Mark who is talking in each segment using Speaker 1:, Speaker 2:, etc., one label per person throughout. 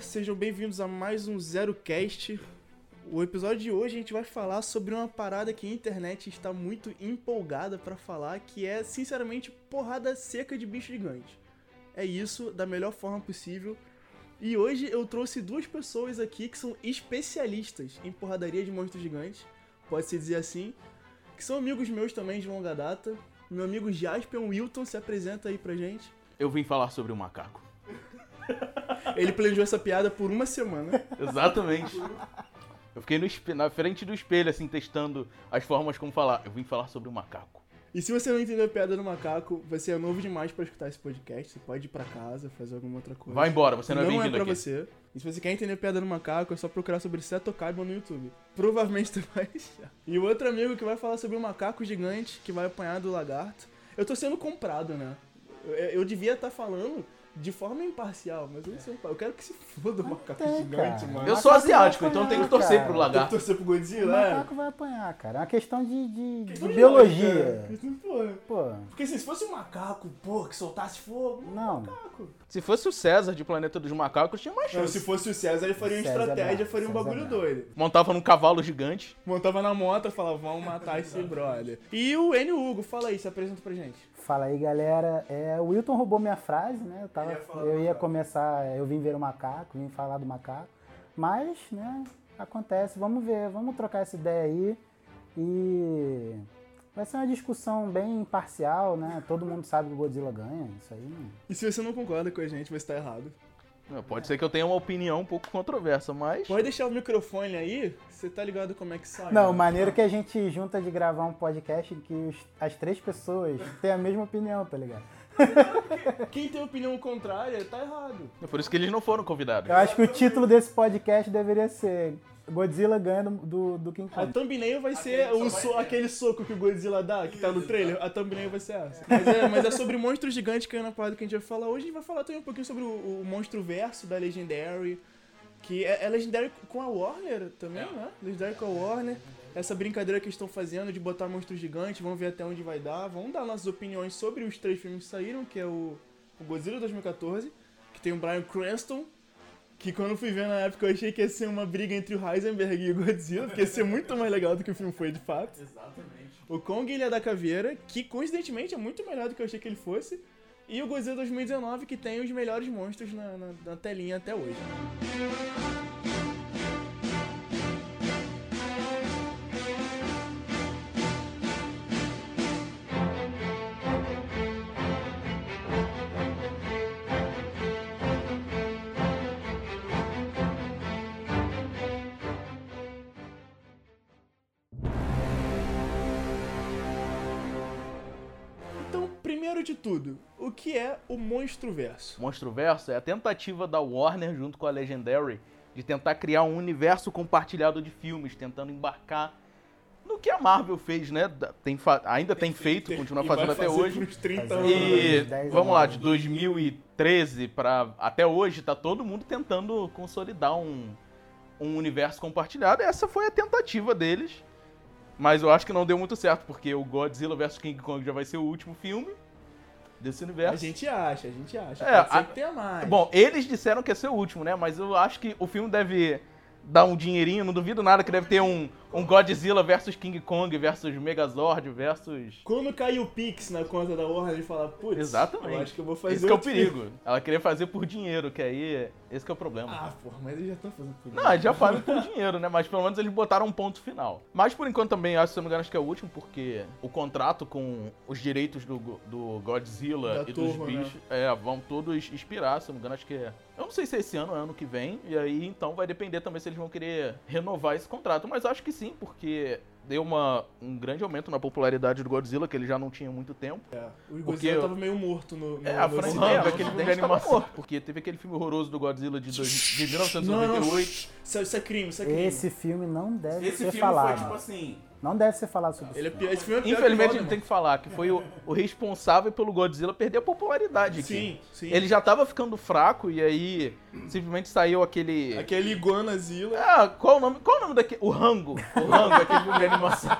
Speaker 1: sejam bem-vindos a mais um Zero Cast. O episódio de hoje a gente vai falar sobre uma parada que a internet está muito empolgada pra falar, que é sinceramente porrada seca de bicho gigante. É isso da melhor forma possível. E hoje eu trouxe duas pessoas aqui que são especialistas em porradaria de monstros gigantes, pode-se dizer assim, que são amigos meus também de longa data. Meu amigo Jasper Wilton se apresenta aí pra gente.
Speaker 2: Eu vim falar sobre o macaco.
Speaker 1: Ele planejou essa piada por uma semana.
Speaker 2: Exatamente. Eu fiquei no espe- na frente do espelho, assim, testando as formas como falar. Eu vim falar sobre o macaco.
Speaker 1: E se você não entendeu a piada do macaco, você é novo demais pra escutar esse podcast. Você pode ir pra casa, fazer alguma outra coisa.
Speaker 2: Vai embora, você não,
Speaker 1: não
Speaker 2: é
Speaker 1: é
Speaker 2: bem-vindo
Speaker 1: pra
Speaker 2: aqui.
Speaker 1: você. E se você quer entender a piada do macaco, é só procurar sobre Seto Kaiba no YouTube. Provavelmente você vai achar. E o outro amigo que vai falar sobre o macaco gigante que vai apanhar do lagarto. Eu tô sendo comprado, né? Eu, eu devia estar falando de forma imparcial, mas eu não sei. Eu quero que se foda o macaco
Speaker 3: tem,
Speaker 1: gigante,
Speaker 3: cara.
Speaker 1: mano.
Speaker 2: Eu sou
Speaker 3: Macaco
Speaker 2: asiático,
Speaker 3: vai
Speaker 2: então tenho que
Speaker 3: apanhar,
Speaker 2: torcer
Speaker 3: cara.
Speaker 2: pro
Speaker 1: Tem que
Speaker 2: lagarto.
Speaker 1: torcer pro
Speaker 3: O
Speaker 1: Godzilla, é?
Speaker 3: macaco vai apanhar, cara. É uma questão de, de, de
Speaker 1: Questão de
Speaker 3: biologia. Pô,
Speaker 1: Porque assim, se fosse um macaco, pô, que soltasse fogo,
Speaker 3: Não.
Speaker 1: macaco.
Speaker 2: Se fosse o César de Planeta dos Macacos, tinha mais
Speaker 1: Não,
Speaker 2: chance.
Speaker 1: se fosse o César, ele faria uma
Speaker 3: César é
Speaker 1: estratégia,
Speaker 3: brabo,
Speaker 1: faria um
Speaker 3: César
Speaker 1: bagulho
Speaker 3: é brabo.
Speaker 1: doido.
Speaker 2: Montava num cavalo gigante.
Speaker 1: Montava na moto e falava, vamos matar esse brother. E o N. Hugo, fala aí, se apresenta pra gente.
Speaker 3: Fala aí, galera. É, o Wilton roubou minha frase, né? Eu, tava, eu
Speaker 1: do
Speaker 3: ia começar, eu vim ver o macaco, vim falar do macaco. Mas, né, acontece. Vamos ver, vamos trocar essa ideia aí. E vai ser uma discussão bem imparcial, né? Todo mundo sabe que o Godzilla ganha. Isso aí não...
Speaker 1: E se você não concorda com a gente, você tá errado.
Speaker 2: Pode ser que eu tenha uma opinião um pouco controversa, mas.
Speaker 1: Pode deixar o microfone aí, você tá ligado como é que sai.
Speaker 3: Não,
Speaker 1: né?
Speaker 3: maneiro que a gente junta de gravar um podcast em que os- as três pessoas têm a mesma opinião, tá ligado?
Speaker 1: Quem tem opinião contrária, tá errado.
Speaker 2: É por isso que eles não foram convidados.
Speaker 3: Eu acho que o título desse podcast deveria ser Godzilla ganhando do, do King
Speaker 1: A
Speaker 3: Kong.
Speaker 1: thumbnail vai ser o so- aquele soco que o Godzilla dá, que tá no trailer. A thumbnail vai ser essa. Mas é, mas é sobre monstros gigantes que é na parada que a gente vai falar hoje. A gente vai falar também um pouquinho sobre o, o monstro verso da Legendary. Que é, é Legendary com a Warner também, né? Legendary com a Warner. Essa brincadeira que eles estão fazendo de botar monstros gigantes, vamos ver até onde vai dar. Vamos dar nossas opiniões sobre os três filmes que saíram, que é o, o Godzilla 2014, que tem o Bryan Cranston, que quando eu fui ver na época eu achei que ia ser uma briga entre o Heisenberg e o Godzilla, porque ia ser muito mais legal do que o filme foi de fato.
Speaker 2: Exatamente.
Speaker 1: O Kong Ilha da Caveira, que coincidentemente é muito melhor do que eu achei que ele fosse. E o Godzilla 2019, que tem os melhores monstros na, na- na telinha até hoje. Então, de tudo, o que é o Monstro Verso?
Speaker 2: Monstro Verso é a tentativa da Warner junto com a Legendary de tentar criar um universo compartilhado de filmes, tentando embarcar no que a Marvel fez, né? Tem fa- ainda tem feito, continua
Speaker 1: E
Speaker 2: fazendo
Speaker 1: vai
Speaker 2: até hoje.
Speaker 1: pros 30
Speaker 3: Fazer.
Speaker 1: anos.
Speaker 2: E
Speaker 3: Uns 10
Speaker 2: vamos lá, de 2013 para até hoje, tá todo mundo tentando consolidar um, um universo compartilhado. Essa foi a tentativa deles. Mas eu acho que não deu muito certo, porque o Godzilla vs King Kong já vai ser o último filme desse universo.
Speaker 1: A gente acha, a gente acha.
Speaker 2: É,
Speaker 1: Pode
Speaker 2: a-
Speaker 1: que tenha mais.
Speaker 2: Bom, eles disseram que ia ser o último, né? Mas eu acho que o filme deve dar um dinheirinho. Não duvido nada que deve ter um, um Godzilla versus King Kong versus Megazord versus.
Speaker 1: Quando cair o Pix na conta da Warner, ele fala, putz,
Speaker 2: Exatamente.
Speaker 1: eu acho que eu vou fazer
Speaker 2: Esse que é o
Speaker 1: filme.
Speaker 2: perigo. Ela queria fazer por dinheiro, que aí. Esse que é o problema.
Speaker 1: Ah, porra, mas eles já estão fazendo por
Speaker 2: Não, eles já fazem por dinheiro, né? Mas pelo menos eles botaram um ponto final. Mas por enquanto também, acho, se eu não me engano, acho que é o último, porque o contrato com os direitos do, do Godzilla
Speaker 1: Da
Speaker 2: e dos
Speaker 1: turma, né?
Speaker 2: bichos é, vão todos expirar, se eu não me engano, acho que é. Eu não sei se é esse ano ou ano que vem. E aí então vai depender também se eles vão querer renovar esse contrato. Mas acho que sim, porque deu uma, um grande aumento na popularidade do Godzilla, que ele já não tinha muito tempo.
Speaker 1: É, o
Speaker 2: Porque
Speaker 1: Godzilla tava meio morto no, no
Speaker 2: É, a. Rango,
Speaker 1: Não,
Speaker 2: aquele
Speaker 1: não,
Speaker 2: filme de animação. Porque teve aquele filme horroroso do Godzilla de, dois, de 1998.
Speaker 1: Isso, é- isso é crime, isso é crime.
Speaker 3: Esse filme não deve
Speaker 2: Esse
Speaker 3: ser
Speaker 2: filme
Speaker 3: falado.
Speaker 2: foi tipo assim.
Speaker 3: Não deve ser falado sobre
Speaker 1: Ele é
Speaker 3: isso.
Speaker 1: pior, esse filme é pior
Speaker 2: Infelizmente
Speaker 1: que
Speaker 2: a gente tem que falar que foi o, o responsável pelo Godzilla perder a popularidade aqui.
Speaker 1: Sim, sim.
Speaker 2: Ele já tava ficando fraco e aí simplesmente saiu aquele.
Speaker 1: Aquele Iguanazilla.
Speaker 2: Ah, qual o nome? Qual o nome daquele? O Rango. O Rango, aquele filme de animação.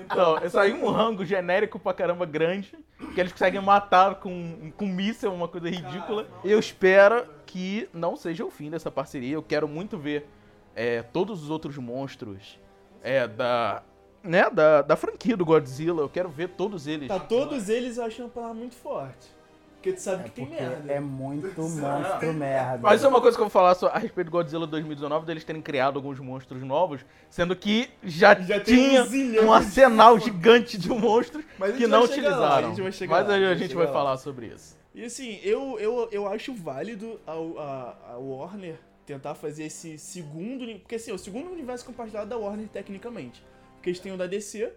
Speaker 2: Então, saiu um rango genérico pra caramba grande. que eles conseguem matar com, com míssel, uma coisa ridícula. Eu espero que não seja o fim dessa parceria. Eu quero muito ver é, todos os outros monstros é, da, né, da, da franquia do Godzilla. Eu quero ver todos eles.
Speaker 1: Tá, todos eles eu acho uma palavra muito forte. Porque tu sabe
Speaker 3: É
Speaker 1: que tem merda.
Speaker 3: é muito monstro merda.
Speaker 2: Mas é uma coisa que eu vou falar só a respeito do Godzilla 2019, deles terem criado alguns monstros novos, sendo que já,
Speaker 1: Já
Speaker 2: tinha
Speaker 1: um
Speaker 2: um
Speaker 1: de
Speaker 2: arsenal gigante de monstros
Speaker 1: Mas a
Speaker 2: que
Speaker 1: gente
Speaker 2: não
Speaker 1: vai lá,
Speaker 2: utilizaram.
Speaker 1: a gente vai chegar
Speaker 2: Mas
Speaker 1: lá,
Speaker 2: aí
Speaker 1: a
Speaker 2: a
Speaker 1: gente
Speaker 2: gente
Speaker 1: chega
Speaker 2: vai
Speaker 1: lá.
Speaker 2: falar sobre isso.
Speaker 1: E assim, eu, eu, eu acho válido a, a, a Warner tentar fazer esse segundo. Porque assim, é o segundo universo compartilhado da Warner, tecnicamente. Porque eles têm o da DC.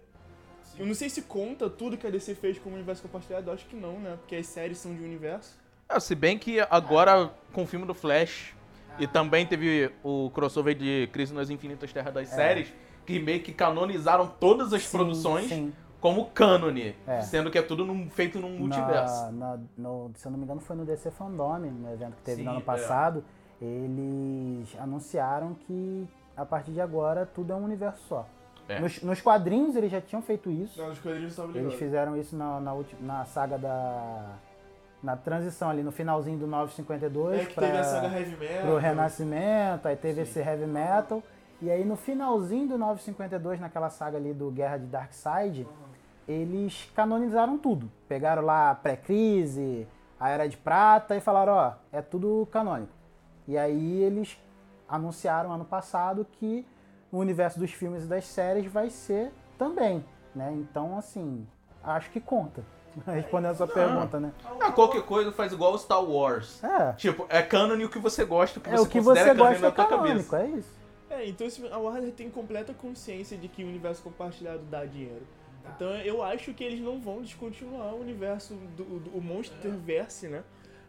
Speaker 1: Eu não sei se conta tudo que a DC fez como universo compartilhado, acho que não, né? Porque as séries são de universo.
Speaker 2: Ah, se bem que agora com o filme do Flash e também teve o crossover de Crise nas Infinitas Terras das Séries, que meio que canonizaram todas as
Speaker 3: Sim,
Speaker 2: produções
Speaker 3: sim.
Speaker 2: como cânone,
Speaker 3: É.
Speaker 2: sendo que é tudo num- feito num multiverso.
Speaker 3: Na, na- no- se eu não me engano, foi no DC Fandom, no evento que teve
Speaker 2: Sim,
Speaker 3: no ano
Speaker 2: é.
Speaker 3: Eles anunciaram que a partir de agora tudo é um universo só.
Speaker 2: É.
Speaker 3: Nos, nos quadrinhos eles já tinham feito isso.
Speaker 1: Não, os quadrinhos estavam
Speaker 3: Eles
Speaker 1: ligados.
Speaker 3: fizeram isso na, na, ulti- na saga da. Na transição ali, no finalzinho do 952
Speaker 1: É que
Speaker 3: pra,
Speaker 1: teve a saga Heavy Metal.
Speaker 3: pro Renascimento, aí teve esse Heavy Metal. E aí no finalzinho do 952, naquela saga ali do Guerra de Darkseid, eles canonizaram tudo. Pegaram lá a pré-crise, a Era de Prata e falaram, ó, é tudo canônico. E aí eles anunciaram ano passado que o universo dos filmes e das séries vai ser também, né? Então, assim, acho que conta. Respondendo a sua pergunta, né?
Speaker 2: Ah, qualquer coisa faz igual o Star Wars.
Speaker 3: É,
Speaker 2: Tipo, é cânone o que você gosta, o que
Speaker 3: é
Speaker 2: você
Speaker 3: o que você gosta é canônico,
Speaker 2: cabeça.
Speaker 3: é isso.
Speaker 1: É, então a Warner tem completa consciência de que o universo compartilhado dá dinheiro. Então eu acho que eles não vão descontinuar o universo do, do o Monsterverse, né?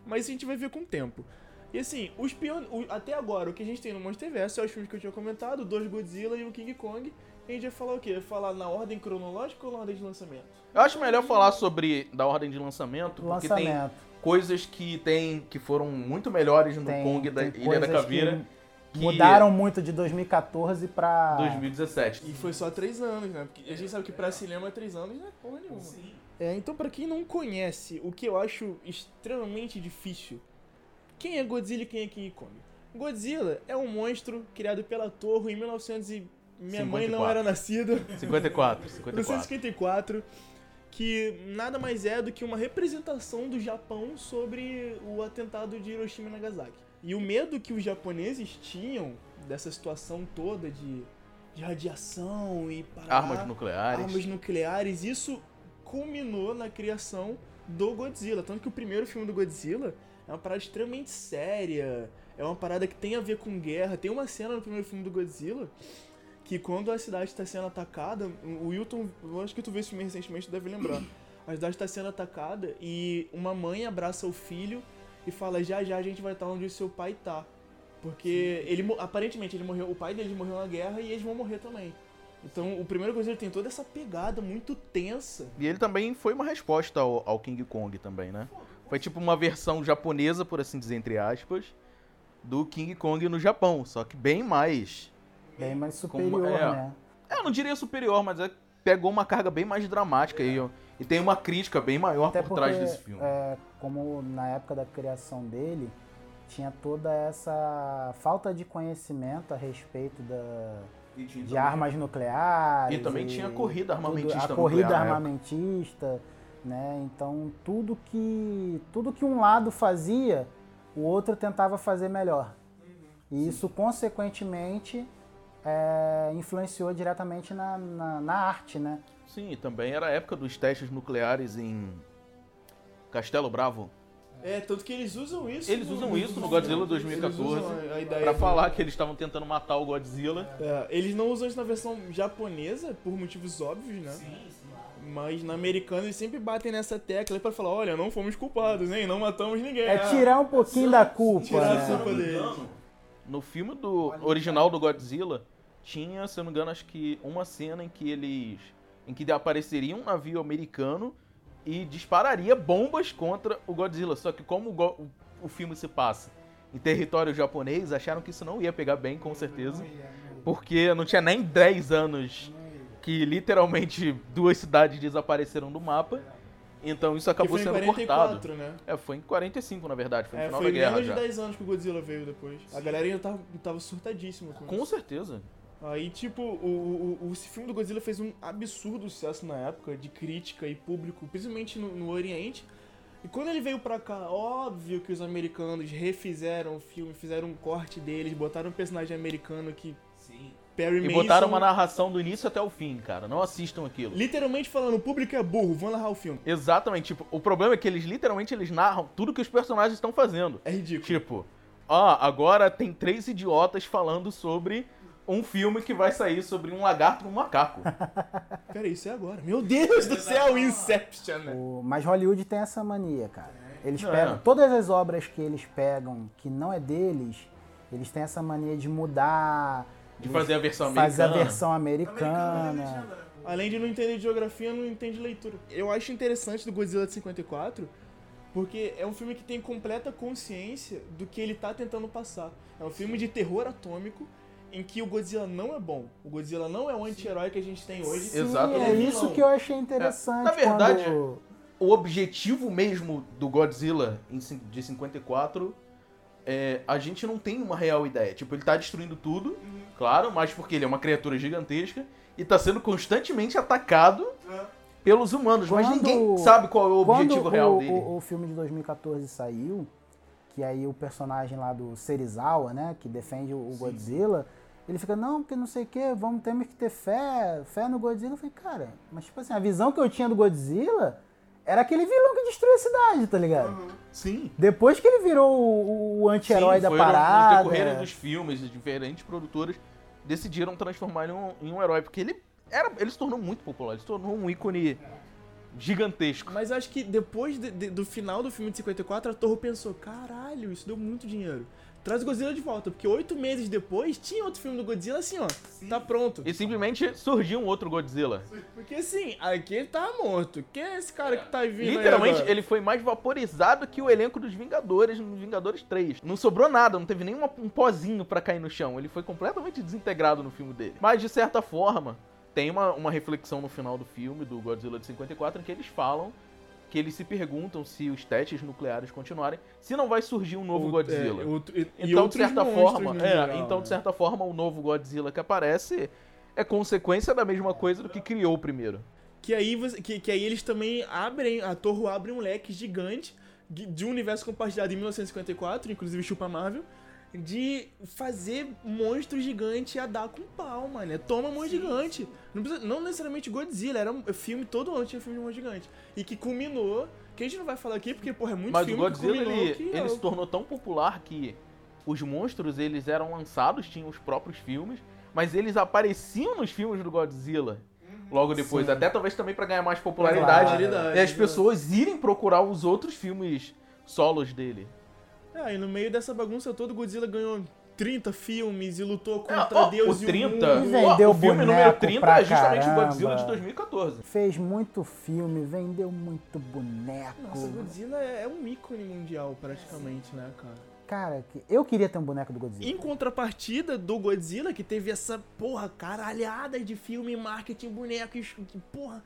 Speaker 1: Mas a gente vai ver com o tempo. E assim, os pion... o- até agora, o que a gente tem no Monsterverse é os filmes que eu tinha comentado, dois Godzilla e o King Kong. A gente vai falar o quê? Vai falar na ordem cronológica ou na ordem de lançamento?
Speaker 2: Eu acho melhor falar sobre da ordem de lançamento, porque tem
Speaker 3: Lançamento.
Speaker 2: coisas que tem que foram muito melhores no
Speaker 3: Tem-
Speaker 2: Kong da Ilha da Caveira
Speaker 3: que
Speaker 2: que
Speaker 3: Mudaram muito de 2014 pra.
Speaker 2: 2017.
Speaker 1: E foi só três anos, né? Porque a gente sabe que pra cinema três anos não é porra nenhuma. É, então pra quem não conhece, o que eu acho extremamente difícil, quem é Godzilla e quem é King Kong? Godzilla é um monstro criado pela Torre em 1900 e... Minha mãe não
Speaker 2: 54.
Speaker 1: era nascida.
Speaker 2: 54, 54.
Speaker 1: 1954, que nada mais é do que uma representação do Japão sobre o atentado de Hiroshima e Nagasaki. E o medo que os japoneses tinham dessa situação toda de, de radiação e parar,
Speaker 2: Armas nucleares.
Speaker 1: armas nucleares, isso culminou na criação do Godzilla. Tanto que o primeiro filme do Godzilla é uma parada extremamente séria, é uma parada que tem a ver com guerra. Tem uma cena no primeiro filme do Godzilla que quando a cidade está sendo atacada, o Wilton, eu acho que tu viu esse filme recentemente, tu deve lembrar. A cidade está sendo atacada e uma mãe abraça o filho e fala: já já a gente vai estar onde o seu pai tá. Porque ele mo- aparentemente ele morreu, o pai dele morreu na guerra e eles vão morrer também. Então o primeiro Godzilla tem toda essa pegada muito tensa.
Speaker 2: E ele também foi uma resposta ao, ao King Kong também, né? Foi tipo uma versão japonesa, por assim dizer, entre aspas, do King Kong no Japão, só que bem mais.
Speaker 3: Bem mais superior,
Speaker 2: é.
Speaker 3: né?
Speaker 2: Eu não diria superior, mas é, pegou uma carga bem mais dramática e, e tem uma crítica bem maior
Speaker 3: Até
Speaker 2: por
Speaker 3: porque,
Speaker 2: trás desse filme.
Speaker 3: é, como na época da criação dele, tinha toda essa falta de conhecimento a respeito da,
Speaker 2: E tinha
Speaker 3: de armas nucleares.
Speaker 2: E também tinha a corrida
Speaker 3: tudo-
Speaker 2: armamentista
Speaker 3: A corrida
Speaker 2: na época.
Speaker 3: Né? Então tudo que tudo que um lado fazia, o outro tentava fazer melhor. E isso, consequentemente, é, influenciou diretamente na, na, na arte, né?
Speaker 2: Sim, e também era a época dos testes nucleares em Castelo Bravo.
Speaker 1: É, tanto que eles usam isso.
Speaker 2: Eles usam isso no Godzilla 2014
Speaker 1: Eles usam a- a ideia
Speaker 2: Pra
Speaker 1: do-
Speaker 2: falar que eles estavam tentando matar o Godzilla.
Speaker 1: É, eles não usam isso na versão japonesa, por motivos óbvios, né? Mas na americana eles sempre batem nessa tecla pra falar, olha, não fomos culpados, hein? Não matamos ninguém.
Speaker 3: É tirar um pouquinho da culpa,
Speaker 1: Tirar a
Speaker 3: né?
Speaker 1: culpa deles.
Speaker 2: No filme do original do Godzilla, tinha, se eu não me engano, acho que uma cena em que eles. em que apareceria um navio americano e dispararia bombas contra o Godzilla. Só que como o, go- o- o filme se passa em território japonês, acharam que isso não ia pegar bem, com certeza. Porque não tinha nem 10 anos que literalmente duas cidades desapareceram do mapa. Então isso acabou
Speaker 1: foi em
Speaker 2: sendo
Speaker 1: 44,
Speaker 2: cortado.
Speaker 1: né?
Speaker 2: É, foi em 45, na verdade, foi no
Speaker 1: É,
Speaker 2: final
Speaker 1: foi
Speaker 2: da guerra
Speaker 1: menos
Speaker 2: já.
Speaker 1: de 10 anos que o Godzilla veio depois. A galera ainda tava, tava surtadíssima com
Speaker 2: Com
Speaker 1: isso.
Speaker 2: certeza.
Speaker 1: Aí, tipo, o, o, o- esse filme do Godzilla fez um absurdo sucesso na época, de crítica e público, principalmente no, no Oriente. E quando ele veio pra cá, óbvio que os americanos refizeram o filme, fizeram um corte deles, botaram um personagem americano que
Speaker 4: Sim.
Speaker 1: Perry
Speaker 2: E
Speaker 1: Mason...
Speaker 2: botaram uma narração do início até o fim, cara. Não assistam aquilo.
Speaker 1: Literalmente falando, o público é burro, vão narrar o filme.
Speaker 2: Exatamente. Tipo, o problema é que eles literalmente eles narram tudo que os personagens estão fazendo.
Speaker 1: É ridículo.
Speaker 2: Tipo, ó, agora tem três idiotas falando sobre um filme que vai sair sobre um lagarto e um macaco.
Speaker 1: Cara, isso é agora. Meu Deus do céu, Inception, né?
Speaker 3: O- mas Hollywood tem essa mania, cara. Eles
Speaker 2: É.
Speaker 3: pegam todas as obras que eles pegam que não é deles, eles têm essa mania de mudar,
Speaker 2: De fazer a versão
Speaker 3: fazer a
Speaker 2: americana.
Speaker 3: versão
Speaker 4: Americana,
Speaker 3: americana.
Speaker 1: Além de não entender de geografia, não entende leitura. Eu acho interessante do Godzilla de 54, porque é um filme que tem completa consciência do que ele tá tentando passar. É um filme de terror atômico em que o Godzilla não é bom. O Godzilla não é o anti-herói que a gente tem hoje.
Speaker 3: Sim,
Speaker 2: Exatamente.
Speaker 3: é isso que eu achei interessante.
Speaker 2: Na verdade,
Speaker 3: quando...
Speaker 2: O objetivo mesmo do Godzilla de 54 é a gente não tem uma real ideia. Tipo, ele tá destruindo tudo, claro, mas porque ele é uma criatura gigantesca e tá sendo constantemente atacado
Speaker 4: É.
Speaker 2: pelos humanos, mas
Speaker 3: Quando-
Speaker 2: ninguém sabe qual é o objetivo real
Speaker 3: o,
Speaker 2: dele.
Speaker 3: o, o filme de 2014 saiu, que aí o personagem lá do Serizawa, né, que defende o, o Godzilla, ele fica, não, porque não sei o que, vamos, temos que ter fé, fé no Godzilla. Eu falei, cara, mas tipo assim, a visão que eu tinha do Godzilla era aquele vilão que destruiu a cidade, tá ligado?
Speaker 2: Sim.
Speaker 3: Depois que ele virou o, o anti-herói da parada.
Speaker 2: No decorrer dos filmes, de diferentes produtoras decidiram transformar ele em um, em um herói, porque ele, era, ele se tornou muito popular, ele se tornou um ícone gigantesco.
Speaker 1: Mas acho que depois de- de- do final do filme de 54, a Torre pensou, caralho, isso deu muito dinheiro. Traz o Godzilla de volta, porque oito meses depois tinha outro filme do Godzilla assim, ó, tá pronto.
Speaker 2: E simplesmente surgiu um outro Godzilla.
Speaker 1: Porque assim, aqui ele tá morto. Quem é esse cara que tá vindo
Speaker 2: Literalmente, ele foi mais vaporizado que o elenco dos Vingadores no Vingadores 3. Não sobrou nada, não teve nem um pozinho pra cair no chão. Ele foi completamente desintegrado no filme dele. Mas, de certa forma, tem uma, uma reflexão no final do filme, do Godzilla de 54, em que eles falam que eles se perguntam se os testes nucleares continuarem, se não vai surgir um novo
Speaker 1: Ou-
Speaker 2: Godzilla.
Speaker 1: é, outro- e- e
Speaker 2: Então, de
Speaker 1: outros
Speaker 2: certa forma, é,
Speaker 1: geral,
Speaker 2: então,
Speaker 1: né?
Speaker 2: de certa forma, o novo Godzilla que aparece é consequência da mesma coisa do que criou o primeiro.
Speaker 1: Que aí, você- que, que aí eles também abrem, a Torre abre um leque gigante de, de um universo compartilhado em 1954, inclusive chupa Marvel, de fazer monstro gigante a dar com pau, mano. É toma monstro gigante. Não, precisa- não necessariamente Godzilla, era um filme, todo ano tinha filme de monstro gigante. E que culminou, que a gente não vai falar aqui, porque, porra, é muito
Speaker 2: Mas o
Speaker 1: filme
Speaker 2: Godzilla,
Speaker 1: que culminou
Speaker 2: ele,
Speaker 1: que
Speaker 2: ele
Speaker 1: é o-
Speaker 2: se tornou tão popular que os monstros, eles eram lançados, tinham os próprios filmes, mas eles apareciam nos filmes do Godzilla logo depois,
Speaker 3: Sim.
Speaker 2: até talvez também pra ganhar mais popularidade.
Speaker 3: Claro.
Speaker 2: E as pessoas irem procurar os outros filmes solos dele.
Speaker 1: É, e no meio dessa bagunça toda, o Godzilla ganhou 30 filmes e lutou
Speaker 2: Ah,
Speaker 1: contra
Speaker 2: ó,
Speaker 1: Deus
Speaker 2: o
Speaker 1: e
Speaker 2: 30,
Speaker 1: o mundo.
Speaker 3: E vendeu
Speaker 2: o filme número
Speaker 3: boneco
Speaker 2: 30
Speaker 3: pra
Speaker 2: é justamente o
Speaker 3: caramba.
Speaker 2: Godzilla de 2014.
Speaker 3: Fez muito filme, vendeu muito boneco.
Speaker 1: Nossa, Godzilla é é um ícone mundial, praticamente, né, cara?
Speaker 3: Cara, que- eu queria ter um boneco do Godzilla.
Speaker 1: Em contrapartida do Godzilla, que teve essa, porra, caralhada de filme, marketing, boneco, e porra.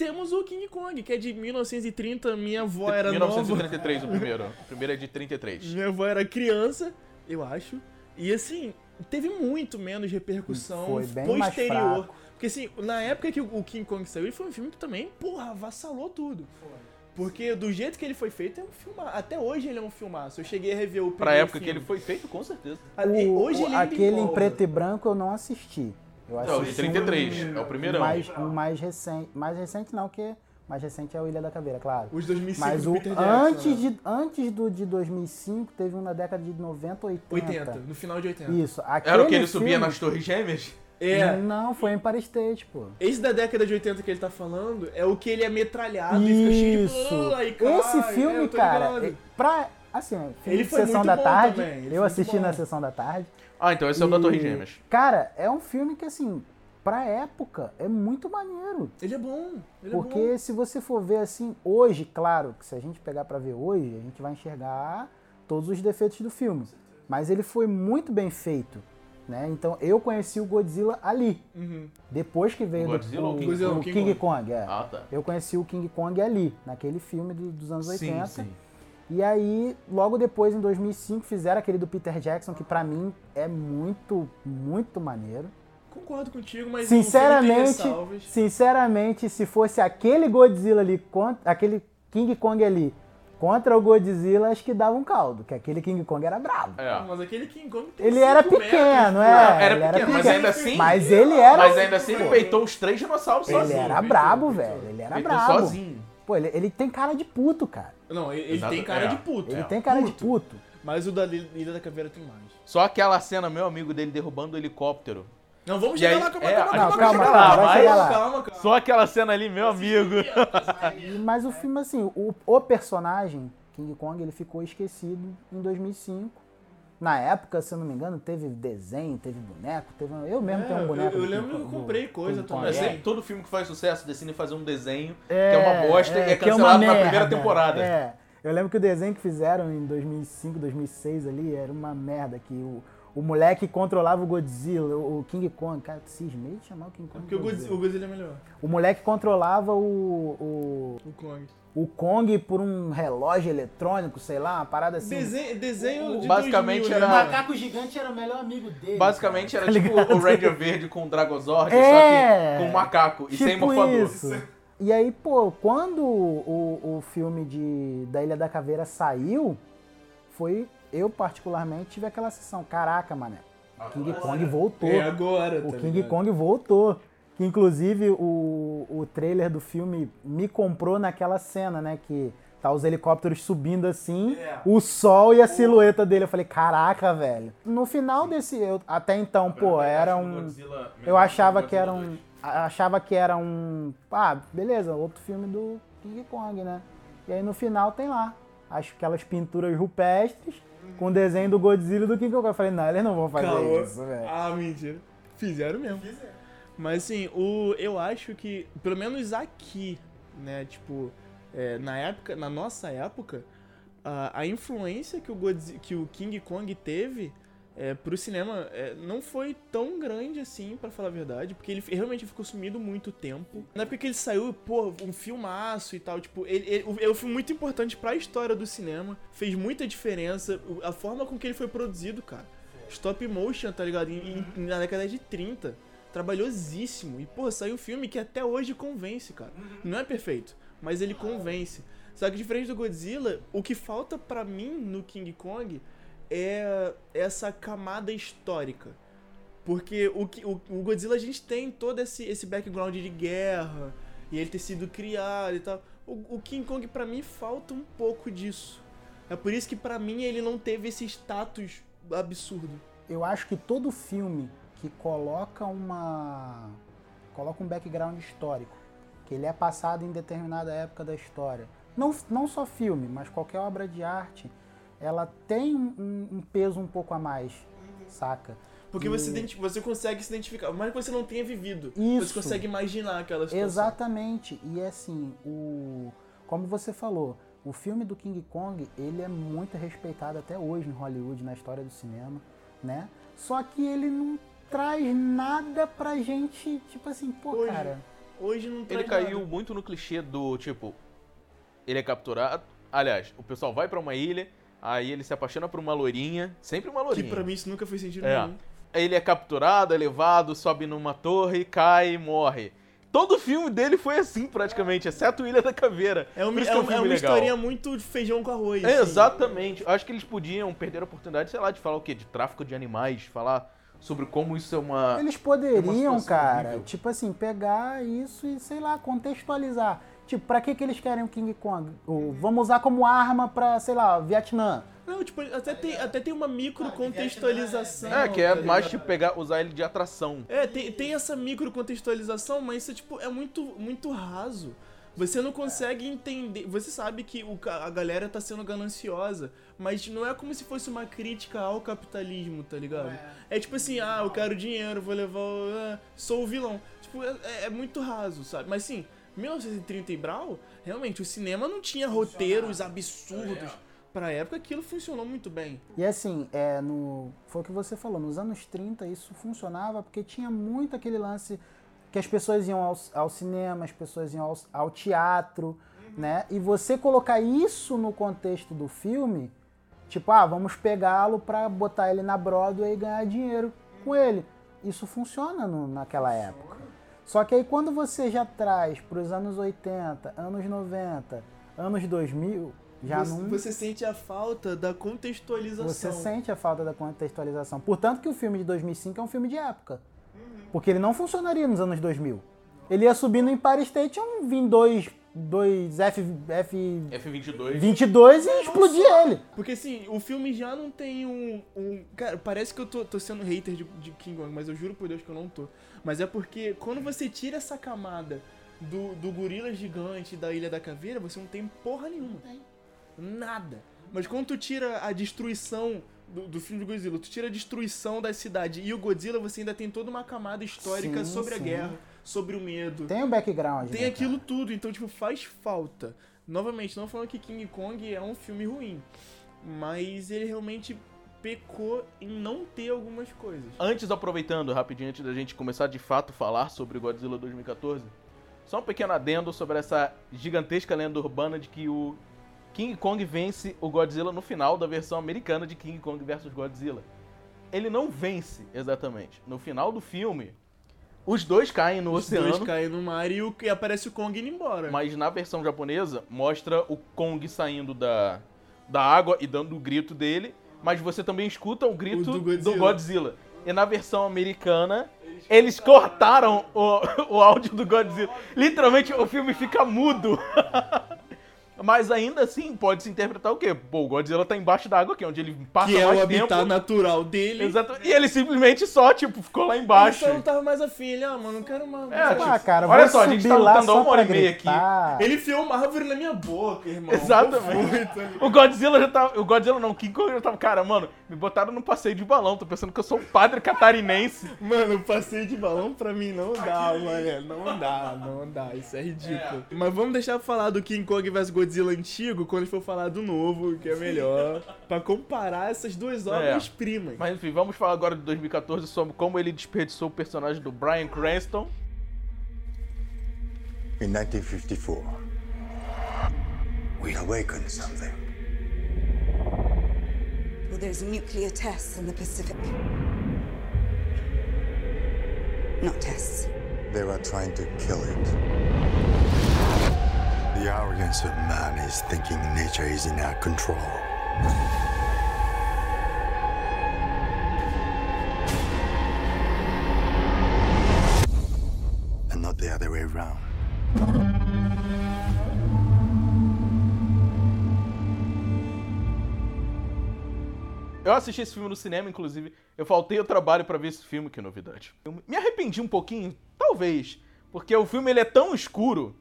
Speaker 1: Temos o King Kong, que é de 1930, minha avó era nova.
Speaker 2: 1933 o primeiro. O primeiro é de 33.
Speaker 1: Minha avó era criança, eu acho. E assim, teve muito menos repercussão
Speaker 3: Foi bem mais
Speaker 1: posterior.
Speaker 3: fraco.
Speaker 1: Porque assim, na época que o King Kong saiu, ele foi um filme que também, porra, avassalou tudo. Porque do jeito que ele foi feito, é um filmaço. Até hoje ele é um filmaço. Eu cheguei a rever o
Speaker 2: Pra
Speaker 1: primeiro
Speaker 2: época que
Speaker 1: filme.
Speaker 2: ele foi feito, com certeza.
Speaker 3: O-
Speaker 1: hoje ele ainda
Speaker 3: aquele em preto e branco eu não assisti. Eu
Speaker 2: É o de
Speaker 3: assisti
Speaker 2: 33,
Speaker 3: um-
Speaker 2: é o primeirão.
Speaker 3: Mais, um mais recente. Mais recente não, que mais recente é o Ilha da Caveira, claro.
Speaker 1: Os 2005
Speaker 3: Mas
Speaker 1: do
Speaker 3: o,
Speaker 1: Peter Jackson,
Speaker 3: antes,
Speaker 1: né?
Speaker 3: de, antes do de 2005, teve um na década de 90, 80.
Speaker 1: 80, no final de 80.
Speaker 3: Isso.
Speaker 2: Era o que ele subia
Speaker 3: filme-
Speaker 2: nas Torres Gêmeas?
Speaker 1: É.
Speaker 3: Não, foi em Empire State, pô.
Speaker 1: Esse da década de 80 que ele tá falando é o que ele é metralhado e fica cheio de
Speaker 3: Isso.
Speaker 1: e cai,
Speaker 3: Esse
Speaker 1: é,
Speaker 3: filme,
Speaker 1: tô
Speaker 3: cara,
Speaker 1: ligado.
Speaker 3: é- pra. Assim, filme
Speaker 1: Ele
Speaker 3: de
Speaker 1: foi
Speaker 3: sessão
Speaker 1: muito
Speaker 3: da
Speaker 1: bom
Speaker 3: tarde.
Speaker 1: também,
Speaker 3: Eu assisti na sessão da tarde.
Speaker 2: Ah, então esse é o da
Speaker 3: E,
Speaker 2: Torres Gêmeas.
Speaker 3: Cara, é um filme que, assim, pra época, é muito maneiro.
Speaker 1: Ele é bom, ele é
Speaker 3: Porque se você for ver assim, hoje, claro, que se a gente pegar pra ver hoje, a gente vai enxergar todos os defeitos do filme. Mas ele foi muito bem feito. Né? Então eu conheci o Godzilla ali.
Speaker 1: Uhum.
Speaker 3: Depois que veio
Speaker 2: O
Speaker 3: do-
Speaker 2: Godzilla ou
Speaker 3: o,
Speaker 2: o King
Speaker 1: Godzilla?
Speaker 3: o
Speaker 1: King
Speaker 3: King,
Speaker 1: Kong.
Speaker 3: Kong. é.
Speaker 2: Ah, tá.
Speaker 3: Eu conheci o King Kong ali, naquele filme do- dos anos 80.
Speaker 2: Sim, sim.
Speaker 3: E aí, logo depois, em 2005, fizeram aquele do Peter Jackson, que pra mim é muito, muito maneiro.
Speaker 1: Concordo contigo, mas
Speaker 3: Sinceramente, sinceramente, se fosse aquele Godzilla ali, contra, aquele King Kong ali, contra o Godzilla, acho que dava um caldo, que aquele King Kong era brabo.
Speaker 2: É.
Speaker 1: Mas aquele King Kong tem
Speaker 3: Ele era pequeno,
Speaker 1: metros,
Speaker 2: Não,
Speaker 3: é.
Speaker 2: era
Speaker 3: ele
Speaker 2: pequeno, mas ainda assim.
Speaker 3: Mas ele era.
Speaker 2: Mas ainda assim ele peitou os três dinossauros
Speaker 3: Ele
Speaker 2: sozinho.
Speaker 3: era brabo, velho. Ele era
Speaker 2: Peitou
Speaker 3: brabo.
Speaker 2: sozinho.
Speaker 3: Pô, ele, ele tem cara de puto, cara.
Speaker 1: Não, ele, ele tem cara
Speaker 2: é.
Speaker 1: de puto.
Speaker 3: Ele
Speaker 2: É,
Speaker 3: tem cara de
Speaker 1: puto.
Speaker 3: puto.
Speaker 1: Mas o da Ilha da Caveira tem mais.
Speaker 2: Só aquela cena, meu amigo dele derrubando o helicóptero.
Speaker 1: Não, vamos chegar
Speaker 2: aí-
Speaker 1: lá, calma,
Speaker 2: é,
Speaker 1: calma, calma,
Speaker 3: calma,
Speaker 1: calma,
Speaker 3: calma, vai
Speaker 2: mas-
Speaker 3: chegar lá.
Speaker 1: calma, calma.
Speaker 2: Só aquela cena ali, meu amigo.
Speaker 3: Mas o filme, assim, o, o personagem, King Kong, ele ficou esquecido em 2005. Na época, se eu não me engano, teve desenho, teve boneco, teve... Eu mesmo
Speaker 1: É,
Speaker 3: tenho um
Speaker 1: eu-
Speaker 3: boneco.
Speaker 1: eu
Speaker 3: do
Speaker 1: lembro que eu comprei
Speaker 3: do
Speaker 1: coisa.
Speaker 2: Mas
Speaker 3: É.
Speaker 2: sempre, todo filme que faz sucesso decide fazer um desenho
Speaker 3: É,
Speaker 2: que é uma bosta e é
Speaker 3: que uma
Speaker 2: cancelado na primeira temporada.
Speaker 3: É. Eu lembro que o desenho que fizeram em 2005, 2006 ali era uma merda, que o, o moleque controlava o Godzilla, o King Kong, cara, cismei de chamar o King Kong
Speaker 1: Porque Godzilla, o Godzilla é melhor.
Speaker 3: O moleque controlava o, o,
Speaker 1: O Kong.
Speaker 3: O Kong por um relógio eletrônico, sei lá, uma parada assim.
Speaker 1: Desenho, desenho de
Speaker 2: Basicamente
Speaker 1: 2000,
Speaker 2: era-
Speaker 1: né?
Speaker 3: O macaco gigante era o melhor amigo dele.
Speaker 2: Basicamente
Speaker 3: cara,
Speaker 2: era
Speaker 3: tá
Speaker 2: tipo
Speaker 3: ligado?
Speaker 2: o Ranger Verde com o Dragozord,
Speaker 3: É.
Speaker 2: só que com um macaco e sem
Speaker 3: Tipo
Speaker 2: morfador.
Speaker 3: isso. E aí, pô, quando o, o filme de, da Ilha da Caveira saiu, foi. Eu, particularmente, tive aquela sessão. Caraca, mané. O King Kong voltou.
Speaker 1: É agora,
Speaker 3: o
Speaker 1: tá
Speaker 3: King
Speaker 1: ligado?
Speaker 3: Kong voltou. Que inclusive o, o trailer do filme me comprou naquela cena, né? Que tá os helicópteros subindo assim,
Speaker 1: É.
Speaker 3: o sol e a silhueta dele. Eu falei, caraca, velho. No final desse. eu- até então, pô, era um. Eu achava que era um. Achava que era um. Ah, beleza, outro filme do King Kong, né? E aí no final tem lá. Acho aquelas pinturas rupestres com desenho do Godzilla e do King Kong. Eu falei, não, eles não vão fazer
Speaker 1: Calma.
Speaker 3: isso, velho.
Speaker 1: Ah, mentira. Fizeram mesmo. Mas assim, o, eu acho que, pelo menos aqui, né, tipo, é, na época, na nossa época, a, a influência que o, Godzi- que o King Kong teve é, pro cinema é, não foi tão grande assim, pra falar a verdade, porque ele realmente ficou sumido muito tempo. Na época que ele saiu, pô, um filmaço e tal, tipo, ele, ele, um filme muito importante pra história do cinema, fez muita diferença, a forma com que ele foi produzido, cara. Stop motion, tá ligado? Em- na década de 30. Trabalhosíssimo. E, pô, saiu um filme que até hoje convence, cara. Não é perfeito, mas ele convence. Só que diferente do Godzilla, o que falta pra mim no King Kong é essa camada histórica. Porque o, que- o, o Godzilla a gente tem todo esse, esse background de guerra e ele ter sido criado e tal. O, o King Kong pra mim falta um pouco disso. É por isso que pra mim ele não teve esse status absurdo.
Speaker 3: Eu acho que todo filme que coloca uma. coloca um background histórico, que ele é passado em determinada época da história. Não, não só filme, mas qualquer obra de arte, ela tem um, um peso um pouco a mais, saca?
Speaker 1: Porque
Speaker 3: E-
Speaker 1: você, você consegue se identificar, mas que você não tenha vivido.
Speaker 3: Isso.
Speaker 1: Você consegue imaginar aquela situação.
Speaker 3: Exatamente. E assim, o como você falou, o filme do King Kong, ele é muito respeitado até hoje em Hollywood, na história do cinema, né? Só que ele não traz nada pra gente, tipo assim, pô,
Speaker 1: Hoje.
Speaker 3: cara.
Speaker 1: Hoje não traz
Speaker 2: Ele caiu
Speaker 1: nada.
Speaker 2: muito no clichê do tipo. Ele é capturado. Aliás, o pessoal vai pra uma ilha, aí ele se apaixona por uma loirinha. Sempre uma
Speaker 1: Que
Speaker 2: loirinha.
Speaker 1: pra mim isso nunca fez sentido
Speaker 2: É.
Speaker 1: nenhum.
Speaker 2: Ele é capturado, é levado, sobe numa torre, cai e morre. Todo filme dele foi assim, praticamente, exceto Ilha da Caveira.
Speaker 1: É
Speaker 2: isso
Speaker 1: é
Speaker 2: que é um
Speaker 1: uma, é uma
Speaker 2: legal.
Speaker 1: historinha muito feijão com arroz.
Speaker 2: É,
Speaker 1: assim.
Speaker 2: exatamente. Eu acho que eles podiam perder a oportunidade, sei lá, de falar o quê? De tráfico de animais, falar sobre como isso é uma.
Speaker 3: Eles
Speaker 2: é uma
Speaker 3: poderiam,
Speaker 2: situação
Speaker 3: cara,
Speaker 2: horrível.
Speaker 3: tipo assim, pegar isso e, sei lá, contextualizar. Tipo, pra que que eles querem o King Kong? O- vamos usar como arma pra, sei lá, Vietnã.
Speaker 1: Não, tipo, até tem, até tem uma micro contextualização.
Speaker 2: É, que é
Speaker 1: tá
Speaker 2: mais tipo pegar, usar ele de atração.
Speaker 1: É, tem, tem essa micro contextualização, mas isso tipo, é muito, muito raso. Você não consegue entender. Você sabe que o, a galera tá sendo gananciosa, mas não é como se fosse uma crítica ao capitalismo, tá ligado? É tipo assim, ah, eu quero dinheiro, vou levar. o- ah, sou o vilão. Tipo, é, é muito raso, sabe? Mas sim, 1930 e Brau, realmente, o cinema não tinha roteiros absurdos. pra época aquilo funcionou muito bem.
Speaker 3: E assim, é, no, foi o que você falou, nos anos 30 isso funcionava porque tinha muito aquele lance que as pessoas iam ao, ao cinema, as pessoas iam ao, ao teatro, né? E você colocar isso no contexto do filme, tipo, ah, vamos pegá-lo pra botar ele na Broadway e ganhar dinheiro com ele. Isso funciona no- naquela época. Só que aí quando você já traz pros anos 80, anos 90, anos 2000, já
Speaker 1: você,
Speaker 3: não...
Speaker 1: você sente a falta da contextualização.
Speaker 3: Você sente a falta da contextualização. Portanto que o filme de 2005 é um filme de época. Porque ele não funcionaria nos anos 2000. Ele ia subir no Empire State, iam vir dois, dois F, F22
Speaker 2: F22.
Speaker 3: e explodir ele.
Speaker 1: Porque assim, o filme já não tem um. um- cara, parece que eu tô, tô sendo hater de, de King Kong, mas eu juro por Deus que eu não tô. Mas é porque quando você tira essa camada do, do gorila gigante da Ilha da Caveira, você não tem porra nenhuma. Nada. Mas quando tu tira a destruição do, do filme do Godzilla, tu tira a destruição da cidade e o Godzilla, você ainda tem toda uma camada histórica
Speaker 3: Sim,
Speaker 1: sobre a
Speaker 3: sim.
Speaker 1: guerra, sobre o medo.
Speaker 3: Tem o background.
Speaker 1: Tem
Speaker 3: né,
Speaker 1: aquilo
Speaker 3: cara?
Speaker 1: tudo, então, tipo, faz falta. Novamente, não falando que King Kong é um filme ruim, mas ele realmente pecou em não ter algumas coisas.
Speaker 2: Antes, aproveitando rapidinho, antes da gente começar de fato a falar sobre o Godzilla 2014, só um pequeno adendo sobre essa gigantesca lenda urbana de que o King Kong vence o Godzilla no final da versão americana de King Kong vs Godzilla. Ele não vence exatamente. No final do filme, os dois caem no
Speaker 1: Os
Speaker 2: oceano.
Speaker 1: dois caem no mar e, o, e aparece o Kong indo embora.
Speaker 2: Mas na versão japonesa, mostra o Kong saindo da, da água e dando o grito dele. Mas você também escuta o grito
Speaker 1: O do
Speaker 2: do
Speaker 1: Godzilla.
Speaker 2: Godzilla. E na versão americana, eles cortaram o, o áudio do Godzilla. Literalmente, o filme fica mudo. Mas ainda assim, pode se interpretar o quê? Pô, o Godzilla tá embaixo da água aqui, onde ele passa
Speaker 1: que é
Speaker 2: mais
Speaker 1: o habitat
Speaker 2: tempo.
Speaker 1: natural dele.
Speaker 2: Exato. E ele simplesmente só, tipo, ficou lá
Speaker 1: Ele
Speaker 2: embaixo.
Speaker 1: só não tava mais afim. Ele, ah, mano, não quero mais.
Speaker 2: É,
Speaker 3: Ah,
Speaker 2: tipo,
Speaker 3: cara,
Speaker 2: olha só, a gente tá lutando uma hora e meia aqui.
Speaker 1: Ele enfiou uma árvore na minha boca, irmão.
Speaker 2: Exatamente. O Godzilla já tava. O Godzilla não, o King Kong já tava. Cara, mano, me botaram num passeio de balão. Tô pensando que eu sou um padre catarinense.
Speaker 1: Mano, o passeio de balão pra mim não dá, mano. Não dá, não dá. Isso é ridículo. Mas vamos deixar pra falar do King Kong vs Godzilla antigo quando a gente for falar do novo, que é melhor. pra comparar essas duas obras-primas.
Speaker 2: Mas enfim, vamos falar agora de 2014 sobre como ele desperdiçou o personagem do Bryan Cranston.
Speaker 4: In 1954, we awakened something.
Speaker 5: Well, there's nuclear tests in the Pacific. Not tests.
Speaker 4: They were trying to kill it. The arrogance of man is thinking nature is in our control. And not the other way around.
Speaker 2: Eu assisti esse filme no cinema, inclusive. Eu faltei ao trabalho pra ver esse filme, que novidade. Eu me arrependi um pouquinho, talvez, porque o filme ele é tão escuro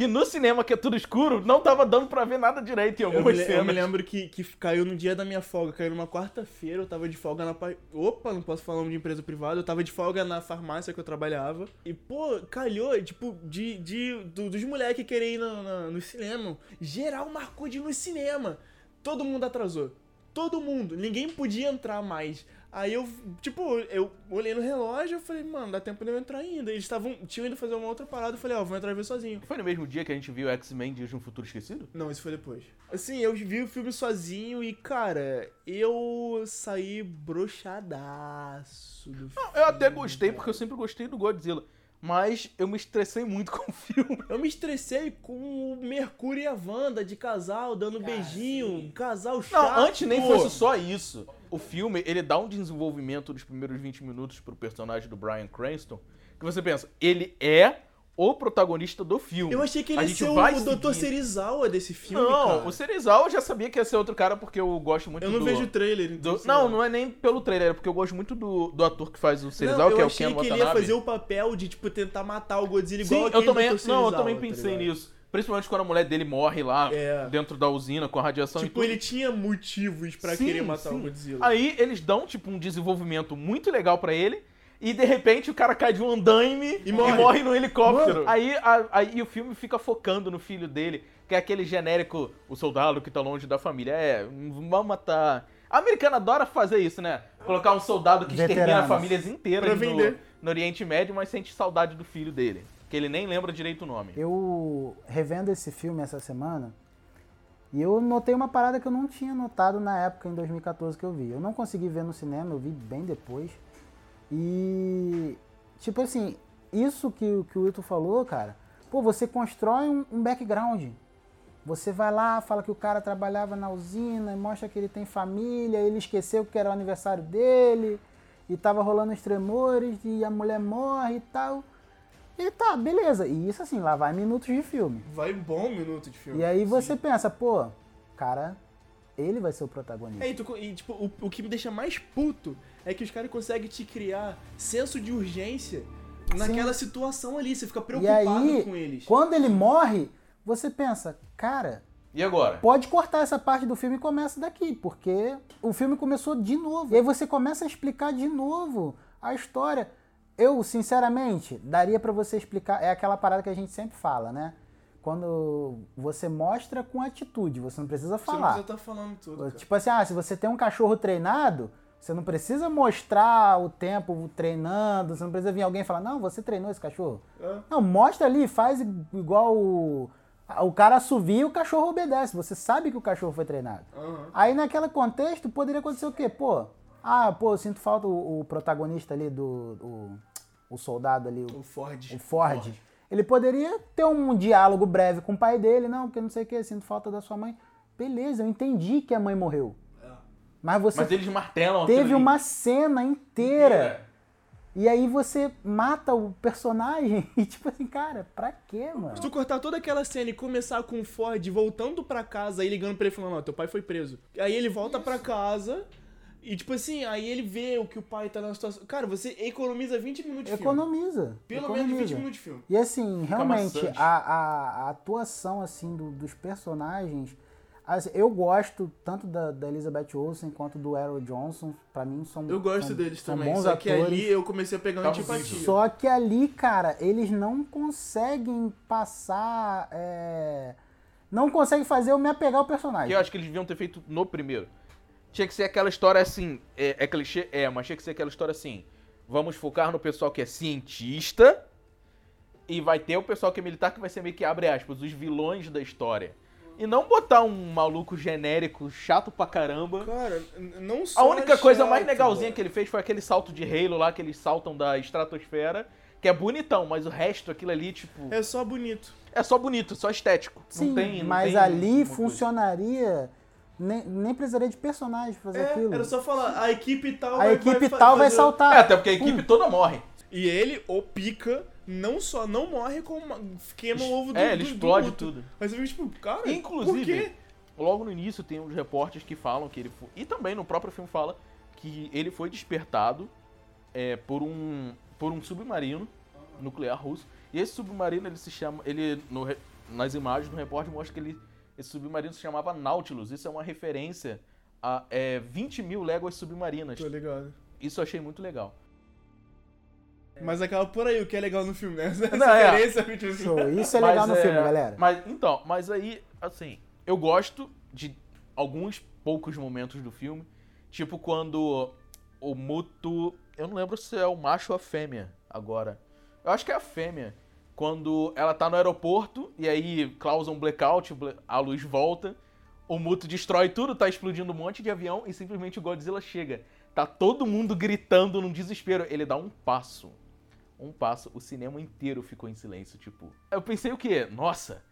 Speaker 2: que no cinema que é tudo escuro, não tava dando pra ver nada direito em
Speaker 1: Eu me,
Speaker 2: algumas cenas.
Speaker 1: eu me lembro que, que caiu no dia da minha folga, caiu numa quarta-feira, eu tava de folga na. pa- Opa, não posso falar nome de empresa privada, eu tava de folga na farmácia que eu trabalhava. E, pô, calhou, tipo, de, de, do- dos moleques querem ir no, na- no cinema. Geral marcou de ir no cinema. Todo mundo atrasou. Todo mundo. Ninguém podia entrar mais. Aí eu, tipo, eu olhei no relógio e falei, mano, dá tempo de eu entrar ainda. Eles estavam, tinham ido fazer uma outra parada, eu falei, ó, vou entrar e ver sozinho.
Speaker 2: Foi no mesmo dia que a gente viu X-Men Dias de um Futuro Esquecido?
Speaker 1: Não, isso foi depois. Assim, eu vi o filme sozinho e, cara, eu saí broxadaço do filme.
Speaker 2: Eu até gostei, porque eu sempre gostei do Godzilla. Mas eu me estressei muito com o filme.
Speaker 1: Eu me estressei com o Mercúrio e a Wanda de casal, dando beijinho, casal chato.
Speaker 2: Não, antes nem fosse só isso. O filme, ele dá um desenvolvimento dos primeiros 20 minutos pro personagem do Bryan Cranston, que você pensa, ele é o protagonista do filme.
Speaker 1: Eu achei que ele ia ser o, o Dr. Serizawa desse filme,
Speaker 2: Não,
Speaker 1: cara.
Speaker 2: o Serizawa eu já sabia que ia ser outro cara, porque eu gosto muito
Speaker 1: Eu não
Speaker 2: do...
Speaker 1: vejo o trailer, então.
Speaker 2: do- não, não é nem pelo trailer, é porque eu gosto muito do, do ator que faz o Serizawa,
Speaker 1: eu
Speaker 2: que é o
Speaker 1: achei
Speaker 2: Ken
Speaker 1: que ele ia
Speaker 2: Watanabe.
Speaker 1: fazer o papel de, tipo, tentar matar o Godzilla
Speaker 2: Sim,
Speaker 1: igual
Speaker 2: eu
Speaker 1: aquele
Speaker 2: também, não, eu também
Speaker 1: tá
Speaker 2: pensei
Speaker 1: ligado?
Speaker 2: nisso. Principalmente quando a mulher dele morre lá,
Speaker 1: É.
Speaker 2: dentro da usina, com a radiação e
Speaker 1: Tipo,
Speaker 2: tudo.
Speaker 1: ele tinha motivos pra
Speaker 2: Sim,
Speaker 1: querer matar
Speaker 2: sim.
Speaker 1: o Godzilla.
Speaker 2: Aí eles dão, tipo, um desenvolvimento muito legal pra ele. E de repente o cara cai de um andaime e
Speaker 1: morre.
Speaker 2: morre, no helicóptero.
Speaker 1: Mano.
Speaker 2: Aí, a- aí o filme fica focando no filho dele, Que é aquele genérico, o soldado que tá longe da família. É, vamos matar. A americana adora fazer isso, né? Colocar um soldado que extermina
Speaker 3: Veteranos.
Speaker 2: famílias inteiras no, no Oriente Médio, mas sente saudade do filho dele. Que ele nem lembra direito o nome.
Speaker 3: Eu revendo esse filme essa semana e eu notei uma parada que eu não tinha notado na época, em 2014, que eu vi. Eu não consegui ver no cinema, eu vi bem depois. E, tipo assim, isso que, que o Wilton falou, cara, pô, você constrói um, um background. Você vai lá, fala que o cara trabalhava na usina, mostra que ele tem família, ele esqueceu que era o aniversário dele, e tava rolando os tremores, e a mulher morre e tal. E tá, beleza. E isso assim, lá vai minutos de filme.
Speaker 1: Vai bom minuto de filme.
Speaker 3: E aí você pensa, pô, cara, ele vai ser o protagonista.
Speaker 1: É, e, tu- e, tipo, o, o que me deixa mais puto é que os caras conseguem te criar senso de urgência naquela situação ali. Você fica
Speaker 3: e
Speaker 1: preocupado
Speaker 3: aí,
Speaker 1: com eles.
Speaker 3: quando ele morre, você pensa, cara,
Speaker 2: E agora?
Speaker 3: pode cortar essa parte do filme e começa daqui, porque o filme começou de novo. E aí você começa a explicar de novo a história. Eu, sinceramente, daria pra você explicar, é aquela parada que a gente sempre fala, né? Quando você mostra com atitude, você não precisa
Speaker 1: Você não
Speaker 3: falar.
Speaker 1: precisa estar falando tudo. cara.
Speaker 3: Tipo assim, ah, se você tem um cachorro treinado, você não precisa mostrar o tempo treinando, você não precisa vir alguém falar, não, você treinou esse cachorro.
Speaker 1: É.
Speaker 3: Não, mostra ali, faz igual o, o cara assovia e o cachorro obedece. Você sabe que o cachorro foi treinado.
Speaker 1: Aham.
Speaker 3: Aí naquele contexto poderia acontecer o quê? Pô, ah, pô, eu sinto falta o, o protagonista ali do. O, o soldado ali, o,
Speaker 1: O Ford.
Speaker 3: o Ford. Ele poderia ter um diálogo breve com o pai dele, não, porque não sei o que, sinto falta da sua mãe. Beleza, eu entendi que a mãe morreu. Mas você
Speaker 2: Mas eles martelam
Speaker 3: teve uma cena inteira. E aí você mata o personagem e tipo assim, cara, pra quê, mano?
Speaker 1: Se tu cortar toda aquela cena e começar com o Ford voltando pra casa e ligando pra ele falando, ó, teu pai foi preso. Aí ele volta pra casa e, tipo assim, aí ele vê o que o pai tá na situação. Cara, você economiza 20 minutos de filme.
Speaker 3: Economiza.
Speaker 1: Pelo
Speaker 3: economiza.
Speaker 1: menos 20 minutos de filme.
Speaker 3: E assim, realmente, a, a, a atuação assim do- dos personagens, assim, eu gosto tanto da, da Elizabeth Olsen quanto do Errol Johnson. Pra mim são
Speaker 1: Eu gosto
Speaker 3: são,
Speaker 1: deles
Speaker 3: são
Speaker 1: também.
Speaker 3: bons
Speaker 1: Só que
Speaker 3: atores.
Speaker 1: ali eu comecei a pegar uma
Speaker 2: Tá
Speaker 1: antipatia.
Speaker 3: Só que ali, cara, eles não conseguem passar. é, Não conseguem fazer eu me apegar ao personagem.
Speaker 2: Que eu acho que eles deviam ter feito no primeiro. Tinha que ser aquela história assim. É, é clichê? É, mas tinha que ser aquela história assim. Vamos focar no pessoal que é cientista. E vai ter o pessoal que é militar que vai ser meio que, abre aspas, os vilões da história. E não botar um maluco genérico, chato pra caramba.
Speaker 1: Cara, não só
Speaker 2: A única coisa mais
Speaker 1: chato,
Speaker 2: legalzinha que ele fez foi aquele salto de Halo lá, que eles saltam da estratosfera. Que é bonitão, mas o resto, aquilo ali, tipo.
Speaker 1: É só bonito.
Speaker 2: É só bonito, só estético.
Speaker 3: Sim,
Speaker 2: não tem, não
Speaker 3: mas
Speaker 2: tem
Speaker 3: ali
Speaker 2: coisa.
Speaker 3: funcionaria. Nem, nem precisaria de personagem pra fazer
Speaker 1: É,
Speaker 3: aquilo.
Speaker 1: era só falar, a equipe tal
Speaker 3: A
Speaker 1: vai,
Speaker 3: equipe
Speaker 1: fa-
Speaker 3: tal vai
Speaker 1: fazer-
Speaker 3: saltar.
Speaker 2: É, até porque a equipe toda morre.
Speaker 1: E ele, o pica, não só não morre, como queima o ovo do
Speaker 2: É, ele
Speaker 1: do- do
Speaker 2: explode
Speaker 1: outro.
Speaker 2: tudo.
Speaker 1: Mas você fica tipo, cara, por
Speaker 2: Inclusive,
Speaker 1: quê?
Speaker 2: logo no início tem uns repórteres que falam que ele foi. E também no próprio filme fala que ele foi despertado é, por um. por um submarino nuclear russo. E esse submarino ele se chama. Ele. no nas imagens no repórter mostra que ele. Esse submarino se chamava Nautilus. Isso é uma referência a é, 20 mil léguas submarinas.
Speaker 1: Tô ligado.
Speaker 2: Isso eu achei muito legal.
Speaker 1: Mas acaba por aí o que é legal no filme, né? Essa
Speaker 2: Não, é.
Speaker 1: referência, assim.
Speaker 3: Show. Isso é
Speaker 2: Mas
Speaker 3: legal no filme, galera.
Speaker 2: Mas então, mas aí, assim, eu gosto de alguns poucos momentos do filme, tipo quando o Muto, eu não lembro se é o macho ou a fêmea agora. Eu acho que é a fêmea. Quando ela tá no aeroporto e aí causa um blackout, a luz volta, o Muto destrói tudo, tá explodindo um monte de avião e simplesmente o Godzilla chega. Tá todo mundo gritando num desespero. Ele dá um passo um passo, o cinema inteiro ficou em silêncio, tipo. Eu pensei o quê? Nossa,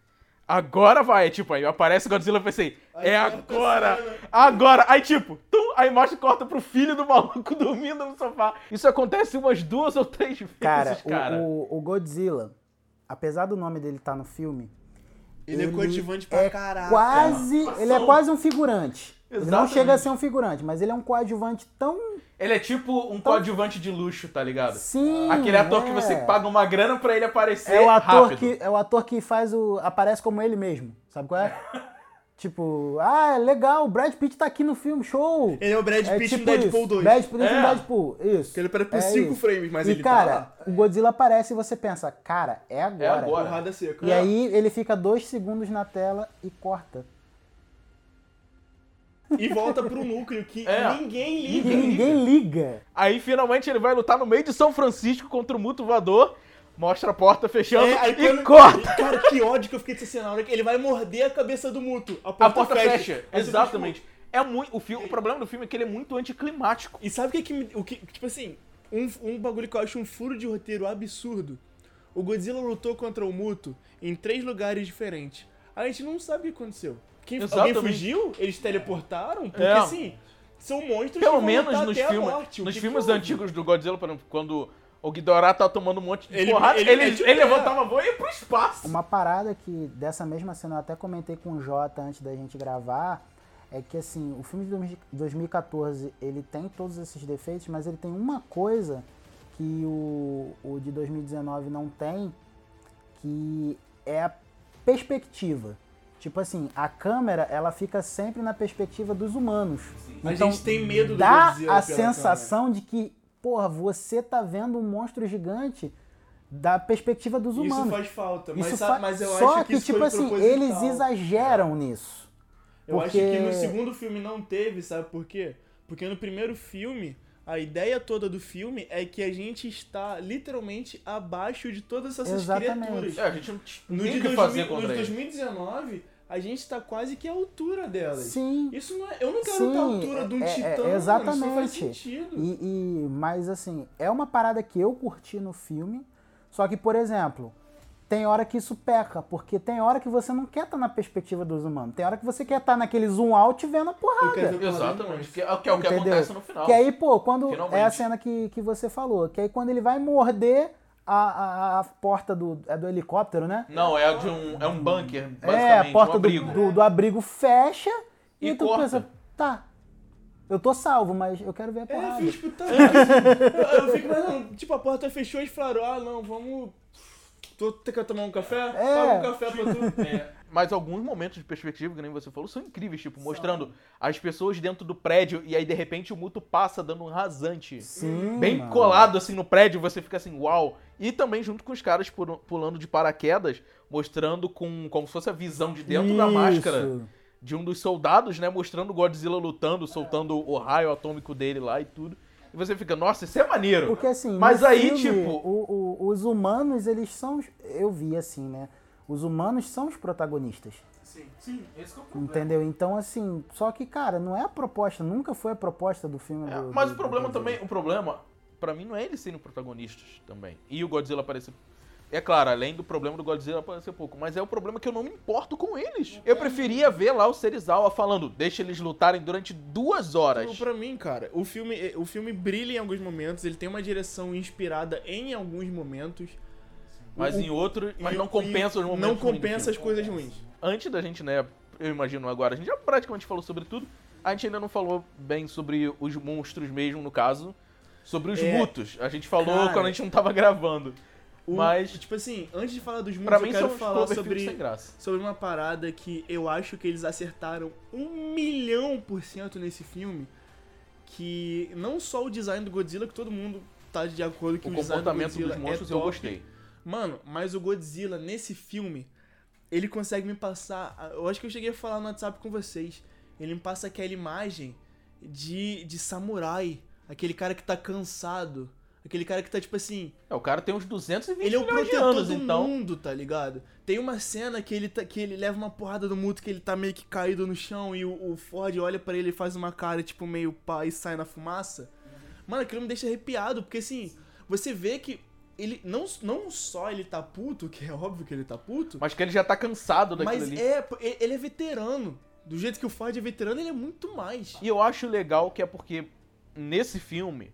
Speaker 2: agora vai, tipo, aí aparece o Godzilla, eu pensei, é
Speaker 1: corta
Speaker 2: agora, agora, aí tipo, tum, aí mostra e corta pro filho do maluco dormindo no sofá. Isso acontece umas duas ou três vezes,
Speaker 3: Cara,
Speaker 2: cara.
Speaker 3: o, o- o Godzilla, apesar do nome dele estar no filme,
Speaker 1: Ele, é coadjuvante pra
Speaker 3: é
Speaker 1: caralho.
Speaker 3: quase, ele é quase um figurante. Ele não
Speaker 2: Exatamente.
Speaker 3: chega a ser um figurante, mas ele é um coadjuvante tão
Speaker 2: Ele é tipo um coadjuvante de luxo, tá ligado?
Speaker 3: sim.
Speaker 2: Aquele ator que
Speaker 3: é.
Speaker 2: você paga uma grana pra ele aparecer
Speaker 3: É o ator
Speaker 2: rápido.
Speaker 3: que é o ator que faz o aparece como ele mesmo, sabe qual é? Tipo, ah, legal, o Brad Pitt tá aqui no filme, show!
Speaker 1: Ele é o Brad Pitt
Speaker 3: tipo
Speaker 1: no Deadpool
Speaker 3: isso,
Speaker 1: 2.
Speaker 3: Brad Pitt
Speaker 2: É.
Speaker 3: no Deadpool, isso.
Speaker 1: Que ele aparece por
Speaker 3: É
Speaker 1: 5
Speaker 3: isso.
Speaker 1: frames, mas
Speaker 3: e,
Speaker 1: ele
Speaker 3: cara,
Speaker 1: tá lá.
Speaker 3: o Godzilla aparece e você pensa, cara, é agora.
Speaker 2: agora.
Speaker 1: Porrada seca.
Speaker 3: E aí ele fica dois segundos na tela e corta.
Speaker 1: E volta pro núcleo que
Speaker 2: É.
Speaker 1: ninguém
Speaker 3: E
Speaker 1: liga.
Speaker 3: ninguém liga.
Speaker 2: Aí finalmente ele vai lutar no meio de São Francisco contra o Muto Voador, mostra a porta fechando
Speaker 1: É, aí
Speaker 2: e
Speaker 1: quando-
Speaker 2: corta.
Speaker 1: Cara, que ódio que eu fiquei dessa cena. Na hora que ele vai morder a cabeça do Muto. A porta,
Speaker 2: A porta fecha.
Speaker 1: Fica,
Speaker 2: Exatamente. É muito, o, filme, o problema do filme é que ele é muito anticlimático.
Speaker 1: E sabe o que que me- o que tipo assim, um, um bagulho que eu acho um furo de roteiro absurdo. O Godzilla lutou contra o Muto em três lugares diferentes. A gente não sabe o que aconteceu. Quem, alguém fugiu? Eles teleportaram? Porque
Speaker 2: É.
Speaker 1: assim, são monstros que
Speaker 2: Pelo
Speaker 1: vão
Speaker 2: menos nos.
Speaker 1: O
Speaker 2: nos
Speaker 1: que
Speaker 2: filmes
Speaker 1: que
Speaker 2: antigos do Godzilla, por exemplo, quando o Ghidorah tá tomando um monte de
Speaker 1: Ele-
Speaker 2: porrada,
Speaker 1: ele-
Speaker 2: ele, ele,
Speaker 1: é.
Speaker 2: levantava a voz e ia pro espaço.
Speaker 3: Uma parada que dessa mesma cena eu até comentei com o Jota antes da gente gravar é que assim, o filme de 2000 2014 ele tem todos esses defeitos, mas ele tem uma coisa que o, o de 2019 não tem, que é a perspectiva. Tipo assim, a câmera ela fica sempre na perspectiva dos humanos.
Speaker 1: A
Speaker 3: Então,
Speaker 1: gente tem medo do
Speaker 3: dá
Speaker 1: Godzilla
Speaker 3: a sensação de que, porra, você tá vendo um monstro gigante da perspectiva dos humanos.
Speaker 1: Isso faz falta, mas,
Speaker 3: fa-
Speaker 1: mas eu
Speaker 3: Só
Speaker 1: acho que, isso
Speaker 3: tipo
Speaker 1: foi
Speaker 3: assim,
Speaker 1: proposital.
Speaker 3: eles exageram nisso.
Speaker 1: Eu
Speaker 3: porque-
Speaker 1: acho que no segundo filme não teve, sabe por quê? Porque no primeiro filme, a ideia toda do filme é que a gente está literalmente abaixo de todas essas
Speaker 3: Exatamente.
Speaker 1: criaturas.
Speaker 2: É, a gente não
Speaker 1: No
Speaker 2: tem
Speaker 1: de
Speaker 2: o que
Speaker 1: 2000
Speaker 2: fazer
Speaker 1: no
Speaker 2: contra
Speaker 1: de
Speaker 2: ele.
Speaker 1: 2019, a gente tá quase que à altura delas.
Speaker 3: Sim.
Speaker 1: Isso não é, eu não quero
Speaker 3: Sim,
Speaker 1: estar à altura de um
Speaker 3: é- é-
Speaker 1: titã, mano,
Speaker 3: exatamente.
Speaker 1: isso não faz sentido.
Speaker 3: E, e- mas assim, é uma parada que eu curti no filme. Só que, por exemplo, tem hora que isso peca, porque tem hora que você não quer estar na perspectiva dos humanos. Tem hora que você quer estar naquele zoom out vendo a porrada.
Speaker 2: Exatamente, que é, que é o que
Speaker 3: Entendeu?
Speaker 2: acontece no final.
Speaker 3: Que aí, pô, quando.
Speaker 2: Finalmente.
Speaker 3: É a cena que, que você falou. Que aí quando ele vai morder a, a, a porta do. É do helicóptero, né?
Speaker 2: Não, é de um, é um bunker, basicamente,
Speaker 3: É, a porta
Speaker 2: um
Speaker 3: do-
Speaker 2: abrigo.
Speaker 3: Do, do, abrigo fecha e,
Speaker 2: E
Speaker 3: tu
Speaker 2: corta.
Speaker 3: pensa, tá. Eu tô salvo, mas eu quero ver a
Speaker 1: É,
Speaker 3: porrada.
Speaker 1: eu fico tipo, tá, eu, eu fico imaginando, tipo, a porta fechou e eles falaram, ah, não, vamos... Tu tu quer tomar um café?
Speaker 3: É.
Speaker 1: Paga um café pra tu.
Speaker 2: É, mas alguns momentos de perspectiva, que nem você falou, são incríveis, tipo, mostrando as pessoas dentro do prédio e aí de repente o Muto passa dando um rasante.
Speaker 3: Sim.
Speaker 2: Bem
Speaker 3: mano.
Speaker 2: colado assim no prédio, você fica assim, uau. E também junto com os caras pu- pulando de paraquedas, mostrando com como se fosse a visão de dentro da
Speaker 3: Isso.
Speaker 2: máscara de um dos soldados, né, mostrando o Godzilla lutando, soltando o raio atômico dele lá e tudo. E você fica, nossa, isso é maneiro.
Speaker 3: Porque assim,
Speaker 2: Mas aí,
Speaker 3: filme,
Speaker 2: tipo-
Speaker 3: o- o- os humanos, eles são. Eu vi assim, né? Os humanos são os protagonistas.
Speaker 1: Sim, sim, esse que é o problema.
Speaker 3: Entendeu? Então, assim, só que, cara, não é a proposta, nunca foi a proposta do filme.
Speaker 2: É,
Speaker 3: do-
Speaker 2: mas
Speaker 3: do-
Speaker 2: o problema
Speaker 3: do
Speaker 2: também, o problema, pra mim, não é eles serem protagonistas também. E o Godzilla aparecer. É claro, além do problema do Godzilla aparecer pouco, mas é o problema que eu não me importo com eles. Eu preferia ver lá o Serizawa falando, deixa eles lutarem durante duas horas.
Speaker 1: Pra mim, cara, o filme, o filme brilha em alguns momentos, ele tem uma direção inspirada em alguns momentos.
Speaker 2: Mas
Speaker 1: O-
Speaker 2: em outros, mas não compensa os momentos
Speaker 1: Não
Speaker 2: ruins do
Speaker 1: compensa as coisas ruins.
Speaker 2: Antes da gente, né, eu imagino agora, a gente já praticamente falou sobre tudo. A gente ainda não falou bem sobre os monstros mesmo, no caso. Sobre os
Speaker 1: É,
Speaker 2: mutos. A gente falou
Speaker 1: cara,
Speaker 2: quando a gente não tava gravando.
Speaker 1: O-
Speaker 2: Mas,
Speaker 1: Tipo assim, antes de falar dos mundos,
Speaker 2: pra
Speaker 1: eu
Speaker 2: mim,
Speaker 1: quero
Speaker 2: são os
Speaker 1: falar sobre, sobre uma parada que eu acho que eles acertaram um milhão por cento nesse filme. Que não só o design do Godzilla, que todo mundo tá de acordo que o,
Speaker 2: O
Speaker 1: design do
Speaker 2: comportamento
Speaker 1: Godzilla
Speaker 2: dos monstros
Speaker 1: é
Speaker 2: eu gostei.
Speaker 1: Mano, mas o Godzilla nesse filme, ele consegue me passar. Eu acho que eu cheguei a falar no WhatsApp com vocês. Ele me passa aquela imagem de, de samurai. Aquele cara que tá cansado. Aquele cara que tá tipo assim.
Speaker 2: É, o cara tem uns 220
Speaker 1: Ele é o protetor
Speaker 2: anos,
Speaker 1: do
Speaker 2: então.
Speaker 1: mundo, tá ligado? Tem uma cena que ele, tá, que ele leva uma porrada do muto, que ele tá meio que caído no chão e o, o Ford olha pra ele e faz uma cara, tipo, meio pá e sai na fumaça. Mano, aquilo me deixa arrepiado, porque assim, você vê que ele não, não só ele tá puto, que é óbvio que ele tá puto,
Speaker 2: Mas que ele já tá cansado daquilo
Speaker 1: mas
Speaker 2: ali.
Speaker 1: é, ele é veterano. Do jeito que o Ford é veterano, ele é muito mais.
Speaker 2: E eu acho legal que é porque nesse filme,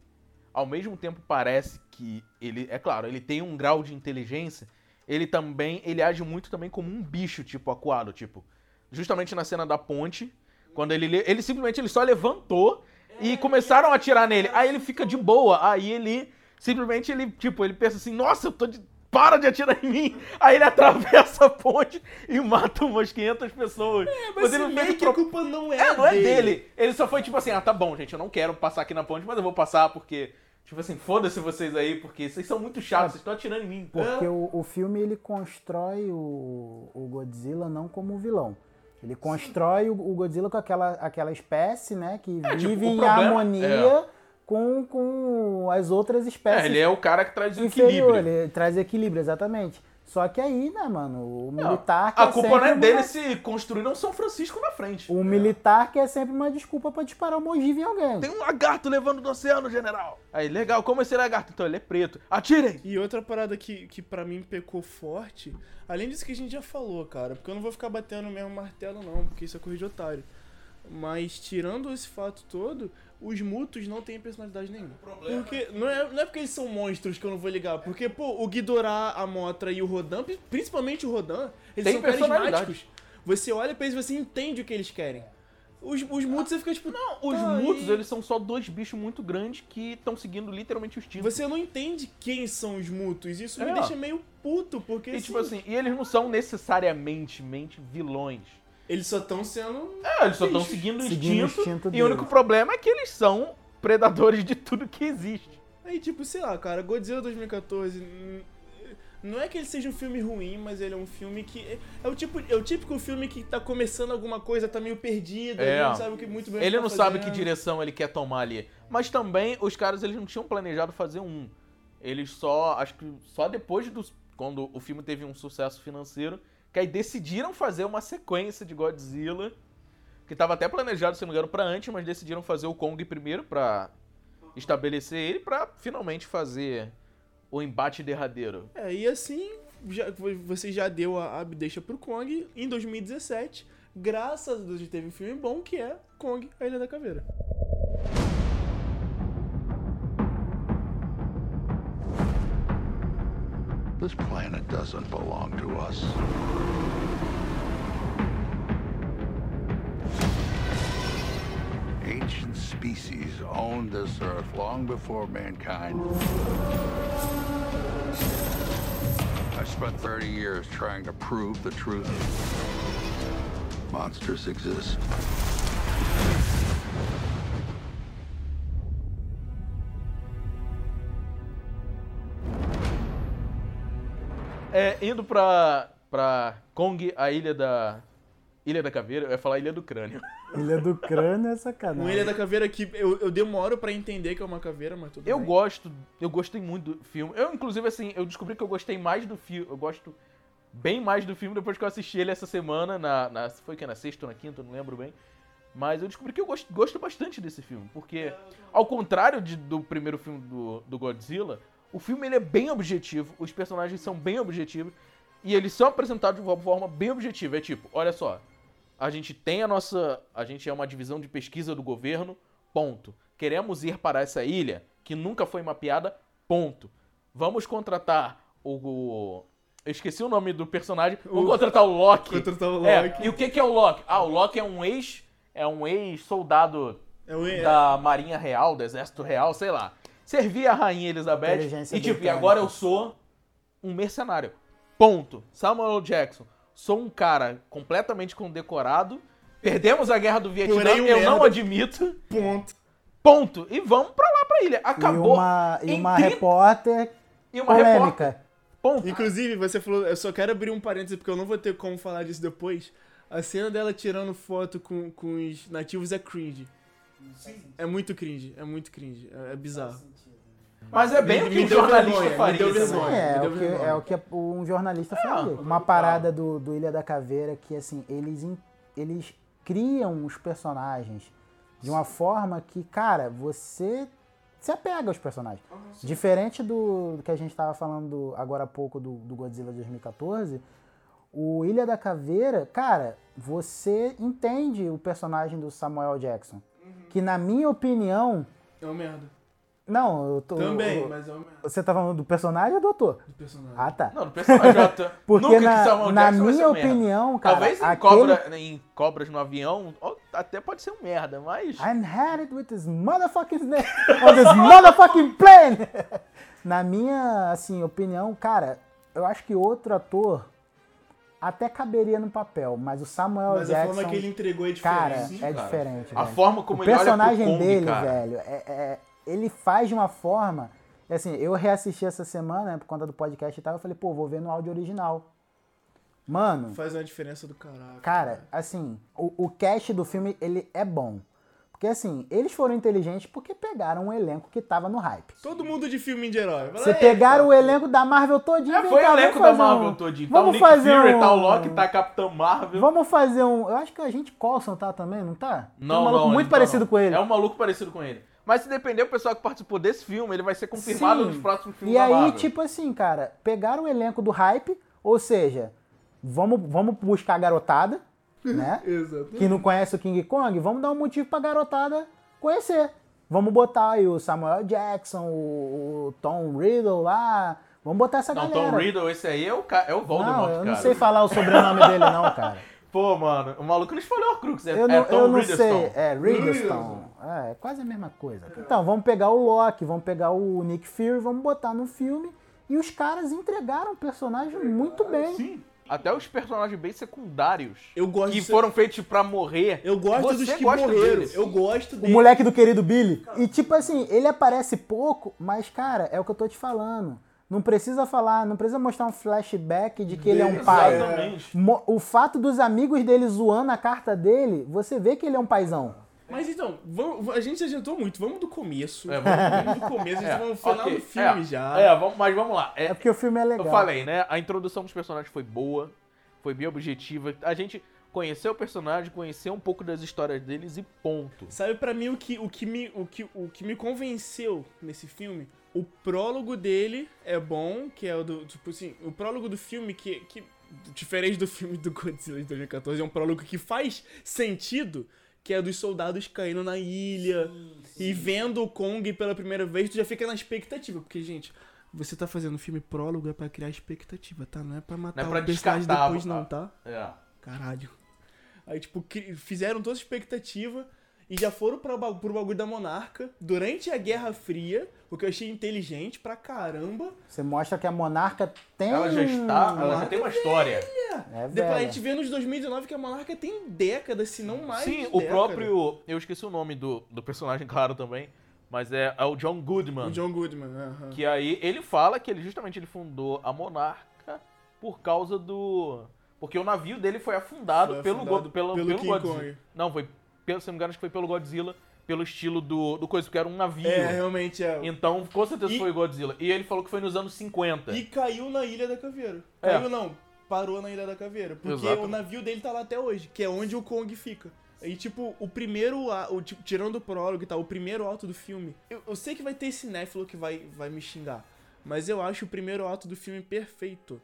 Speaker 2: ao mesmo tempo parece que ele, é claro, ele tem um grau de inteligência, ele também, ele age muito também como um bicho, tipo, acuado, tipo, justamente na cena da ponte, quando ele, le- ele simplesmente, ele só levantou e começaram a atirar nele, aí ele fica de boa, aí ele, simplesmente, ele, tipo, ele pensa assim, nossa, eu tô de para de atirar em mim. Aí ele atravessa a ponte e mata umas 500 pessoas.
Speaker 1: Mas
Speaker 2: ele
Speaker 1: meio que
Speaker 2: pro-
Speaker 1: a culpa não é,
Speaker 2: É, não é dele. Ele só foi tipo assim, ah, tá bom, gente, eu não quero passar aqui na ponte, mas eu vou passar porque, tipo assim, foda-se vocês aí, porque vocês são muito chatos, vocês estão atirando em mim.
Speaker 3: Porque o, o filme ele constrói o, o Godzilla não como vilão. Ele constrói o, o Godzilla com aquela, aquela espécie, né, que
Speaker 2: É, tipo,
Speaker 3: vive
Speaker 2: o
Speaker 3: em
Speaker 2: problema-
Speaker 3: harmonia com, com as outras espécies
Speaker 2: É, ele é o cara que traz o equilíbrio.
Speaker 3: ele traz equilíbrio, exatamente. Só que aí, né, mano, o
Speaker 2: Não,
Speaker 3: militar
Speaker 2: a
Speaker 3: quer
Speaker 2: culpa não é
Speaker 3: uma-
Speaker 2: dele se construir um São Francisco na frente.
Speaker 3: O militar quer sempre uma desculpa pra disparar uma ogiva em alguém.
Speaker 2: Tem um lagarto levando do oceano, general. Aí, legal, como esse lagarto? Então, ele é preto. Atirem!
Speaker 1: E outra parada que, que pra mim pecou forte, além disso que a gente já falou, cara, porque eu não vou ficar batendo o mesmo martelo não, porque isso é coisa de otário. Mas tirando esse fato todo, os mutos não têm personalidade nenhuma. Porque não é, não é porque eles são monstros que eu não vou ligar, porque pô, o Ghidorah, a Motra e o Rodan, principalmente o Rodan, eles
Speaker 2: Tem
Speaker 1: são carismáticos. Você olha pra eles e você entende o que eles querem. Os, os mutos você fica tipo, não,
Speaker 2: Os
Speaker 1: tá
Speaker 2: mutos,
Speaker 1: aí.
Speaker 2: eles são só dois bichos muito grandes que estão seguindo literalmente o instinto.
Speaker 1: Você não entende quem são os mutos. Isso
Speaker 2: É.
Speaker 1: me deixa meio puto, porque
Speaker 2: E tipo assim, e eles não são necessariamente mente vilões.
Speaker 1: Eles só estão sendo.
Speaker 2: É, eles só estão seguindo o
Speaker 3: seguindo o
Speaker 2: instinto.
Speaker 3: instinto
Speaker 2: e o único problema é que eles são predadores de tudo que existe.
Speaker 1: Aí, tipo, sei lá, cara, Godzilla 2014. hum, Não é que ele seja um filme ruim, mas ele é um filme que. É o, tipo, é o típico filme que tá começando alguma coisa, tá meio perdido,
Speaker 2: É.
Speaker 1: ele não sabe o que muito bem
Speaker 2: Ele
Speaker 1: tá
Speaker 2: não sabe que direção ele quer tomar ali. Mas também os caras eles não tinham planejado fazer um. Eles só, acho que só depois do quando o filme teve um sucesso financeiro, que aí decidiram fazer uma sequência de Godzilla, que estava até planejado, se não me engano, pra antes, mas decidiram fazer o Kong primeiro pra estabelecer ele pra finalmente fazer o embate derradeiro.
Speaker 1: É, e assim, já, você já deu a, a deixa pro Kong em 2017. Graças a Deus teve um filme bom que é Kong, a Ilha da Caveira.
Speaker 6: This planet doesn't belong to us. Ancient species owned this earth long before mankind. I spent 30 years trying to prove the truth. Monsters exist.
Speaker 2: É, indo pra, pra Kong, a ilha da. Ilha da Caveira, eu ia falar Ilha do Crânio.
Speaker 3: Ilha do crânio é sacanagem.
Speaker 1: Uma Ilha da Caveira que eu, eu demoro pra entender que é uma caveira, mas tudo
Speaker 2: Eu
Speaker 1: bem.
Speaker 2: gosto, eu gostei muito do filme. Eu, inclusive, assim, eu descobri que eu gostei mais do filme. Eu gosto bem mais do filme depois que eu assisti ele essa semana. Na, na, foi que na sexta ou na quinta, eu não lembro bem. Mas eu descobri que eu gosto, gosto bastante desse filme. Porque, ao contrário de- do primeiro filme do, do Godzilla, o filme ele é bem objetivo. Os personagens são bem objetivos. E eles são apresentados de uma forma bem objetiva. É tipo, olha só. A gente tem a nossa. A gente é uma divisão de pesquisa do governo. Ponto. Queremos ir para essa ilha que nunca foi mapeada. Ponto. Vamos contratar o. o- eu esqueci o nome do personagem. Vamos
Speaker 1: O-
Speaker 2: contratar o Loki.
Speaker 1: Contratar o
Speaker 2: É,
Speaker 1: Loki.
Speaker 2: e o que, que é o Loki? Ah, o Loki é um ex. É um ex-soldado
Speaker 1: É o-
Speaker 2: da Marinha Real, do Exército Real, sei lá. Servia a Rainha Elizabeth. E tipo, e agora eu sou um mercenário. Ponto. Samuel Jackson. Sou um cara completamente condecorado. Perdemos a guerra do Vietnã,
Speaker 1: Porém, um
Speaker 2: eu não
Speaker 1: merda.
Speaker 2: admito.
Speaker 1: Ponto.
Speaker 2: Ponto. E vamos pra lá pra ilha.
Speaker 3: E
Speaker 2: Acabou.
Speaker 3: uma, e uma
Speaker 2: 30
Speaker 3: repórter
Speaker 2: e uma repórter.
Speaker 3: polêmica.
Speaker 2: Ponto.
Speaker 1: Inclusive, você falou, eu só quero abrir um parênteses porque eu não vou ter como falar disso depois. A cena dela tirando foto com, com os nativos é cringe. É muito cringe, é muito cringe, é, é bizarro.
Speaker 2: Mas é bem
Speaker 1: Me-
Speaker 2: o que
Speaker 1: me
Speaker 2: um
Speaker 1: deu
Speaker 2: jornalista
Speaker 1: vergonha, me
Speaker 2: faria.
Speaker 1: deu
Speaker 2: também.
Speaker 1: vergonha.
Speaker 3: É,
Speaker 1: me
Speaker 3: é
Speaker 1: deu
Speaker 3: o, que, é o que um jornalista
Speaker 2: É,
Speaker 3: faria. Uma parada do, do Ilha da Caveira que, assim, eles, in- eles criam os personagens de uma forma que, cara, você se apega aos personagens. Diferente do, do que a gente estava falando do- agora há pouco do, do Godzilla 2014, o Ilha da Caveira, cara, você entende o personagem do Samuel Jackson. Que, na minha opinião...
Speaker 1: É uma merda.
Speaker 3: Não, eu tô...
Speaker 1: Também,
Speaker 3: eu-
Speaker 1: mas é uma merda
Speaker 3: Você tá falando do personagem ou do ator?
Speaker 1: do personagem.
Speaker 3: Ah, tá.
Speaker 2: Não, no personagem já tá-
Speaker 3: Porque
Speaker 2: Nunca que
Speaker 3: na,
Speaker 2: Samuel
Speaker 3: na
Speaker 2: Jackson
Speaker 3: minha
Speaker 2: um merda.
Speaker 3: opinião, cara,
Speaker 2: Talvez em,
Speaker 3: aquele...
Speaker 2: cobra, em cobras no avião, até pode ser um merda, mas.
Speaker 3: I'm headed with this motherfucking snake on this motherfucking plane. na minha, assim, opinião, cara, eu acho que outro ator até caberia no papel, mas o Samuel
Speaker 1: Mas a
Speaker 3: Jackson,
Speaker 1: forma que ele entregou é diferente.
Speaker 3: cara,
Speaker 2: Sim,
Speaker 3: é
Speaker 2: cara.
Speaker 3: diferente.
Speaker 2: A
Speaker 3: velho.
Speaker 2: forma como
Speaker 3: o
Speaker 2: ele olha pro
Speaker 3: personagem dele,
Speaker 2: cara.
Speaker 3: velho, é- é- ele faz de uma forma. Assim, eu reassisti essa semana, né, por conta do podcast e tal, eu falei, pô, vou ver no áudio original. Mano,
Speaker 1: Faz uma diferença do caralho.
Speaker 3: cara, assim, o, o cast do filme, ele é bom. Porque, assim, eles foram inteligentes porque pegaram um elenco que tava no hype.
Speaker 1: Todo mundo de filme de herói.
Speaker 3: Você pegaram o elenco da Marvel todinho.
Speaker 2: É, foi o elenco da Marvel
Speaker 3: um-
Speaker 2: todinho. Tá o
Speaker 3: Vamos
Speaker 2: Nick
Speaker 3: fazer
Speaker 2: Fury,
Speaker 3: um...
Speaker 2: tá o Loki, tá a Capitã Marvel.
Speaker 3: Vamos fazer um... Eu acho que a gente Coulson tá também, não tá? Tem
Speaker 2: Não,
Speaker 3: um maluco
Speaker 2: não,
Speaker 3: muito
Speaker 2: tá
Speaker 3: parecido
Speaker 2: não.
Speaker 3: com ele.
Speaker 2: É um maluco parecido com ele. Mas se depender do pessoal que participou desse filme, ele vai ser confirmado
Speaker 3: Sim.
Speaker 2: nos próximos filmes
Speaker 3: E aí,
Speaker 2: Marvel.
Speaker 3: tipo assim, cara, pegaram o elenco do hype, ou seja, vamos, vamos buscar a garotada, né?
Speaker 1: Exato.
Speaker 3: que não conhece o King Kong, vamos dar um motivo pra garotada conhecer. Vamos botar aí o Samuel Jackson, o, Tom Riddle lá. Vamos botar essa
Speaker 2: Não,
Speaker 3: galera.
Speaker 2: Tom Riddle, esse aí é o, ca... é o Voldemort,
Speaker 3: não, eu
Speaker 2: cara.
Speaker 3: não sei falar o sobrenome dele não, cara.
Speaker 2: Pô, mano, o maluco não espalhou a Crux. É,
Speaker 3: Eu
Speaker 2: é
Speaker 3: não,
Speaker 2: Tom
Speaker 3: eu não
Speaker 2: Riddleston.
Speaker 3: sei. É, Riddleston. É, é quase a mesma coisa. Então, vamos pegar o Loki, vamos pegar o Nick Fury, vamos botar no filme. E os caras entregaram o personagem muito bem.
Speaker 2: Sim. Até os personagens bem secundários.
Speaker 1: Eu gosto
Speaker 2: Que foram feitos pra morrer.
Speaker 1: Eu gosto
Speaker 2: Você
Speaker 1: dos que
Speaker 2: gosta
Speaker 1: morreram.
Speaker 2: deles.
Speaker 1: Eu gosto
Speaker 3: O
Speaker 1: dele.
Speaker 3: moleque do querido Billy. E tipo assim, ele aparece pouco, mas cara, é o que eu tô te falando. Não precisa falar, não precisa mostrar um flashback de que ele é um pai.
Speaker 2: Exatamente.
Speaker 3: O fato dos amigos dele zoando a carta dele, você vê que ele é um paizão.
Speaker 1: Mas então, vamos, a gente se adiantou muito. Vamos do começo.
Speaker 2: É, vamos-
Speaker 1: vamos do começo, a gente
Speaker 2: É,
Speaker 1: tá no final
Speaker 2: ok.
Speaker 1: do filme
Speaker 2: É,
Speaker 1: já.
Speaker 2: É, vamos, mas vamos lá. É,
Speaker 3: É porque o filme é legal.
Speaker 2: Eu falei, né? A introdução dos personagens foi boa, foi bem objetiva. A gente conheceu o personagem, conheceu um pouco das histórias deles e ponto.
Speaker 1: Sabe pra mim o que, o, que me, o, que, o que me convenceu nesse filme? O prólogo dele é bom, que é o do. Tipo assim, o prólogo do filme que. que diferente do filme do Godzilla de 2014, é um prólogo que faz sentido, que é dos soldados caindo na ilha e vendo o Kong pela primeira vez, tu já fica na expectativa. Porque, gente, você tá fazendo filme prólogo é pra criar expectativa, tá? Não é pra matar
Speaker 2: Não é pra
Speaker 1: o personagem depois, não,
Speaker 2: tá? É.
Speaker 1: Caralho. Aí, tipo, fizeram toda a expectativa e já foram pra, pro bagulho da Monarca durante a Guerra Fria, o que eu achei inteligente pra caramba.
Speaker 3: Você mostra que a monarca tem.
Speaker 2: Ela já está, ela já tem uma história.
Speaker 3: É
Speaker 1: Depois a gente vê nos 2019 que a Monarca tem décadas, se não mais.
Speaker 2: Sim, o
Speaker 1: década.
Speaker 2: próprio. Eu esqueci o nome do, do personagem, claro, também. Mas é, é o John Goodman.
Speaker 1: O John Goodman, aham.
Speaker 2: Que aí ele fala que ele justamente ele fundou a Monarca por causa do. Porque o navio dele foi afundado,
Speaker 1: Foi
Speaker 2: pelo,
Speaker 1: afundado
Speaker 2: pelo,
Speaker 1: pelo
Speaker 2: pelo
Speaker 1: King
Speaker 2: Godzilla.
Speaker 1: Kong.
Speaker 2: Não, foi. Se não me engano, acho que foi pelo Godzilla, pelo estilo do, do coisa, porque era um navio.
Speaker 1: É, realmente é.
Speaker 2: Então, com certeza
Speaker 1: E-
Speaker 2: foi o Godzilla. E ele falou que foi nos anos 50.
Speaker 1: E caiu na Ilha da Caveira.
Speaker 2: É.
Speaker 1: Caiu não, parou na Ilha da Caveira. Porque
Speaker 2: Exato.
Speaker 1: o navio dele tá lá até hoje, que é onde o Kong fica. E tipo, o primeiro, o, tipo, tirando o prólogo e tal, o primeiro ato do filme. Eu, eu sei que vai ter cinéfilo que vai, vai me xingar. Mas eu acho o primeiro ato do filme perfeito.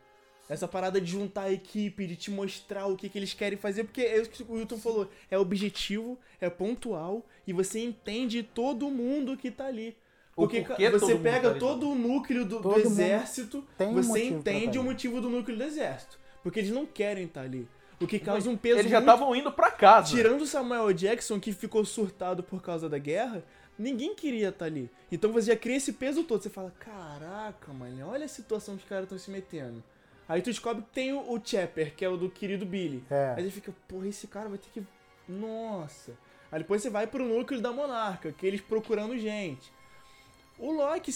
Speaker 1: Essa parada de juntar a equipe, de te mostrar o que, que eles querem fazer, porque é o que o Wilton falou, é objetivo, é pontual, e você entende todo mundo que tá ali.
Speaker 2: O
Speaker 1: Porque
Speaker 2: porquê
Speaker 1: você
Speaker 2: todo mundo
Speaker 1: pega
Speaker 2: tá ali
Speaker 1: todo o núcleo do, do exército,
Speaker 3: um
Speaker 1: você
Speaker 3: motivo pra
Speaker 1: entende
Speaker 3: tá
Speaker 1: o motivo do núcleo do exército. Porque eles não querem estar ali. O que causa um peso
Speaker 2: Eles já
Speaker 1: muito-
Speaker 2: estavam indo pra casa.
Speaker 1: Tirando o Samuel Jackson, que ficou surtado por causa da guerra, ninguém queria estar ali. Então você já cria esse peso todo. Você fala, caraca, mano, olha a situação que os caras estão se metendo. Aí tu descobre que tem o, o Chopper, que é o do querido Billy.
Speaker 3: É.
Speaker 1: Aí você fica, porra, esse cara vai ter que... Nossa. Aí depois você vai pro núcleo da Monarca, que eles procurando gente. O Loki,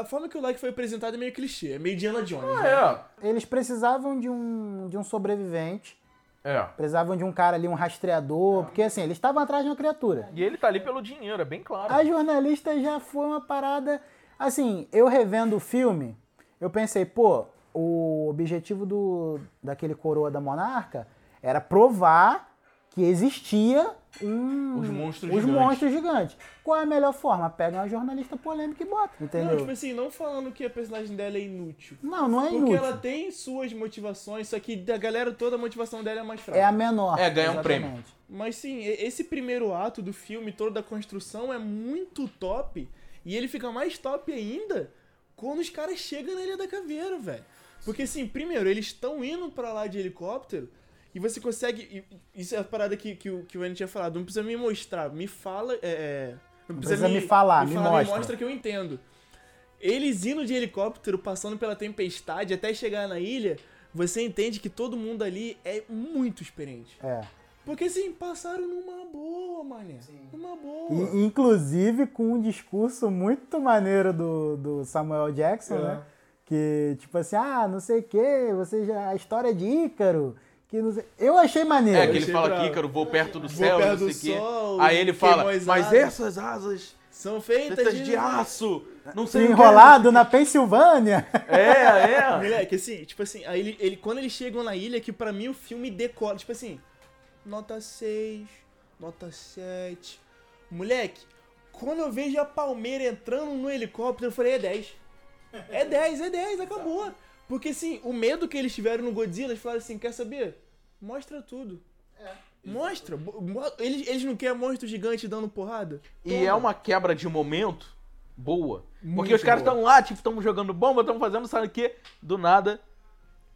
Speaker 1: a forma que o Loki foi apresentado é meio clichê, é meio Diana Jones. né?
Speaker 2: Ah,
Speaker 3: Eles precisavam de um, de um sobrevivente.
Speaker 2: é. É.
Speaker 3: Precisavam de um cara ali, um rastreador. Porque assim, eles estavam atrás de uma criatura.
Speaker 2: E ele tá ali pelo dinheiro, é bem claro.
Speaker 3: A jornalista já foi uma parada. Assim, eu revendo o filme, eu pensei, pô, o objetivo do daquele coroa da monarca era provar que existia um,
Speaker 2: Os monstros
Speaker 3: os
Speaker 2: gigantes.
Speaker 3: monstros gigantes. Qual é a melhor forma? Pega uma jornalista polêmica e bota,
Speaker 1: Não,
Speaker 3: entendeu?
Speaker 1: tipo assim, não falando que a personagem dela é inútil.
Speaker 3: Não, não é
Speaker 1: Porque
Speaker 3: inútil.
Speaker 1: ela tem suas motivações, só que da galera toda a motivação dela é mais fraca.
Speaker 3: É a menor.
Speaker 2: É, ganhar um prêmio.
Speaker 1: Mas sim, esse primeiro ato do filme, toda a construção é muito top. E ele fica mais top ainda quando os caras chegam na Ilha da Caveira, velho. Porque assim, primeiro, eles estão indo pra lá de helicóptero e você consegue. Isso é a parada que, que, o, que o tinha falado. Não precisa me mostrar, me fala. É, é, não
Speaker 3: precisa me falar, me mostra.
Speaker 1: que eu entendo. eles indo de helicóptero, passando pela tempestade até chegar na ilha, você entende que todo mundo ali é muito experiente.
Speaker 3: É.
Speaker 1: Porque assim, passaram numa boa, mané. Numa boa.
Speaker 3: E, inclusive com um discurso muito maneiro do, do Samuel Jackson,
Speaker 1: É.
Speaker 3: né? Que, tipo assim, ah, não sei o que, você já. A história de Ícaro. Que não sei... Eu achei maneiro.
Speaker 2: É, que ele fala que Ícaro voou perto do céu,
Speaker 1: perto
Speaker 2: não sei o quê.
Speaker 1: sol,
Speaker 2: Aí ele fala, mas
Speaker 1: asas."
Speaker 2: essas asas
Speaker 1: São feitas,
Speaker 2: feitas
Speaker 1: de...
Speaker 2: de aço, não sei o quê."
Speaker 3: Enrolado na Pensilvânia.
Speaker 2: É, é.
Speaker 1: Moleque, assim, tipo assim, aí ele, ele- quando eles chegam na ilha, que pra mim o filme decola, tipo assim, nota 6, nota 7. Moleque, quando eu vejo a Palmeira entrando no helicóptero, eu falei, é 10. É 10, é 10, acabou. Porque assim, o medo que eles tiveram no Godzilla, eles falaram assim, quer saber? Mostra tudo. Mostra. Bo- mo- Eles, eles não querem monstro gigante dando porrada?
Speaker 2: E é uma quebra de momento boa. Porque
Speaker 1: Muito
Speaker 2: os caras estão lá, tipo, estão jogando bomba, estão fazendo sabe o quê? Do nada,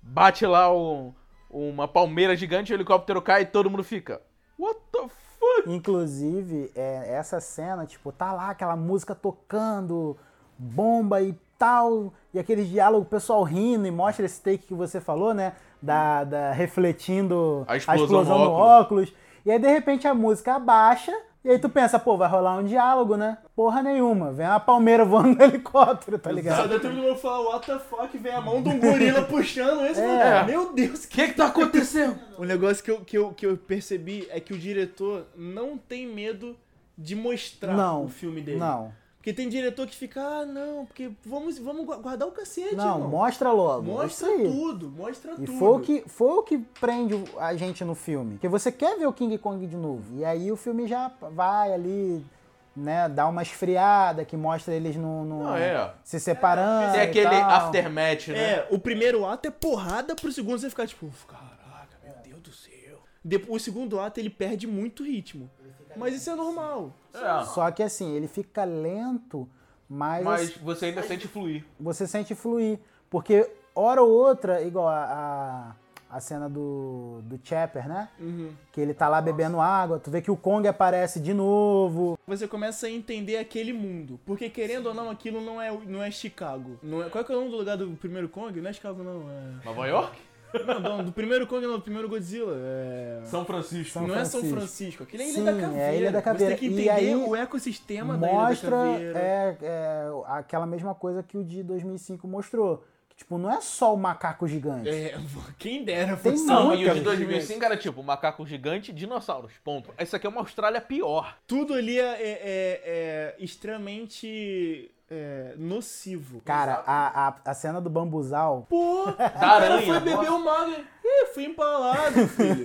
Speaker 2: bate lá o- uma palmeira gigante, o helicóptero cai e todo mundo fica. What the fuck?
Speaker 3: Inclusive, é, essa cena, tipo, tá lá aquela música tocando, bomba e tal, e aquele diálogo, o pessoal rindo e mostra esse take que você falou, né? Da, da refletindo
Speaker 2: A explosão no
Speaker 3: no óculos. E aí, de repente, a música abaixa, e aí tu pensa, pô, vai rolar um diálogo, né? Porra nenhuma. Vem uma palmeira voando no helicóptero, tá
Speaker 1: Só
Speaker 3: ligado?
Speaker 1: daí todo mundo fala, what the fuck, vem a mão de um gorila puxando esse,
Speaker 3: É.
Speaker 1: mano. Meu Deus,
Speaker 2: O que que tá acontecendo?
Speaker 1: O negócio que eu, que, eu, que eu percebi é que o diretor não tem medo de mostrar
Speaker 3: Não,
Speaker 1: o filme dele.
Speaker 3: Não,
Speaker 1: Porque tem diretor que fica, ah, não, porque vamos, vamos gu- guardar o cacete,
Speaker 3: não,
Speaker 1: irmão.
Speaker 3: mostra logo.
Speaker 1: Mostra
Speaker 3: isso aí.
Speaker 1: tudo, mostra
Speaker 3: E
Speaker 1: tudo.
Speaker 3: foi o, que, foi o que prende a gente no filme. Porque você quer ver o King Kong de novo. E aí o filme já vai ali, né, dá uma esfriada, que mostra eles no, no-
Speaker 2: Ah, é.
Speaker 3: se separando. E
Speaker 2: aquele
Speaker 3: tal.
Speaker 2: aftermath, né?
Speaker 1: É, o primeiro ato é porrada pro segundo você ficar tipo, caraca, meu Deus do céu. Depois, o segundo ato ele perde muito ritmo. Mas isso é normal.
Speaker 2: É.
Speaker 3: Só que assim, ele fica lento, mas,
Speaker 2: Mas você ainda sente fluir.
Speaker 3: você sente fluir. Porque hora ou outra, igual a, a, a cena do, do Chopper, né?
Speaker 1: Uhum.
Speaker 3: Que ele tá lá bebendo água, tu vê que o Kong aparece de novo.
Speaker 1: Você começa a entender aquele mundo. Porque querendo ou não, aquilo não é, não é Chicago. Não é, qual é, que é o nome do lugar do primeiro Kong? Não é Chicago, não. É...
Speaker 2: Nova York?
Speaker 1: Não, não, do primeiro Kong não, do primeiro Godzilla. É...
Speaker 2: São Francisco.
Speaker 3: São
Speaker 1: não é São
Speaker 3: Francisco.
Speaker 1: Francisco, aquele é a Ilha
Speaker 3: Sim,
Speaker 1: da
Speaker 3: é a
Speaker 1: Caveira.
Speaker 3: Ilha da Caveira.
Speaker 1: Você tem que entender
Speaker 3: aí
Speaker 1: o ecossistema da Ilha da
Speaker 3: mostra
Speaker 1: Caveira.
Speaker 3: é, é, aquela mesma coisa que o de 2005 mostrou. Que, tipo, não é só o macaco gigante.
Speaker 1: É, quem dera
Speaker 3: Tem
Speaker 1: fosse
Speaker 2: Não, e o de
Speaker 3: cara,
Speaker 2: 2005 era tipo macaco gigante, dinossauros. Ponto. Isso aqui é uma Austrália pior.
Speaker 1: Tudo ali é, é- é- é extremamente é, nocivo.
Speaker 3: Cara, a, a, a cena do bambuzal.
Speaker 1: Pô, o
Speaker 2: Da
Speaker 1: cara
Speaker 2: aranha.
Speaker 1: foi beber o mago. Ih, fui empalado, filho.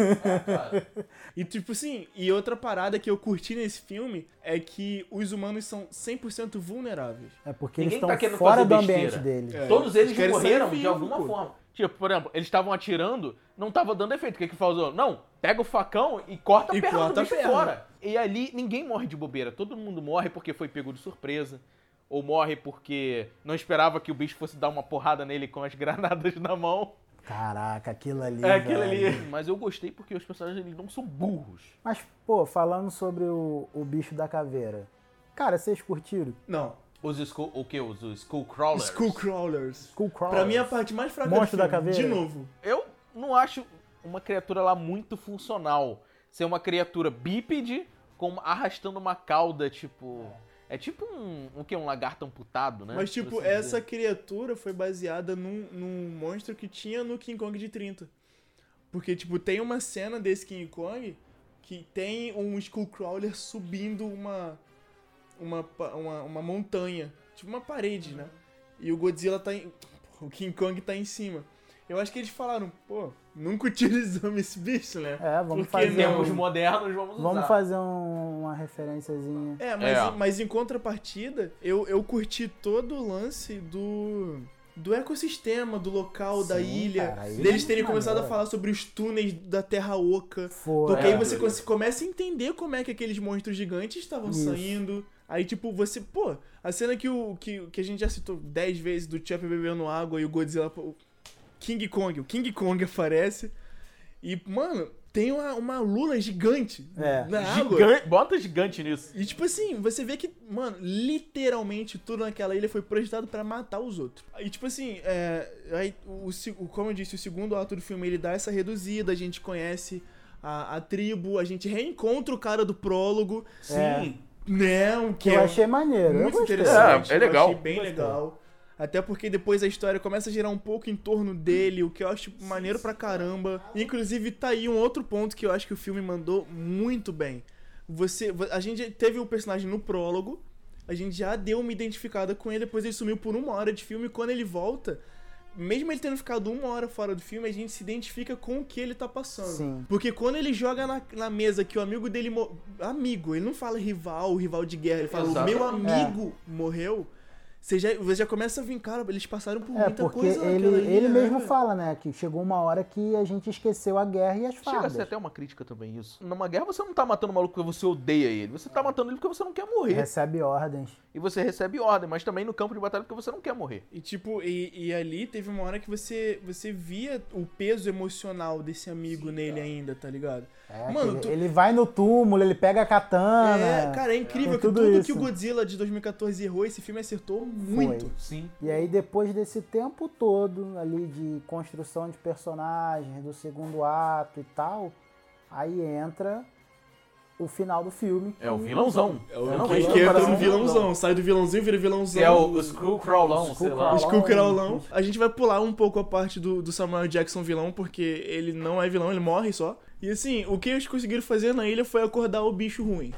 Speaker 1: E tipo assim, e outra parada que eu curti nesse filme é que os humanos são 100% vulneráveis.
Speaker 3: É porque
Speaker 2: Ninguém
Speaker 3: eles
Speaker 2: tá
Speaker 3: estão
Speaker 2: querendo
Speaker 3: fora do ambiente deles.
Speaker 1: É,
Speaker 2: Todos eles
Speaker 1: querem
Speaker 2: morreram
Speaker 1: sair
Speaker 2: de
Speaker 1: vivo,
Speaker 2: alguma
Speaker 1: pô.
Speaker 2: forma. Tipo, por exemplo, eles estavam atirando, não tava dando efeito. O que que falou? Não, pega o facão e corta a
Speaker 1: E
Speaker 2: perna
Speaker 1: corta
Speaker 2: do
Speaker 1: a
Speaker 2: bicho
Speaker 1: perna.
Speaker 2: fora. E ali ninguém morre de bobeira. Todo mundo morre porque foi pego de surpresa. Ou morre porque não esperava que o bicho fosse dar uma porrada nele com as granadas na mão.
Speaker 3: Caraca, aquilo ali.
Speaker 2: É aquilo ali. Mas eu gostei porque os personagens eles não são burros.
Speaker 3: Mas, pô, falando sobre o, o bicho da caveira. Cara, vocês curtiram?
Speaker 1: Não.
Speaker 2: Os skull, o que? Os, os Skullcrawlers.
Speaker 1: Skullcrawlers.
Speaker 3: Skullcrawlers.
Speaker 1: Pra mim, a parte mais fraca
Speaker 3: Monstro
Speaker 1: do
Speaker 3: da
Speaker 1: filme,
Speaker 3: caveira.
Speaker 1: De novo.
Speaker 2: Eu não acho uma criatura lá muito funcional. Ser uma criatura bípede com arrastando uma cauda, tipo. É tipo um. O que? Um lagarto amputado, né?
Speaker 1: Mas, tipo,
Speaker 2: assim
Speaker 1: essa
Speaker 2: dizer.
Speaker 1: criatura foi baseada num, num monstro que tinha no King Kong de 30. Porque, tipo, tem uma cena desse King Kong que tem um Skullcrawler subindo uma, uma, uma, uma montanha. Tipo, uma parede, né? E o Godzilla tá em... O King Kong tá em cima. Eu acho que eles falaram, pô, nunca utilizamos esse bicho, né?
Speaker 3: É, vamos
Speaker 1: Por que
Speaker 3: fazer
Speaker 1: não?
Speaker 2: Tempos modernos, vamos usar.
Speaker 3: Vamos fazer um- uma referenciazinha.
Speaker 1: É, mas,
Speaker 2: É.
Speaker 1: Em, mas em contrapartida, eu, eu curti todo o lance do. Do ecossistema, do local, da
Speaker 3: Sim,
Speaker 1: ilha.
Speaker 3: cara, a
Speaker 1: deles
Speaker 3: é
Speaker 1: terem
Speaker 3: muito
Speaker 1: começado a
Speaker 3: maneiro.
Speaker 1: falar sobre os túneis da Terra Oca.
Speaker 3: Foi.
Speaker 1: Porque aí
Speaker 2: É,
Speaker 1: você
Speaker 2: doido.
Speaker 1: cons- começa a entender como é que aqueles monstros gigantes estavam
Speaker 3: Isso.
Speaker 1: saindo. Aí, tipo, você. Pô, a cena que, o, que, que a gente já citou 10 vezes do Chopper bebendo água e o Godzilla. King Kong. O King Kong aparece. E, mano, tem uma, uma lula gigante
Speaker 3: É.
Speaker 1: na água.
Speaker 2: Gigante, bota gigante nisso.
Speaker 1: E tipo assim, você vê que, mano, literalmente tudo naquela ilha foi projetado pra matar os outros. E tipo assim, é, aí, o, o- como eu disse, o segundo ato do filme ele dá essa reduzida, a gente conhece a, a tribo, a gente reencontra o cara do prólogo.
Speaker 3: É.
Speaker 1: Né? o
Speaker 3: Que eu
Speaker 1: é
Speaker 3: achei maneiro.
Speaker 1: muito interessante.
Speaker 2: É, é legal.
Speaker 1: Eu achei bem legal. Até porque depois a história começa a girar um pouco em torno dele, o que eu acho maneiro pra caramba. Inclusive, tá aí um outro ponto que eu acho que o filme mandou muito bem. Você, a gente teve o personagem no prólogo, a gente já deu uma identificada com ele, depois ele sumiu por uma hora de filme, e quando ele volta, mesmo ele tendo ficado uma hora fora do filme, a gente se identifica com o que ele tá passando.
Speaker 3: Sim.
Speaker 1: Porque quando ele joga na, na mesa que o amigo dele. Amigo, ele não fala rival, rival de guerra, ele fala: o meu amigo morreu. Você já, você já começa a vir, cara, eles passaram por
Speaker 3: É,
Speaker 1: muita
Speaker 3: porque
Speaker 1: coisa
Speaker 3: ele, ele
Speaker 1: né,
Speaker 3: mesmo
Speaker 1: cara?
Speaker 3: fala, né, que chegou uma hora que a gente esqueceu a guerra e as
Speaker 2: Chega a
Speaker 3: fardas.
Speaker 2: ser até uma crítica também isso. Numa guerra você não tá matando o maluco porque você odeia ele. Você tá matando ele porque você não quer morrer.
Speaker 3: Recebe ordens.
Speaker 2: E você recebe ordem, mas também no campo de batalha porque você não quer morrer.
Speaker 1: E tipo, e, e ali teve uma hora que você, você via o peso emocional desse amigo nele ainda, tá ligado?
Speaker 3: É,
Speaker 1: Mano, tu-
Speaker 3: ele, ele vai no túmulo, ele pega a katana.
Speaker 1: É, cara, é incrível
Speaker 3: tem
Speaker 1: que
Speaker 3: tudo
Speaker 1: tudo que o Godzilla de 2014 errou, esse filme acertou muito.
Speaker 2: Sim.
Speaker 3: E aí, depois desse tempo todo ali de construção de personagens, do segundo ato e tal, aí entra o final do filme.
Speaker 2: É o vilãozão.
Speaker 1: É o que, que entra no vilãozão, sai do vilãozinho, vira vilãozão.
Speaker 2: Que é o Skullcrawlão, sei lá.
Speaker 3: Skullcrawlão.
Speaker 1: Skullcrawlão. A gente vai pular um pouco a parte do, do Samuel Jackson vilão, porque ele não é vilão, ele morre só. E assim, o que eles conseguiram fazer na ilha foi acordar o bicho ruim.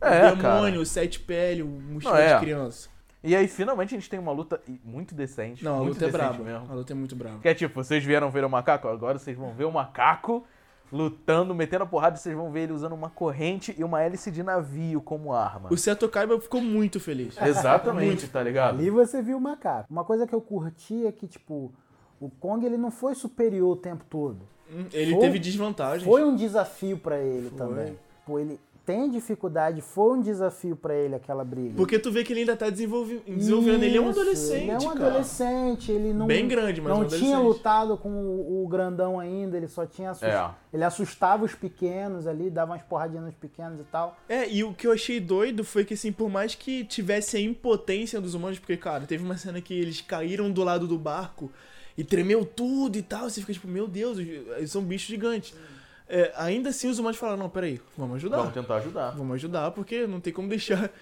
Speaker 2: É,
Speaker 1: o demônio,
Speaker 2: cara.
Speaker 1: o sete pele, o mochila
Speaker 2: Não, é.
Speaker 1: de criança.
Speaker 2: E aí, finalmente, a gente tem uma luta muito decente.
Speaker 1: Não, a
Speaker 2: muito
Speaker 1: luta é
Speaker 2: decente
Speaker 1: braba.
Speaker 2: mesmo.
Speaker 1: A luta é muito braba.
Speaker 2: Que é tipo, vocês vieram ver o macaco, agora vocês vão ver o macaco lutando, metendo a porrada, e vocês vão ver ele usando uma corrente e uma hélice de navio como arma.
Speaker 1: O Seto Kaiba ficou muito feliz.
Speaker 2: Exatamente, tá ligado?
Speaker 3: Ali você viu o macaco. Uma coisa que eu curti é que, tipo, o Kong ele não foi superior o tempo todo.
Speaker 1: Hum, Ele
Speaker 3: Foi-
Speaker 1: teve desvantagem.
Speaker 3: Foi um desafio pra ele também. Pô, ele tem dificuldade, foi um desafio pra ele aquela briga.
Speaker 1: Porque tu vê que ele ainda tá desenvolvendo. Ele é um adolescente.
Speaker 3: Ele é um
Speaker 1: cara.
Speaker 3: adolescente, ele não.
Speaker 1: Bem grande, mas
Speaker 3: Não
Speaker 1: um
Speaker 3: tinha lutado com o, o grandão ainda, ele só tinha assust...
Speaker 2: É.
Speaker 3: Ele assustava os pequenos ali, dava umas porradinhas nos pequenos e tal.
Speaker 1: É, e o que eu achei doido foi que, assim, por mais que tivesse a impotência dos humanos, porque, cara, teve uma cena que eles caíram do lado do barco e tremeu tudo e tal, você fica tipo, meu Deus, eles são bichos gigantes. É, ainda assim, os humanos falaram, não, peraí, vamos ajudar.
Speaker 2: Vamos tentar ajudar.
Speaker 1: Vamos ajudar, porque não tem como deixar...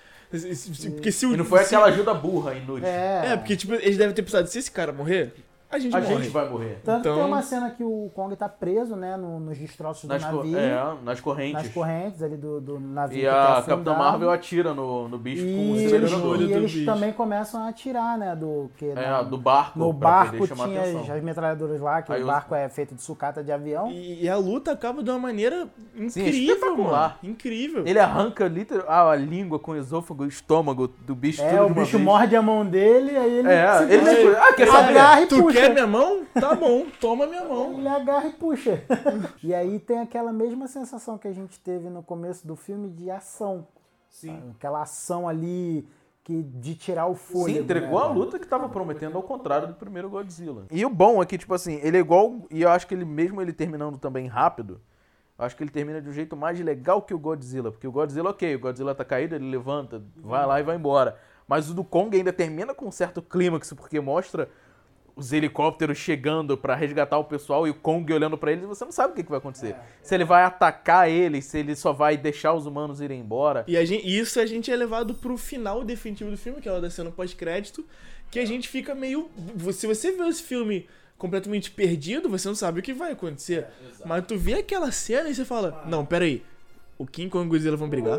Speaker 1: Porque se o...
Speaker 2: E não foi
Speaker 1: se-
Speaker 2: aquela ajuda burra, inútil.
Speaker 3: É.
Speaker 1: É, porque, tipo, eles devem ter pensado, se esse cara morrer, a gente
Speaker 2: A
Speaker 1: morre.
Speaker 2: gente vai morrer.
Speaker 3: Tanto
Speaker 1: Então-
Speaker 3: que tem uma cena que o Kong tá preso, né, no- nos destroços
Speaker 2: Nas,
Speaker 3: do
Speaker 2: co-
Speaker 3: navio.
Speaker 2: é, nas correntes.
Speaker 3: Nas correntes ali do, do navio.
Speaker 2: E
Speaker 3: que tá
Speaker 2: a
Speaker 3: afundado.
Speaker 2: Capitã Marvel atira no, no bicho com o
Speaker 3: E,
Speaker 2: acelerador.
Speaker 1: olho
Speaker 3: e
Speaker 1: do
Speaker 3: eles
Speaker 1: bicho.
Speaker 3: também começam a atirar, né? Do, que
Speaker 2: É,
Speaker 3: na-
Speaker 2: do barco.
Speaker 3: No barco tinha
Speaker 2: atenção.
Speaker 3: as, as metralhadoras lá, que
Speaker 2: Aí
Speaker 3: o barco é feito de sucata de avião.
Speaker 1: E, e a luta acaba de uma maneira incrível,
Speaker 2: espetacular.
Speaker 1: mano. Incrível.
Speaker 2: Ele arranca literal, a língua com o esôfago e o estômago do bicho
Speaker 3: É,
Speaker 2: tudo
Speaker 3: o
Speaker 2: de uma
Speaker 3: bicho
Speaker 2: vez.
Speaker 3: morde a mão dele, aí ele
Speaker 2: É, ele
Speaker 3: simplesmente
Speaker 2: tipo, ah, quer saber?
Speaker 3: agarra e puxa.
Speaker 1: Quer minha mão? Tá bom, toma minha mão.
Speaker 3: Ele agarra e puxa. e aí tem aquela mesma sensação que a gente teve no começo do filme de ação. Sim. Aquela ação ali que de tirar o fôlego.
Speaker 2: Sim, entregou
Speaker 3: né,
Speaker 2: a luta que tava prometendo ao contrário do primeiro Godzilla. E o bom é que, tipo assim, ele é igual. E eu acho que ele, mesmo ele terminando também rápido, eu acho que ele termina de um jeito mais legal que o Godzilla. Porque o Godzilla, ok, o Godzilla tá caído, ele levanta, vai lá e vai embora. Mas o do Kong ainda termina com um certo clímax, porque mostra os helicópteros chegando pra resgatar o pessoal e o Kong olhando pra eles, você não sabe o que, que vai acontecer. Se ele vai atacar eles, se ele só vai deixar os humanos irem embora.
Speaker 1: E a gente, isso a gente é levado pro final definitivo do filme, que é o da cena pós-crédito, que a gente fica meio. Se você vê esse filme completamente perdido, você não sabe o que vai acontecer. Mas tu vê aquela cena e você fala: Não, peraí. O King Kong e o Godzilla vão brigar?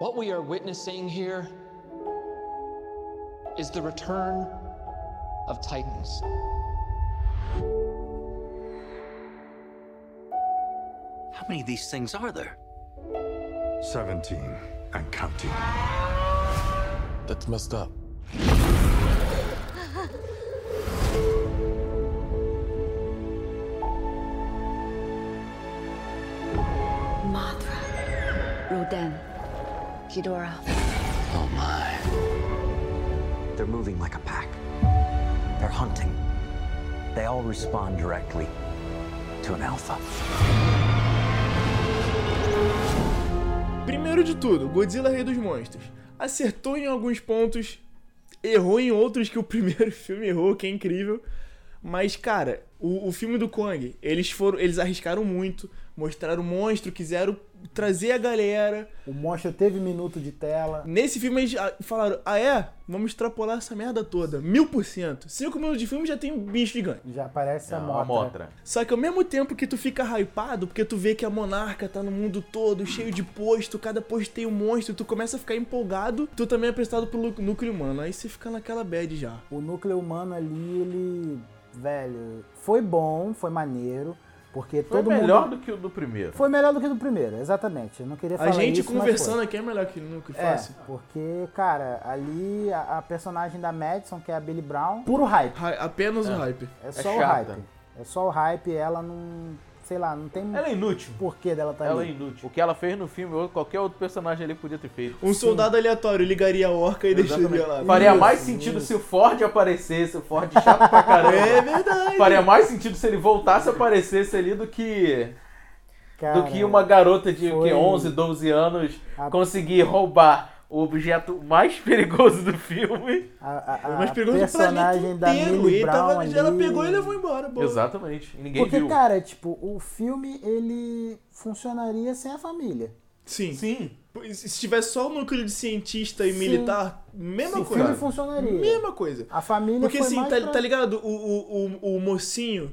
Speaker 7: What we are witnessing here is the return of Titans.
Speaker 8: How many of these things are there?
Speaker 4: 17 and counting.
Speaker 9: That's messed up.
Speaker 5: Mothra. Rodan. Ghidorah.
Speaker 8: Oh my. They're moving like a pack. They're hunting. They all respond directly. to an alpha.
Speaker 1: Primeiro de tudo, Godzilla Rei dos Monstros. Acertou em alguns pontos, errou em outros que o primeiro filme errou, que é incrível. Mas, cara, o, o filme do Kong, eles foram. Eles arriscaram muito, mostraram o monstro, quiseram trazer a galera.
Speaker 3: O monstro teve minuto de tela.
Speaker 1: Nesse filme eles ah, falaram, ah é? Vamos extrapolar essa merda toda. Mil por cento. Cinco minutos de filme já tem um bicho gigante.
Speaker 3: Já aparece a
Speaker 2: Não,
Speaker 3: motra.
Speaker 2: a motra.
Speaker 1: Só que ao mesmo tempo que tu fica hypado, porque tu vê que a monarca tá no mundo todo, cheio de posto, cada posto tem um monstro, tu começa a ficar empolgado, tu também é apresentado pelo núcleo humano. Aí você fica naquela bad já.
Speaker 3: O núcleo humano ali, ele. Velho, foi bom, foi maneiro. Porque
Speaker 2: Foi
Speaker 3: todo
Speaker 2: melhor
Speaker 3: mundo.
Speaker 2: do que o do primeiro.
Speaker 3: Foi melhor do que do primeiro, exatamente. Eu não queria falar
Speaker 1: A gente
Speaker 3: isso,
Speaker 1: conversando aqui é melhor que no núcleo
Speaker 3: É,
Speaker 1: fácil.
Speaker 3: porque, cara, ali a, a personagem da Madison, que é a Billy Brown, puro hype.
Speaker 1: Hy- Apenas o hype.
Speaker 3: É só o
Speaker 2: chata.
Speaker 3: hype. É só o hype, ela não. Sei lá, não tem
Speaker 2: Ela é inútil.
Speaker 3: porquê dela tá
Speaker 2: Ela é
Speaker 3: ali.
Speaker 2: inútil. O que ela fez no filme, ou qualquer outro personagem ali podia ter feito.
Speaker 1: Um soldado aleatório ligaria a orca e deixaria lá.
Speaker 2: Exatamente. Faria
Speaker 3: Isso,
Speaker 2: mais sentido
Speaker 3: isso.
Speaker 2: se o Ford aparecesse, o Ford chato pra caramba.
Speaker 1: É verdade.
Speaker 2: Faria mais sentido se ele voltasse a aparecesse ali do que
Speaker 3: Cara,
Speaker 2: do que uma garota de
Speaker 3: foi-
Speaker 2: que 11, 12 anos
Speaker 3: A-
Speaker 2: conseguir roubar o objeto mais perigoso do filme.
Speaker 3: A, a, a
Speaker 1: Mas pegou o planeta
Speaker 3: personagem da. Millie
Speaker 1: E
Speaker 3: Brown
Speaker 1: tava,
Speaker 3: ali...
Speaker 1: ela pegou e levou embora. boa.
Speaker 2: Exatamente. E ninguém
Speaker 3: Porque,
Speaker 2: viu.
Speaker 3: cara, tipo, o filme, ele funcionaria sem a família.
Speaker 1: Sim.
Speaker 2: Sim.
Speaker 1: Se tivesse só o núcleo de cientista e
Speaker 3: Sim.
Speaker 1: militar, mesma
Speaker 3: o
Speaker 1: coisa.
Speaker 3: filme funcionaria.
Speaker 1: Mesma coisa.
Speaker 3: A família
Speaker 1: Porque
Speaker 3: foi
Speaker 1: assim,
Speaker 3: mais
Speaker 1: tá,
Speaker 3: pra-
Speaker 1: tá ligado? O, o, o, o mocinho,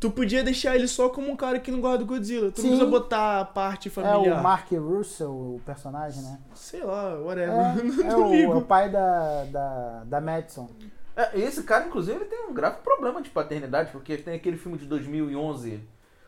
Speaker 1: tu podia deixar ele só como um cara que não gosta do Godzilla. Tu
Speaker 3: Sim.
Speaker 1: não precisa botar a parte
Speaker 3: É
Speaker 1: familiar.
Speaker 3: o Mark Russell, o personagem, né?
Speaker 1: Sei lá, whatever.
Speaker 3: É,
Speaker 1: não
Speaker 3: é
Speaker 1: não
Speaker 3: o,
Speaker 1: ligo.
Speaker 3: é o pai da, da, da Madison.
Speaker 2: É, esse cara, inclusive, ele tem um grave problema de paternidade, porque tem aquele filme de 2011,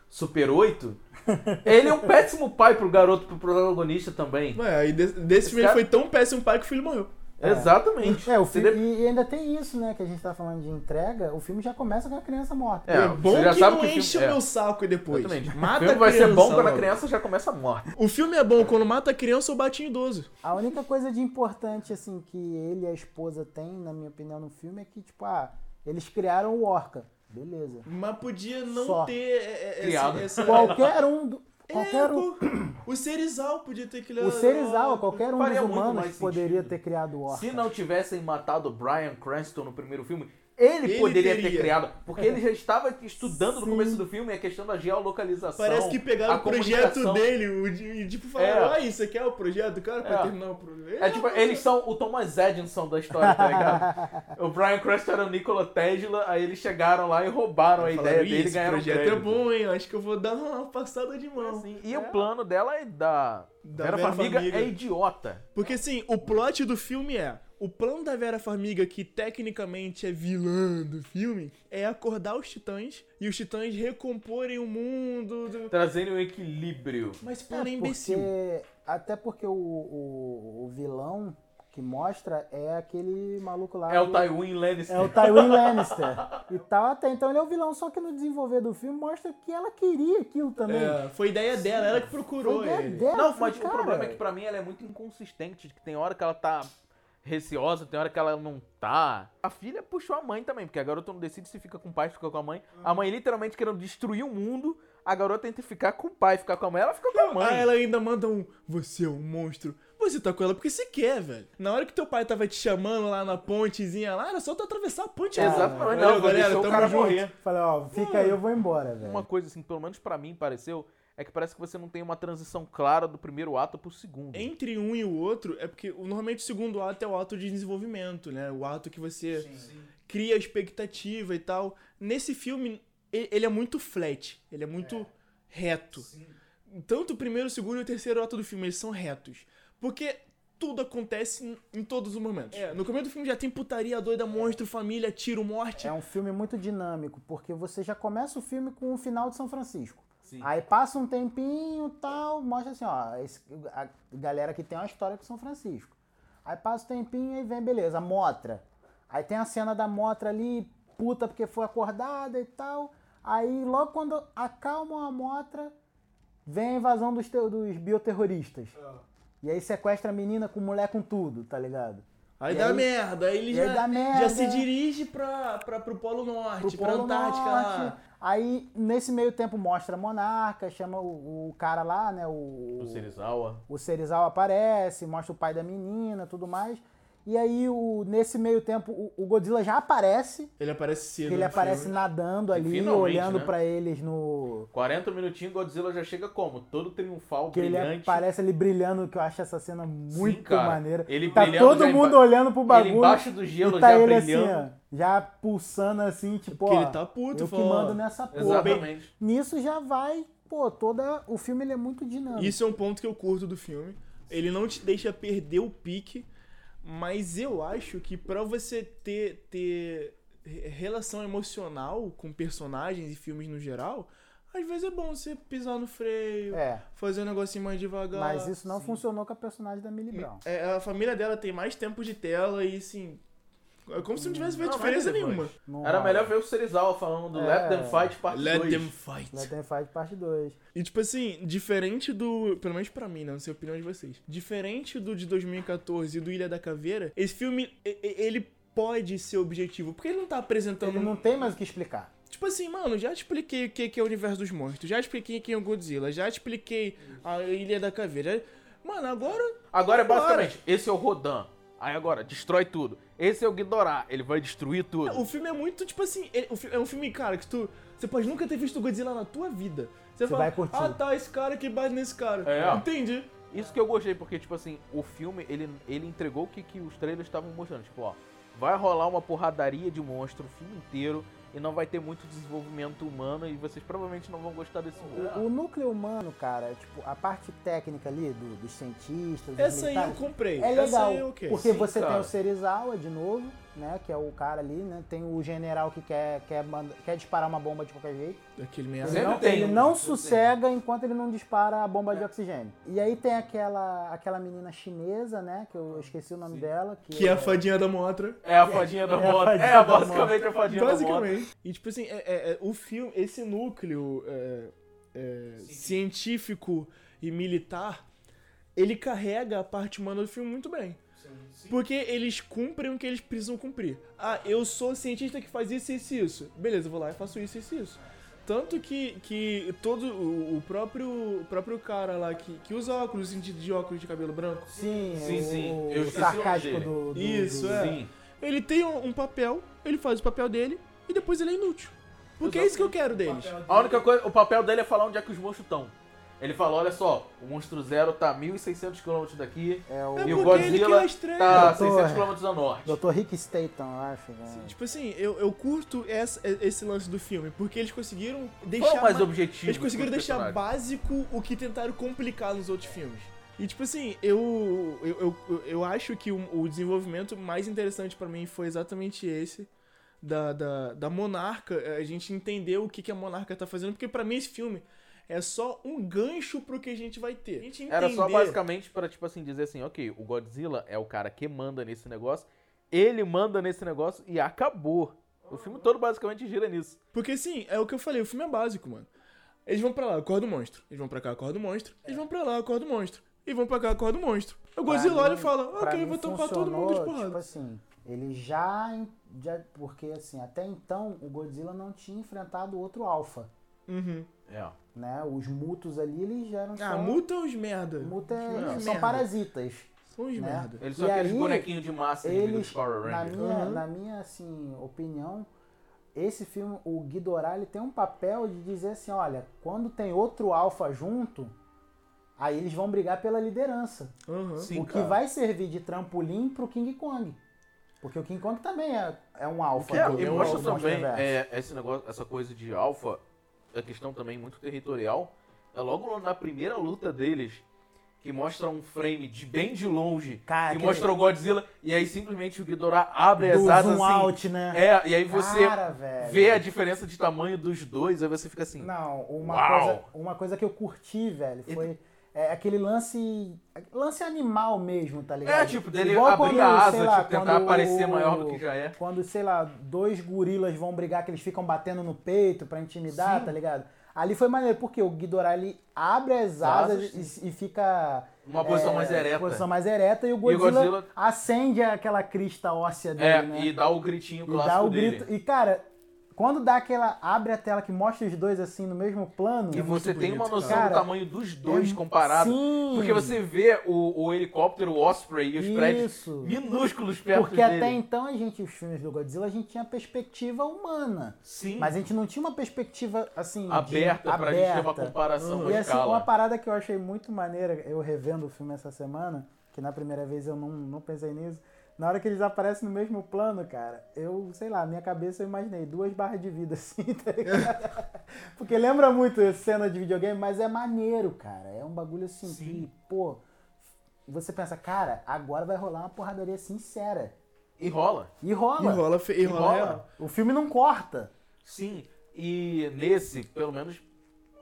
Speaker 2: Super 8. Ele é um péssimo pai pro garoto, pro protagonista também.
Speaker 1: Ué, aí de- desse filme
Speaker 2: cara-
Speaker 1: ele foi tão péssimo pai que o filho morreu.
Speaker 2: Exatamente.
Speaker 3: É, o filme,
Speaker 2: deve-
Speaker 3: e ainda tem isso, né, que a gente tá falando de entrega, o filme já começa com a criança morta.
Speaker 2: É,
Speaker 1: É, bom
Speaker 2: você já
Speaker 1: que
Speaker 2: sabe
Speaker 1: não
Speaker 2: que o filme-
Speaker 1: enche o
Speaker 2: é.
Speaker 1: meu saco depois.
Speaker 2: Exatamente.
Speaker 1: Mata
Speaker 2: o filme
Speaker 1: a
Speaker 2: vai ser
Speaker 1: criança
Speaker 2: bom quando a criança já começa morta.
Speaker 1: O filme é bom quando mata a criança ou bate em idoso.
Speaker 3: A única coisa de importante, assim, que ele e a esposa têm, na minha opinião, no filme é que, tipo, ah, eles criaram o Orca. Beleza.
Speaker 1: Mas podia não
Speaker 3: Só.
Speaker 1: ter é, é,
Speaker 2: Criado.
Speaker 1: essa... essa-
Speaker 3: Qualquer um do.
Speaker 1: É,
Speaker 3: Qualquer um.
Speaker 1: pô, o Serizal podia ter criado...
Speaker 3: O Serizal, qualquer um dos humanos poderia
Speaker 2: sentido.
Speaker 3: ter criado o Orca.
Speaker 2: Se não tivessem matado o Brian Cranston no primeiro filme, ele,
Speaker 1: Ele
Speaker 2: poderia ter
Speaker 1: teria.
Speaker 2: criado. Porque ele já estava estudando no
Speaker 3: Sim.
Speaker 2: começo do filme a questão da geolocalização.
Speaker 1: Parece que pegaram o projeto dele o de- e tipo falaram,
Speaker 2: É.
Speaker 1: ah, isso aqui é o projeto do cara pra
Speaker 2: É.
Speaker 1: terminar o projeto.
Speaker 2: É tipo, eles são o Thomas Edison da história, tá ligado? o Brian Cranston era o Nikola Tesla, aí eles chegaram lá e roubaram a ideia dele e ganharam
Speaker 1: projeto
Speaker 2: crédito.
Speaker 1: é bom, hein? Acho que eu vou dar uma passada de mão.
Speaker 2: Assim, e o plano dela é da,
Speaker 1: Da
Speaker 2: Vera, é idiota.
Speaker 1: Porque assim, o plot do filme é. O plano da Vera Farmiga, que tecnicamente é vilã do filme, é acordar os titãs e os titãs recomporem o mundo. do-
Speaker 2: Trazendo um equilíbrio.
Speaker 1: Mas plano é imbecil.
Speaker 3: porque, até porque o, o, o vilão que mostra é aquele maluco lá.
Speaker 2: É o Tywin Lannister.
Speaker 3: É o Tywin Lannister. e tal até. Então ele é o vilão, só que no desenvolver do filme mostra que ela queria aquilo também.
Speaker 1: É, foi ideia dela, ela que procurou
Speaker 3: Foi ideia
Speaker 1: ele.
Speaker 3: dela,
Speaker 2: Não,
Speaker 3: foi,
Speaker 2: mas o
Speaker 3: cara,
Speaker 2: problema é que pra mim ela é muito inconsistente. Que tem hora que ela tá receosa, tem hora que ela não tá. A filha puxou a mãe também, porque a garota não decide se fica com o pai, se fica com a mãe. A mãe literalmente querendo destruir o mundo. A garota tenta ficar com o pai, ficar com a mãe, ela fica com a mãe.
Speaker 1: Aí ela ainda manda um, você é um monstro. Você tá com ela porque você quer, velho. Na hora que teu pai tava te chamando lá na pontezinha lá, era só tu atravessar a ponte.
Speaker 2: Exatamente, não,
Speaker 1: galera, tamo
Speaker 2: cara
Speaker 1: junto.
Speaker 2: morrer.
Speaker 3: Falei, ó, fica aí, eu vou embora, velho.
Speaker 2: Uma coisa assim, pelo menos pra mim pareceu, é que parece que você não tem uma transição clara do primeiro ato pro segundo.
Speaker 1: Entre um e o outro, é porque o- normalmente o segundo ato é o ato de desenvolvimento, né? O ato que você cria expectativa e tal. Nesse filme, ele é muito flat, ele é muito reto. Tanto o primeiro, o segundo e o terceiro ato do filme, eles são retos. Porque tudo acontece em, em todos os momentos. É, no começo do filme já tem putaria doida, monstro, família, tiro, morte.
Speaker 3: É um filme muito dinâmico, porque você já começa o filme com o final de São Francisco.
Speaker 2: Sim.
Speaker 3: Aí passa um tempinho tal, mostra assim, ó, esse- a galera que tem uma história com São Francisco. Aí passa um tempinho e vem, beleza, a Motra. Aí tem a cena da Motra ali, puta porque foi acordada e tal. Aí logo quando acalmam a Motra, vem a invasão dos, dos bioterroristas. E aí sequestra a menina com mulher com tudo, tá ligado?
Speaker 1: Aí
Speaker 3: E
Speaker 1: dá
Speaker 3: aí-
Speaker 1: merda, aí ele já,
Speaker 3: dá
Speaker 1: já
Speaker 3: merda.
Speaker 1: se dirige pra, pra, pro Polo Norte,
Speaker 3: pro
Speaker 1: pra
Speaker 3: Polo
Speaker 1: Antártica
Speaker 3: Norte. Aí, nesse meio tempo, mostra a Monarca, chama o, o cara lá, né? O,
Speaker 2: O Serizawa.
Speaker 3: o Serizawa aparece, mostra o pai da menina tudo mais. E aí, o, nesse meio tempo, o, o Godzilla já aparece.
Speaker 1: Ele aparece cedo.
Speaker 3: ele aparece
Speaker 1: filme.
Speaker 3: nadando ali,
Speaker 2: Finalmente,
Speaker 3: olhando
Speaker 2: né?
Speaker 3: pra eles no.
Speaker 2: 40 minutinhos, Godzilla já chega como? Todo triunfal,
Speaker 3: Que ele
Speaker 2: brilhante.
Speaker 3: aparece ali brilhando, que eu acho essa cena muito
Speaker 2: cara.
Speaker 3: maneira.
Speaker 2: Ele
Speaker 3: tá todo mundo
Speaker 2: emba-
Speaker 3: olhando pro bagulho.
Speaker 2: Ele embaixo do gelo
Speaker 3: e tá
Speaker 2: já
Speaker 3: ele
Speaker 2: brilhando.
Speaker 3: assim, ó, já pulsando assim, tipo,
Speaker 1: Porque
Speaker 3: ó,
Speaker 1: ele tá puto,
Speaker 3: eu que mando nessa porra.
Speaker 2: Exatamente.
Speaker 3: Nisso já vai, pô, toda o filme ele é muito dinâmico.
Speaker 1: Isso é um ponto que eu curto do filme. Ele não te deixa perder o pique, mas eu acho que pra você ter, ter re- relação emocional com personagens e filmes no geral, às vezes é bom você pisar no freio,
Speaker 3: É,
Speaker 1: fazer um negocinho mais devagar.
Speaker 3: mas isso não funcionou com a personagem da Millie Brown.
Speaker 1: É, a família dela tem mais tempo de tela e assim. É como se não tivesse feito diferença nenhuma.
Speaker 3: Não
Speaker 2: Era melhor ver o Serizawa falando do
Speaker 3: É.
Speaker 2: Let Them Fight Parte
Speaker 1: Let
Speaker 2: 2.
Speaker 1: them fight.
Speaker 3: Let Them Fight parte 2.
Speaker 1: E tipo assim, diferente do. Pelo menos pra mim, né? Não sei a opinião de vocês. Diferente do de 2014 e do Ilha da Caveira, esse filme, ele pode ser objetivo. Porque ele não tá apresentando.
Speaker 3: Ele não tem mais o que explicar.
Speaker 1: Tipo assim, mano, já te expliquei o que é o universo dos monstros. Já expliquei quem é o Godzilla. Já te expliquei a Ilha da Caveira. Mano, agora.
Speaker 2: Agora é basicamente, esse é o Rodan. Aí agora, destrói tudo. Esse é o Ghidorah, ele vai destruir tudo.
Speaker 1: O filme é muito, tipo assim, ele- é um filme, cara, que tu. Você pode nunca ter visto o Godzilla na tua vida. Você, fala,
Speaker 3: vai curtir.
Speaker 1: ah tá, esse cara que bate nesse cara.
Speaker 2: É.
Speaker 1: Entendi.
Speaker 2: Isso que eu gostei, porque, tipo assim, o filme, ele, ele entregou o que, que os trailers estavam mostrando. Tipo, ó, vai rolar uma porradaria de monstro o filme inteiro e não vai ter muito desenvolvimento humano e vocês provavelmente não vão gostar desse mundo.
Speaker 3: O núcleo humano, cara, tipo, a parte técnica ali do- dos cientistas, dos
Speaker 1: Essa aí eu comprei.
Speaker 3: É
Speaker 1: Essa
Speaker 3: legal,
Speaker 1: aí eu
Speaker 3: porque
Speaker 2: Sim,
Speaker 3: você tem
Speaker 2: cara.
Speaker 3: o Serizawa de novo, né, que é o cara ali, né, tem o general que quer, quer, manda- quer disparar uma bomba de qualquer jeito.
Speaker 1: Daquele
Speaker 3: Ele
Speaker 1: merda.
Speaker 2: Sempre
Speaker 3: não,
Speaker 2: tem
Speaker 3: ele não sossega enquanto ele não dispara a bomba de oxigênio. E aí tem aquela, aquela menina chinesa, né, que eu esqueci o nome dela. Que,
Speaker 1: Que é a fadinha da Motra.
Speaker 2: É a fadinha da
Speaker 3: É a fadinha
Speaker 2: É,
Speaker 3: da
Speaker 2: basicamente a fadinha da moto.
Speaker 1: E tipo assim, é- é- é, o filme, esse núcleo é, é, científico e militar, ele carrega a parte humana do filme muito bem. Porque eles cumprem o que eles precisam cumprir. Ah, eu sou cientista que faz isso, isso e isso. Beleza, eu vou lá e faço isso, isso e isso. Tanto que, que todo o, próprio, o próprio cara lá que, que usa óculos, sentido de óculos de cabelo branco,
Speaker 3: Sim,
Speaker 2: Sim,
Speaker 3: o,
Speaker 2: sim.
Speaker 3: o
Speaker 2: Eu o
Speaker 3: sarcástico do, do-
Speaker 1: Isso,
Speaker 3: do-
Speaker 1: é.
Speaker 2: Sim.
Speaker 1: ele tem um, um papel, ele faz o papel dele e depois ele é inútil. Porque é isso que eu quero deles.
Speaker 2: A única coisa, o papel dele é falar onde é que os monstros estão. Ele fala, olha só, o monstro zero tá 1.600 km daqui
Speaker 3: É o
Speaker 1: É
Speaker 2: e o
Speaker 1: porque ele quer
Speaker 2: Godzilla tá
Speaker 3: Doutor.
Speaker 2: 600 km a norte.
Speaker 3: Dr. Rick Statham, eu acho. Né?
Speaker 1: Tipo assim, eu, eu curto essa- esse lance do filme, porque eles conseguiram deixar.
Speaker 2: Qual é o mais
Speaker 1: ma-
Speaker 2: objetivo?
Speaker 1: Eles conseguiram deixar
Speaker 2: personagens?
Speaker 1: básico o que tentaram complicar nos outros filmes. E tipo assim, eu eu, eu, eu acho que o, o desenvolvimento mais interessante pra mim foi exatamente esse. Da, da, da Monarca, a gente entendeu o que, que a Monarca tá fazendo, porque pra mim esse filme é só um gancho pro que a gente vai ter. A gente
Speaker 2: Era só
Speaker 1: entender-
Speaker 2: basicamente pra, tipo assim, dizer assim, ok, o Godzilla é o cara que manda nesse negócio, ele manda nesse negócio e acabou. O filme todo basicamente gira nisso.
Speaker 1: Porque assim, é o que eu falei, o filme é básico, mano. Eles vão pra lá, acorda o monstro. Eles vão pra cá, acorda o monstro. Eles vão pra lá, acorda o monstro. E vão pra cá, acorda o monstro. O Godzilla olha e fala, ok,
Speaker 3: mim
Speaker 1: vou tampar todo mundo de porrada.
Speaker 3: Tipo assim, ele já, já. Porque assim, até então o Godzilla não tinha enfrentado outro alfa.
Speaker 1: Uhum.
Speaker 2: É.
Speaker 3: Né? Os mutos ali, eles já eram
Speaker 1: Ah,
Speaker 3: só.
Speaker 1: muta os merda.
Speaker 3: Muta é-
Speaker 1: Os
Speaker 3: são
Speaker 1: merda.
Speaker 3: parasitas.
Speaker 1: São os
Speaker 3: né?
Speaker 1: merda.
Speaker 2: Eles
Speaker 3: E
Speaker 2: são aqueles
Speaker 3: aí,
Speaker 2: bonequinhos de massa
Speaker 3: Eles,
Speaker 2: dos Power
Speaker 3: na minha,
Speaker 1: Uhum.
Speaker 3: na minha assim, opinião, esse filme, o Ghidorah, ele tem um papel de dizer assim, olha, quando tem outro alfa junto, aí eles vão brigar pela liderança.
Speaker 1: Uhum.
Speaker 2: Sim,
Speaker 3: o que
Speaker 2: cara.
Speaker 3: vai servir de trampolim pro King Kong. Porque o King Kong também é, é um alfa.
Speaker 2: É,
Speaker 3: do-
Speaker 2: e
Speaker 3: do
Speaker 2: mostra
Speaker 3: Monstro
Speaker 2: também é, esse negócio, essa coisa de alfa, a questão também muito territorial. É logo na primeira luta deles, que mostra um frame de bem de longe,
Speaker 3: Cara,
Speaker 2: que mostra o Godzilla, e aí simplesmente o Ghidorah abre as asas
Speaker 3: zoom
Speaker 2: assim.
Speaker 3: out, né?
Speaker 2: É, e aí você
Speaker 3: Cara,
Speaker 2: vê a diferença de tamanho dos dois, aí você fica assim.
Speaker 3: Não, uma
Speaker 2: Uau!
Speaker 3: coisa, uma coisa que eu curti, velho, foi é aquele lance. lance animal mesmo, tá ligado?
Speaker 2: É, tipo, dele
Speaker 3: Igual
Speaker 2: abrir
Speaker 3: quando,
Speaker 2: a asa,
Speaker 3: sei lá,
Speaker 2: tipo, tentar aparecer
Speaker 3: o-
Speaker 2: maior do que já é.
Speaker 3: Quando, sei lá, dois gorilas vão brigar, que eles ficam batendo no peito pra intimidar,
Speaker 2: Sim.
Speaker 3: tá ligado? Ali foi maneiro, porque o Ghidorah, ele abre as asas
Speaker 2: Asas,
Speaker 3: e, e fica...
Speaker 2: Uma posição mais ereta.
Speaker 3: Posição mais ereta e o
Speaker 2: o
Speaker 3: Godzilla,
Speaker 2: Godzilla-
Speaker 3: acende aquela crista óssea dele,
Speaker 2: É,
Speaker 3: né?
Speaker 2: e dá o gritinho
Speaker 3: E
Speaker 2: clássico
Speaker 3: dá o
Speaker 2: dele.
Speaker 3: grito. E, cara, quando dá aquela. abre a tela que mostra os dois assim no mesmo plano.
Speaker 2: E você tem uma noção
Speaker 3: Cara,
Speaker 2: do tamanho dos dois
Speaker 3: é-
Speaker 2: comparado.
Speaker 3: sim.
Speaker 2: Porque você vê o, o helicóptero, o Osprey e os prédios
Speaker 3: Isso.
Speaker 2: minúsculos perto
Speaker 3: Porque
Speaker 2: dele.
Speaker 3: até então a gente, os filmes do Godzilla, a gente tinha perspectiva humana.
Speaker 2: Sim.
Speaker 3: Mas a gente não tinha uma perspectiva assim. de-
Speaker 2: Aberta pra gente ter uma
Speaker 3: aberta.
Speaker 2: comparação
Speaker 3: E
Speaker 2: à
Speaker 3: assim,
Speaker 2: escala.
Speaker 3: uma parada que eu achei muito maneira, eu revendo o filme essa semana, que na primeira vez eu não, não pensei nisso. Na hora que eles aparecem no mesmo plano, cara, eu, sei lá, minha cabeça eu imaginei duas barras de vida assim, tá ligado? Porque lembra muito cena de videogame, mas é maneiro, cara. É um bagulho assim que, pô, você pensa, cara, agora vai rolar uma porradaria sincera.
Speaker 2: E rola.
Speaker 3: E rola.
Speaker 1: E rola, e
Speaker 2: E
Speaker 1: rola
Speaker 2: rola.
Speaker 1: real.
Speaker 3: O filme não corta.
Speaker 2: Sim. E nesse, pelo menos,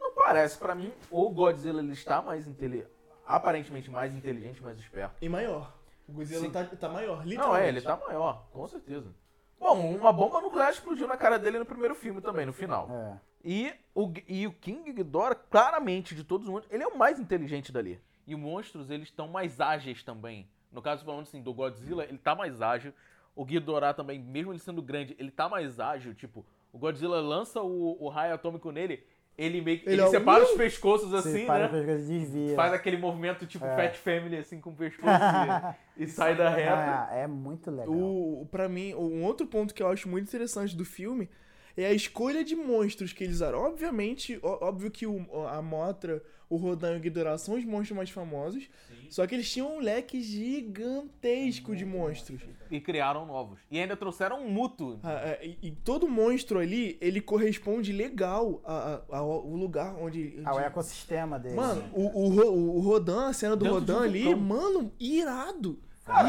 Speaker 2: não parece. Pra mim, o Godzilla ele está mais inteligente. Aparentemente mais inteligente, mais esperto.
Speaker 1: E maior. O Godzilla tá, tá maior,
Speaker 2: Não,
Speaker 1: literalmente.
Speaker 2: é, ele tá maior, com certeza. Bom, uma bomba nuclear explodiu na cara dele no primeiro filme também, no final.
Speaker 3: É.
Speaker 2: E o, e o King Ghidorah, claramente, de todos os monstros, ele é o mais inteligente dali. E os monstros, eles estão mais ágeis também. No caso, falando assim, do Godzilla, ele tá mais ágil. O Ghidorah também, mesmo ele sendo grande, ele tá mais ágil. Tipo, o Godzilla lança o, o raio atômico nele, ele meio que...
Speaker 1: Ele
Speaker 2: Ele,
Speaker 1: é um-
Speaker 2: separa os pescoços assim,
Speaker 3: Você para
Speaker 2: né?
Speaker 3: com as coisas e desvia.
Speaker 2: Faz aquele movimento tipo
Speaker 3: É.
Speaker 2: Fat Family, assim, com o pescoço e, e sai da reta.
Speaker 3: É, é muito legal.
Speaker 1: O, pra mim, um outro ponto que eu acho muito interessante do filme é a escolha de monstros que eles usaram. Obviamente, ó- óbvio que o, a Motra, o Rodan e o Ghidorah são os monstros mais famosos, só que eles tinham um leque gigantesco de monstros.
Speaker 2: E criaram novos. E ainda trouxeram um muto.
Speaker 1: Ah, é, e, e todo monstro ali, ele corresponde legal a- a- ao, ao lugar onde...
Speaker 3: O
Speaker 1: onde-
Speaker 3: ecossistema dele.
Speaker 1: Mano, o, o, o Rodan, a cena do
Speaker 2: Dentro um
Speaker 1: Rodan ali,
Speaker 2: vulcão.
Speaker 1: mano, irado.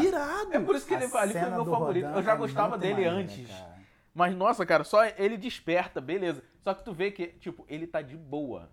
Speaker 1: irado.
Speaker 2: É por isso que ele, ali foi meu favorito.
Speaker 3: Rodan
Speaker 2: Eu já
Speaker 3: é
Speaker 2: gostava dele
Speaker 3: maneira,
Speaker 2: antes.
Speaker 3: cara.
Speaker 2: Mas, nossa, cara, só ele desperta, beleza. Só que tu vê que, tipo, ele tá de boa.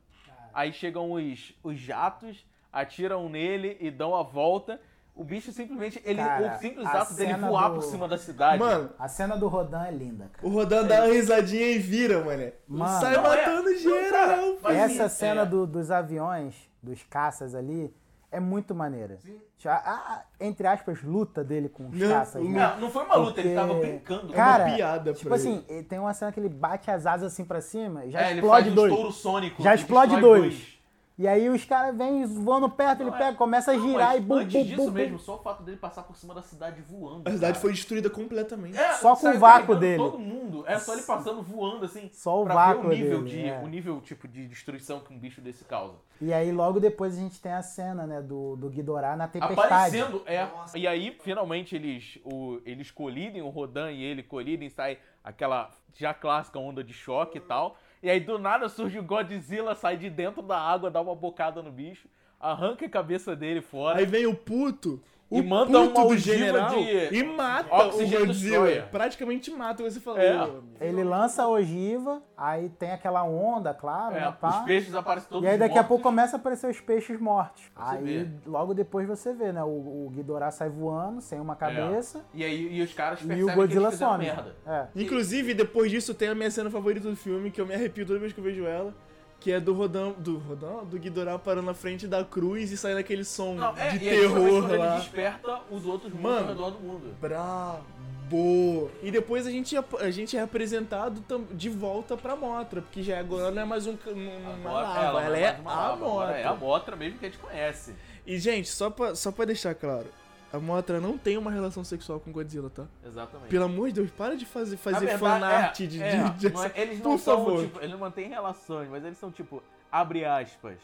Speaker 2: Aí chegam os, os jatos, atiram nele e dão a volta. O bicho simplesmente, ele,
Speaker 3: Cara,
Speaker 2: o simples ato dele voar
Speaker 3: do-
Speaker 2: por cima da cidade.
Speaker 1: Mano,
Speaker 3: A cena do Rodan é linda, cara.
Speaker 1: o Rodan dá uma risadinha e vira, mané.
Speaker 3: Mano.
Speaker 1: Sai
Speaker 2: Não, é-
Speaker 1: matando
Speaker 2: não,
Speaker 1: geral.
Speaker 2: cara,
Speaker 1: filho.
Speaker 2: mas
Speaker 3: Essa
Speaker 2: sim,
Speaker 3: cena
Speaker 2: é.
Speaker 3: do- dos aviões, dos caças ali, é muito maneira. Já, a, a- entre aspas, luta dele com os
Speaker 1: Não,
Speaker 3: caças.
Speaker 1: o-
Speaker 3: né?
Speaker 2: Não, não foi uma luta, ele tava
Speaker 3: Porque-
Speaker 2: brincando.
Speaker 3: Cara,
Speaker 1: piada
Speaker 3: tipo assim, ele- tem uma cena que ele bate as asas assim pra cima e já
Speaker 2: é, ele
Speaker 3: explode
Speaker 2: faz um
Speaker 3: dois.
Speaker 2: estouro sônico.
Speaker 3: Já explode
Speaker 2: destrói
Speaker 3: dois. E aí os caras vêm voando perto, ele
Speaker 2: Não, é-
Speaker 3: pega, começa a girar e bum,
Speaker 2: antes
Speaker 3: bum,
Speaker 2: disso
Speaker 3: bum,
Speaker 2: mesmo, só o fato dele passar por cima da cidade voando.
Speaker 1: A cidade
Speaker 2: cara.
Speaker 1: foi destruída completamente.
Speaker 2: É,
Speaker 3: Só com o vácuo dele.
Speaker 2: Todo mundo. É só ele passando voando assim.
Speaker 3: Só o
Speaker 2: pra
Speaker 3: vácuo
Speaker 2: ver o nível
Speaker 3: dele,
Speaker 2: de
Speaker 3: é.
Speaker 2: o nível tipo de destruição que um bicho desse causa.
Speaker 3: E aí logo depois a gente tem a cena, né, do, do Ghidorah na tempestade.
Speaker 2: Aparecendo, é. E aí finalmente eles o, eles colidem o Rodan e ele colidem, sai aquela já clássica onda de choque e tal. E aí do nada surge o Godzilla, sai de dentro da água, dá uma bocada no bicho, arranca a cabeça dele fora.
Speaker 1: Aí vem o puto.
Speaker 2: E
Speaker 1: o
Speaker 2: manda uma ogiva
Speaker 1: general
Speaker 2: de
Speaker 1: e mata
Speaker 2: Oxygen
Speaker 1: o Godzilla. Praticamente mata, você falou.
Speaker 2: É.
Speaker 3: Ele lança a ogiva, aí tem aquela onda, claro,
Speaker 2: É,
Speaker 3: né, pá.
Speaker 2: os peixes aparecem todos
Speaker 3: E aí daqui a
Speaker 2: mortos.
Speaker 3: pouco começa a aparecer os peixes mortos.
Speaker 2: Você
Speaker 3: aí
Speaker 2: vê.
Speaker 3: logo depois você vê, né? O, o Ghidorah sai voando, sem uma cabeça.
Speaker 2: E aí e os caras
Speaker 3: E
Speaker 2: percebem
Speaker 3: o
Speaker 2: que
Speaker 3: Godzilla some.
Speaker 2: merda.
Speaker 3: É.
Speaker 1: Inclusive, depois disso, tem a minha cena favorita do filme, que eu me arrepio toda vez que eu vejo ela. Que é do Rodão. Do Rodão? Do Ghidorah parando na frente da cruz e saindo aquele som
Speaker 2: Não, é,
Speaker 1: de
Speaker 2: e justamente
Speaker 1: terror
Speaker 2: quando
Speaker 1: lá.
Speaker 2: Ele desperta os outros
Speaker 1: Mano.
Speaker 2: ao redor do mundo.
Speaker 1: Brabo! E depois a gente, é- a gente é apresentado de volta pra Motra, porque já agora não é mais um, uma
Speaker 2: Agora-
Speaker 1: lava,
Speaker 2: ela
Speaker 1: ela, é
Speaker 2: mais uma
Speaker 1: a
Speaker 2: lava,
Speaker 1: Motra.
Speaker 2: É a Motra mesmo que a gente conhece.
Speaker 1: E, gente, só pra, só pra deixar claro, a Motra não tem uma relação sexual com Godzilla, tá?
Speaker 2: Exatamente.
Speaker 1: Pelo amor de Deus, para de fazer, fazer
Speaker 2: verdade,
Speaker 1: fanart
Speaker 2: é,
Speaker 1: de,
Speaker 2: é,
Speaker 1: de, de-
Speaker 2: não é- Eles
Speaker 1: Por
Speaker 2: não são,
Speaker 1: favor.
Speaker 2: tipo, eles não mantêm relações, mas eles são, tipo, abre aspas,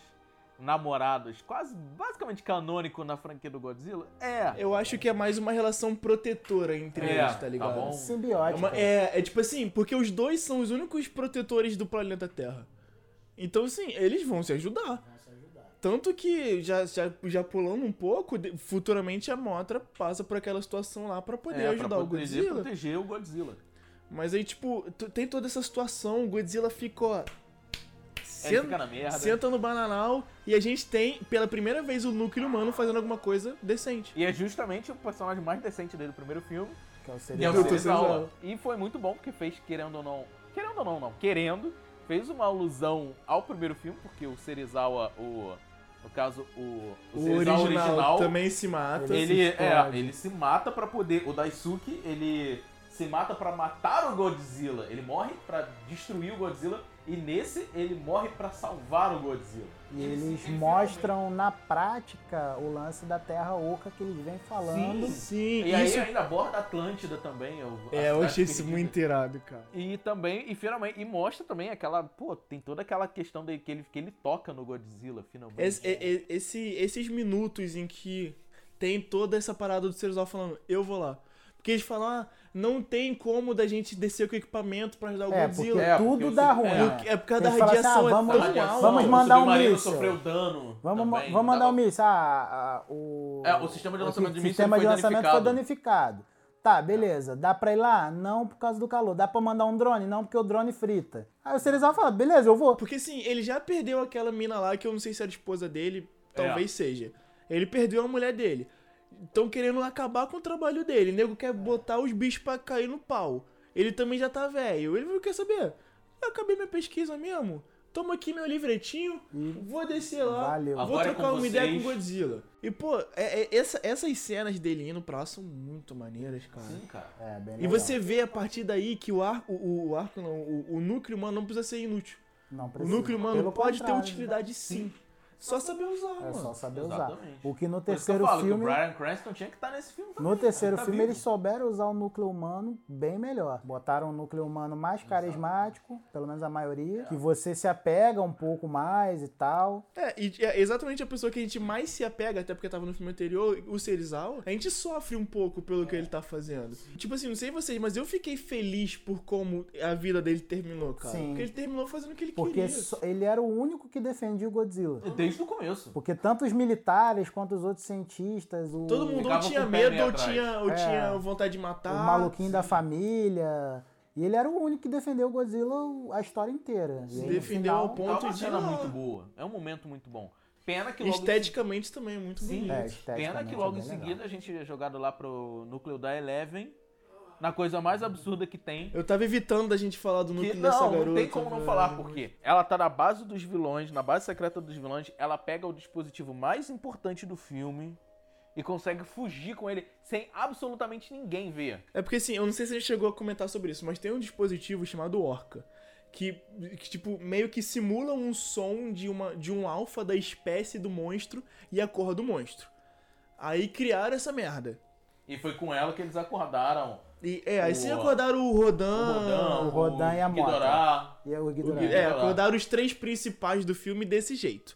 Speaker 2: namorados, quase, basicamente canônico na franquia do Godzilla. É.
Speaker 1: Eu acho que é mais uma relação protetora entre
Speaker 2: É,
Speaker 1: eles, tá
Speaker 2: tá
Speaker 1: ligado?
Speaker 2: bom.
Speaker 1: É,
Speaker 3: Simbiótica.
Speaker 1: uma- é, é tipo assim, porque os dois são os únicos protetores do planeta Terra. Então, assim, eles vão se ajudar. Tanto que, já, já, já pulando um pouco, futuramente a Motra passa por aquela situação lá pra poder
Speaker 2: é,
Speaker 1: ajudar
Speaker 2: pra
Speaker 1: o
Speaker 2: proteger,
Speaker 1: Godzilla.
Speaker 2: proteger o Godzilla.
Speaker 1: Mas aí, tipo, tem toda essa situação, o Godzilla fica, ó, Senta,
Speaker 2: fica na merda.
Speaker 1: senta no bananal e a gente tem, pela primeira vez, o núcleo humano fazendo alguma coisa decente.
Speaker 2: E é justamente o personagem mais decente dele do primeiro filme,
Speaker 3: Que é o
Speaker 2: é o Serizawa.
Speaker 1: Serizawa.
Speaker 2: E foi muito bom, porque fez, querendo ou não... Querendo ou não, não. Querendo, fez uma alusão ao primeiro filme, porque o Serizawa, o... No caso, o, o,
Speaker 1: O original,
Speaker 2: original
Speaker 1: também se mata.
Speaker 2: ele,
Speaker 3: se
Speaker 2: é, ele se mata pra poder. O Daisuke, ele se mata pra matar o Godzilla. Ele morre pra destruir o Godzilla. E nesse, ele morre pra salvar o Godzilla.
Speaker 3: E eles
Speaker 2: ele
Speaker 3: mostram na prática o lance da Terra Oca que eles vêm falando.
Speaker 1: Sim,
Speaker 2: E aí
Speaker 1: isso.
Speaker 2: ainda aborda a Atlântida também.
Speaker 1: É, eu achei isso muito irado, cara.
Speaker 2: E também, e finalmente, e mostra também aquela, pô, tem toda aquela questão de que ele, que ele toca no Godzilla, finalmente.
Speaker 1: Esse, é- é- esse- esses minutos em que tem toda essa parada do Cerzal falando, eu vou lá. Porque eles falam, ah, não tem como da gente descer com o equipamento pra ajudar o
Speaker 3: É, porque
Speaker 1: Godzilla.
Speaker 2: É, porque
Speaker 3: tudo
Speaker 2: o
Speaker 3: dá ruim.
Speaker 2: é,
Speaker 3: né?
Speaker 1: É por causa da
Speaker 3: assim,
Speaker 1: radiação,
Speaker 3: ah,
Speaker 1: é
Speaker 3: vamos-
Speaker 2: Radiação,
Speaker 3: vamos
Speaker 2: o
Speaker 3: mandar um
Speaker 2: submarino
Speaker 3: míssil.
Speaker 2: sofreu dano.
Speaker 3: Vamos,
Speaker 2: também,
Speaker 3: vamos mandar um míssil. Ah, ah, o,
Speaker 2: É, o sistema de lançamento de míssil
Speaker 3: sistema
Speaker 2: foi
Speaker 3: de lançamento foi
Speaker 2: danificado.
Speaker 3: danificado. Tá, beleza. Dá pra ir lá? Não por causa do calor. Dá pra mandar um drone? Não, porque o drone frita. Aí o Cerizal fala, beleza, eu vou.
Speaker 1: Porque assim, ele já perdeu aquela mina lá, que eu não sei se era esposa dele, talvez
Speaker 2: É.
Speaker 1: seja. Ele perdeu a mulher dele. Estão querendo acabar com o trabalho dele. O nego quer botar os bichos pra cair no pau. Ele também já tá velho. Ele quer saber? Eu acabei minha pesquisa mesmo. Toma aqui meu livretinho, vou descer lá,
Speaker 3: Valeu.
Speaker 1: vou
Speaker 2: Agora é
Speaker 1: trocar
Speaker 2: com
Speaker 1: uma ideia
Speaker 2: vocês.
Speaker 1: com Godzilla. E, pô, é- é- essa- essas cenas dele indo pra lá são muito maneiras, cara.
Speaker 2: Sim, cara.
Speaker 3: É, bem
Speaker 1: E
Speaker 3: legal.
Speaker 1: você vê a partir daí que o arco, o, o arco não, o, o núcleo humano não precisa ser inútil.
Speaker 3: Não
Speaker 1: O
Speaker 3: precisa.
Speaker 1: núcleo humano
Speaker 3: Pelo
Speaker 1: pode ter utilidade sim. Só saber usar,
Speaker 3: É
Speaker 1: mano.
Speaker 3: só saber
Speaker 2: Exatamente.
Speaker 3: usar. O que no
Speaker 2: Por isso que eu
Speaker 3: terceiro
Speaker 2: falo que
Speaker 3: filme.
Speaker 2: o Brian Cranston tinha que estar nesse filme também.
Speaker 3: No terceiro
Speaker 2: tá
Speaker 3: filme
Speaker 2: vivo.
Speaker 3: eles souberam usar o núcleo humano bem melhor. Botaram um núcleo humano mais carismático, pelo menos a maioria, que você se apega um pouco mais e tal.
Speaker 1: É, e é exatamente a pessoa que a gente mais se apega, até porque tava no filme anterior, o Serizawa, a gente sofre um pouco pelo que ele tá fazendo. Tipo assim, não sei vocês, mas eu fiquei feliz por como a vida dele terminou, cara.
Speaker 3: Sim.
Speaker 1: Porque ele terminou fazendo o que ele
Speaker 3: Porque
Speaker 1: queria.
Speaker 3: só- ele era o único que defendia o Godzilla.
Speaker 2: Desde o começo.
Speaker 3: Porque tanto os militares quanto os outros cientistas, o,
Speaker 1: Todo mundo ou tinha
Speaker 2: o
Speaker 1: medo ou tinha, ou
Speaker 3: É.
Speaker 1: tinha vontade de
Speaker 3: o
Speaker 1: matar.
Speaker 3: maluquinho da família. E ele era o único que defendeu o Godzilla a história inteira. E aí,
Speaker 1: defendeu ao ponto
Speaker 2: É uma
Speaker 1: de-
Speaker 2: cena muito boa. É um momento muito bom. Pena que logo em
Speaker 1: Esteticamente também é muito
Speaker 2: Sim,
Speaker 1: bonito.
Speaker 3: É,
Speaker 2: pena que
Speaker 3: é
Speaker 2: logo em
Speaker 3: bem legal.
Speaker 2: seguida a gente é jogado lá pro núcleo da Eleven, na coisa mais absurda que tem.
Speaker 1: Eu tava evitando da gente falar do
Speaker 2: Que,
Speaker 1: núcleo dessa
Speaker 2: não,
Speaker 1: garota.
Speaker 2: não tem como não
Speaker 1: velho.
Speaker 2: falar, porque ela tá na base dos vilões, na base secreta dos vilões, ela pega o dispositivo mais importante do filme e consegue fugir com ele sem absolutamente ninguém ver.
Speaker 1: É porque assim, eu não sei se a gente chegou a comentar sobre isso, mas tem um dispositivo chamado Orca. Que, que, tipo, meio que simula um som de, uma, de um alfa da espécie do monstro e a cor do monstro. Aí criaram essa merda.
Speaker 2: E foi com ela que eles acordaram
Speaker 1: E, é, aí
Speaker 2: O-
Speaker 1: sim acordaram o Rodan.
Speaker 2: o Rodan,
Speaker 3: o Rodan e a.
Speaker 2: Ghidorah.
Speaker 3: E o Ghidorah.
Speaker 2: Ghidorah.
Speaker 1: É, acordaram os três principais do filme desse jeito.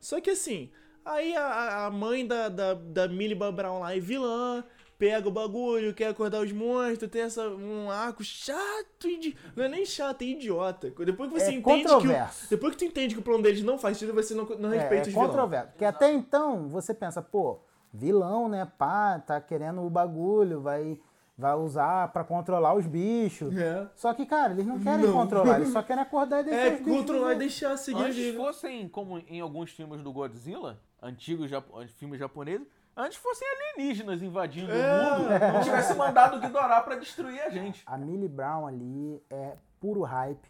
Speaker 1: Só que assim, aí a, a mãe da, da, da Millie Bob Brown lá é vilã, pega o bagulho, quer acordar os monstros, tem essa, um arco chato, idi... não é nem chato, é idiota. Depois que você
Speaker 3: É
Speaker 1: entende que o, Depois que tu entende que o plano deles não faz sentido, você não, não
Speaker 3: É,
Speaker 1: respeita
Speaker 3: é
Speaker 1: os vilões.
Speaker 3: controverso. Porque até então você pensa, pô, vilão, né? Pá, tá querendo o bagulho, vai, vai usar pra controlar os bichos.
Speaker 1: É.
Speaker 3: Só que, cara, eles não querem
Speaker 1: Não.
Speaker 3: controlar, eles só querem acordar e deixar
Speaker 1: É,
Speaker 3: os bichos.
Speaker 1: controlar e deixar seguir
Speaker 2: Antes
Speaker 1: vida.
Speaker 2: fossem, como em alguns filmes do Godzilla, antigos filmes japoneses, antes fossem alienígenas invadindo
Speaker 1: É.
Speaker 2: o mundo, não tivesse mandado o Ghidorah pra destruir a gente.
Speaker 3: A Millie Brown ali é puro hype,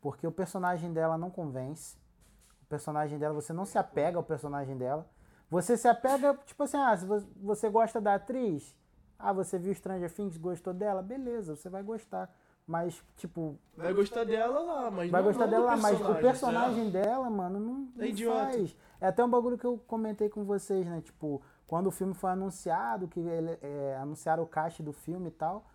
Speaker 3: porque o personagem dela não convence. O personagem dela, você não se apega ao personagem dela. Você se apega, tipo assim, ah, se vo- você gosta da atriz, ah, você viu Stranger Things, gostou dela, beleza, você vai gostar. Mas, tipo,
Speaker 1: Vai gostar dela lá, mas
Speaker 3: vai
Speaker 1: não,
Speaker 3: gostar
Speaker 1: não
Speaker 3: dela lá, mas o
Speaker 1: personagem,
Speaker 3: personagem dela, mano, não,
Speaker 1: É
Speaker 3: não
Speaker 1: idiota.
Speaker 3: faz. É até um bagulho que eu comentei com vocês, né? Tipo, quando o filme foi anunciado, que ele, é, anunciaram o cast do filme e tal,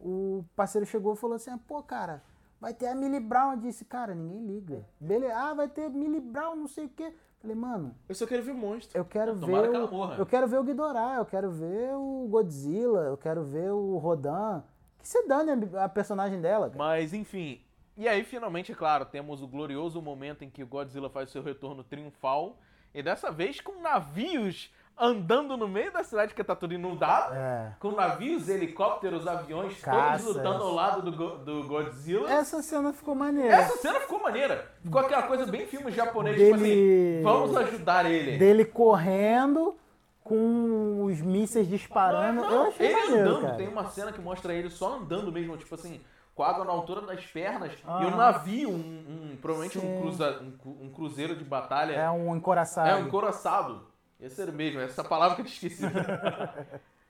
Speaker 3: o parceiro chegou e falou assim, ah, pô, cara, vai ter a Millie Brown. Eu disse, cara, ninguém liga. Beleza, ah, vai ter Millie Brown, não sei o quê. Falei, mano,
Speaker 1: Eu só quero ver monstro.
Speaker 3: eu quero ver
Speaker 2: Tomara que ela
Speaker 3: o,
Speaker 2: morra.
Speaker 3: eu quero ver o Ghidorah, eu quero ver o Godzilla, eu quero ver o Rodan. Que se dane a, a personagem dela, cara.
Speaker 2: Mas, enfim. E aí, finalmente, é claro, temos o glorioso momento em que o Godzilla faz seu retorno triunfal. E dessa vez com navios andando no meio da cidade que tá tudo inundado,
Speaker 3: É.
Speaker 2: com navios, helicópteros, aviões, todos lutando ao lado do, do Godzilla.
Speaker 3: Essa cena ficou maneira.
Speaker 2: Essa cena ficou maneira. Ficou aquela coisa bem filme japonês, tipo assim,
Speaker 3: Dele-
Speaker 2: vamos ajudar ele.
Speaker 3: Dele correndo com os mísseis disparando.
Speaker 2: Não,
Speaker 3: Eu achei
Speaker 2: ele
Speaker 3: maneiro,
Speaker 2: andando,
Speaker 3: cara.
Speaker 2: tem uma cena que mostra ele só andando mesmo, tipo assim, com a água na altura das pernas e
Speaker 3: Aham.
Speaker 2: um navio, um, um- provavelmente um, cruza, um, um cruzeiro de batalha.
Speaker 3: É um encoraçado.
Speaker 2: É um encoraçado. Esse era mesmo, essa palavra que eu tinha esquecido.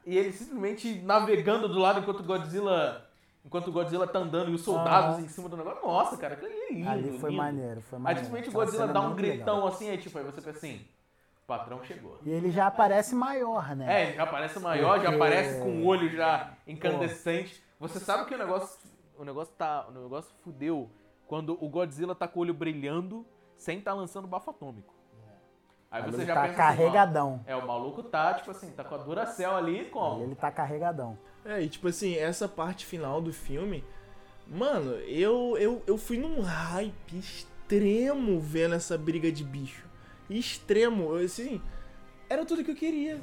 Speaker 2: e ele simplesmente navegando do lado enquanto o Godzilla. Enquanto o Godzilla tá andando e os soldados
Speaker 3: Aham.
Speaker 2: em cima do negócio. Nossa, cara, aquilo ali é lindo.
Speaker 3: Ali foi
Speaker 2: lindo.
Speaker 3: maneiro, foi
Speaker 2: Aí
Speaker 3: maneiro.
Speaker 2: simplesmente o Godzilla dá
Speaker 3: é
Speaker 2: um gritão
Speaker 3: legal.
Speaker 2: assim, aí tipo, aí você pensa assim, o patrão chegou.
Speaker 3: E ele já aparece maior, né?
Speaker 2: É, já aparece maior, já
Speaker 3: Porque-
Speaker 2: aparece com o olho já incandescente. Você sabe que o negócio. O negócio tá. O negócio fudeu quando o Godzilla tá com o olho brilhando sem tá lançando bafo atômico. Aí você
Speaker 3: ele
Speaker 2: já
Speaker 3: tá
Speaker 2: pensa assim, ó,
Speaker 3: carregadão.
Speaker 2: é, o maluco tá, tipo assim, tá com a Duracell ali como?
Speaker 3: Ele tá carregadão.
Speaker 1: É, e tipo assim, essa parte final do filme, mano, eu, eu, eu fui num hype extremo vendo essa briga de bicho. Extremo, eu, assim, era tudo que eu queria.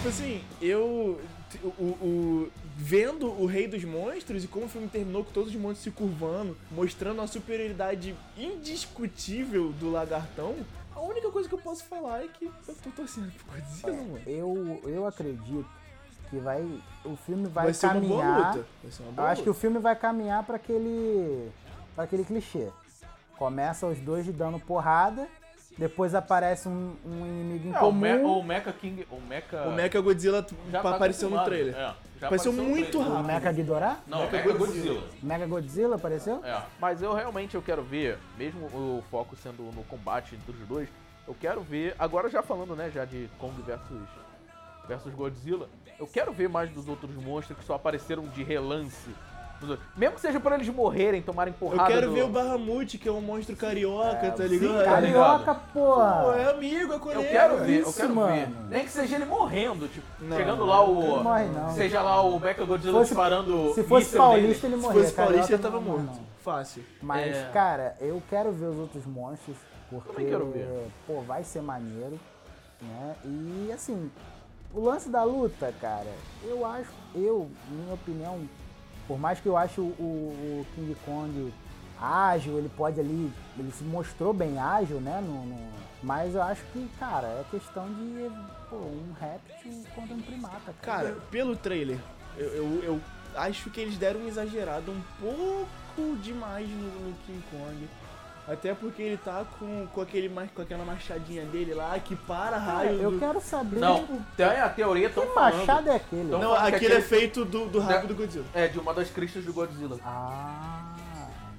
Speaker 1: Tipo assim, eu. O, o- vendo o Rei dos Monstros e como o filme terminou com todos os monstros se curvando, mostrando a superioridade indiscutível do lagartão, a única coisa que eu posso falar é que eu tô torcendo pro Godzilla, mano.
Speaker 3: Eu, eu acredito que vai. O filme vai,
Speaker 1: Vai ser
Speaker 3: caminhar.
Speaker 1: luta. Vai ser uma
Speaker 3: Eu
Speaker 1: boa
Speaker 3: acho que o
Speaker 1: luta.
Speaker 3: filme vai caminhar pra aquele. para aquele clichê. Começa os dois dando porrada, depois aparece um, um inimigo em
Speaker 2: É, o, Me,
Speaker 3: comum.
Speaker 2: o Mecha King. O Mecha.
Speaker 1: O Mecha Godzilla
Speaker 2: já tá
Speaker 1: apareceu no trailer.
Speaker 2: É, já
Speaker 1: Apareceu
Speaker 2: apareceu no
Speaker 1: muito
Speaker 2: trailer.
Speaker 3: O
Speaker 1: rápido.
Speaker 3: Mecha Ghidorah?
Speaker 2: Não,
Speaker 1: Mecha
Speaker 2: Mecha
Speaker 1: Godzilla.
Speaker 2: Godzilla.
Speaker 3: Mega Godzilla apareceu?
Speaker 2: É, mas eu realmente eu quero ver, mesmo o foco sendo no combate entre os dois, eu quero ver, agora já falando, né, já de Kong versus, versus Godzilla, eu quero ver mais dos outros monstros que só apareceram de relance. Mesmo que seja pra eles morrerem, tomarem
Speaker 1: Eu
Speaker 2: porrada
Speaker 1: quero
Speaker 2: do-
Speaker 1: ver o Bahamut, que é um monstro carioca, tá
Speaker 2: sim,
Speaker 1: ligado?
Speaker 2: cara.
Speaker 3: Carioca,
Speaker 1: Pô, é amigo, é colega.
Speaker 2: Eu quero ver, eu
Speaker 3: isso,
Speaker 2: quero
Speaker 3: mano.
Speaker 2: ver. Nem que seja ele morrendo, tipo,
Speaker 1: Não,
Speaker 2: chegando lá o.
Speaker 3: Não morre, não.
Speaker 2: Seja lá o Mecha Godzilla
Speaker 3: Fosse-
Speaker 2: disparando.
Speaker 3: Se fosse paulista,
Speaker 2: nele.
Speaker 3: ele
Speaker 1: Se
Speaker 3: morria.
Speaker 1: fosse paulista, ele
Speaker 3: carioca
Speaker 1: tava
Speaker 3: não,
Speaker 1: morto.
Speaker 3: não.
Speaker 1: Fácil.
Speaker 3: Mas,
Speaker 2: É.
Speaker 3: cara, eu quero ver os outros monstros, porque,
Speaker 2: Também quero ver.
Speaker 3: pô, vai ser maneiro, né? E, assim, o lance da luta, cara, eu acho, eu, minha opinião, por mais que eu ache o, o- King Kong ágil, ele pode ali, ele se mostrou bem ágil, né? No, no- mas eu acho que, cara, é questão de, pô, um réptil contra um primata, cara.
Speaker 1: Cara, pelo trailer, eu, eu, eu acho que eles deram uma exagerada um pouco demais no, no King Kong. Até porque ele tá com, com, aquele, com aquela machadinha dele lá que para
Speaker 3: Cara,
Speaker 1: raio.
Speaker 3: eu
Speaker 1: do-
Speaker 3: quero saber,
Speaker 2: Não, tem a teoria tão
Speaker 3: que
Speaker 2: falando.
Speaker 3: machado é aquele?
Speaker 1: Não, aquele é feito do, do rabo
Speaker 2: Da-
Speaker 1: do Godzilla.
Speaker 2: É, de uma das cristas do Godzilla.
Speaker 3: Ah.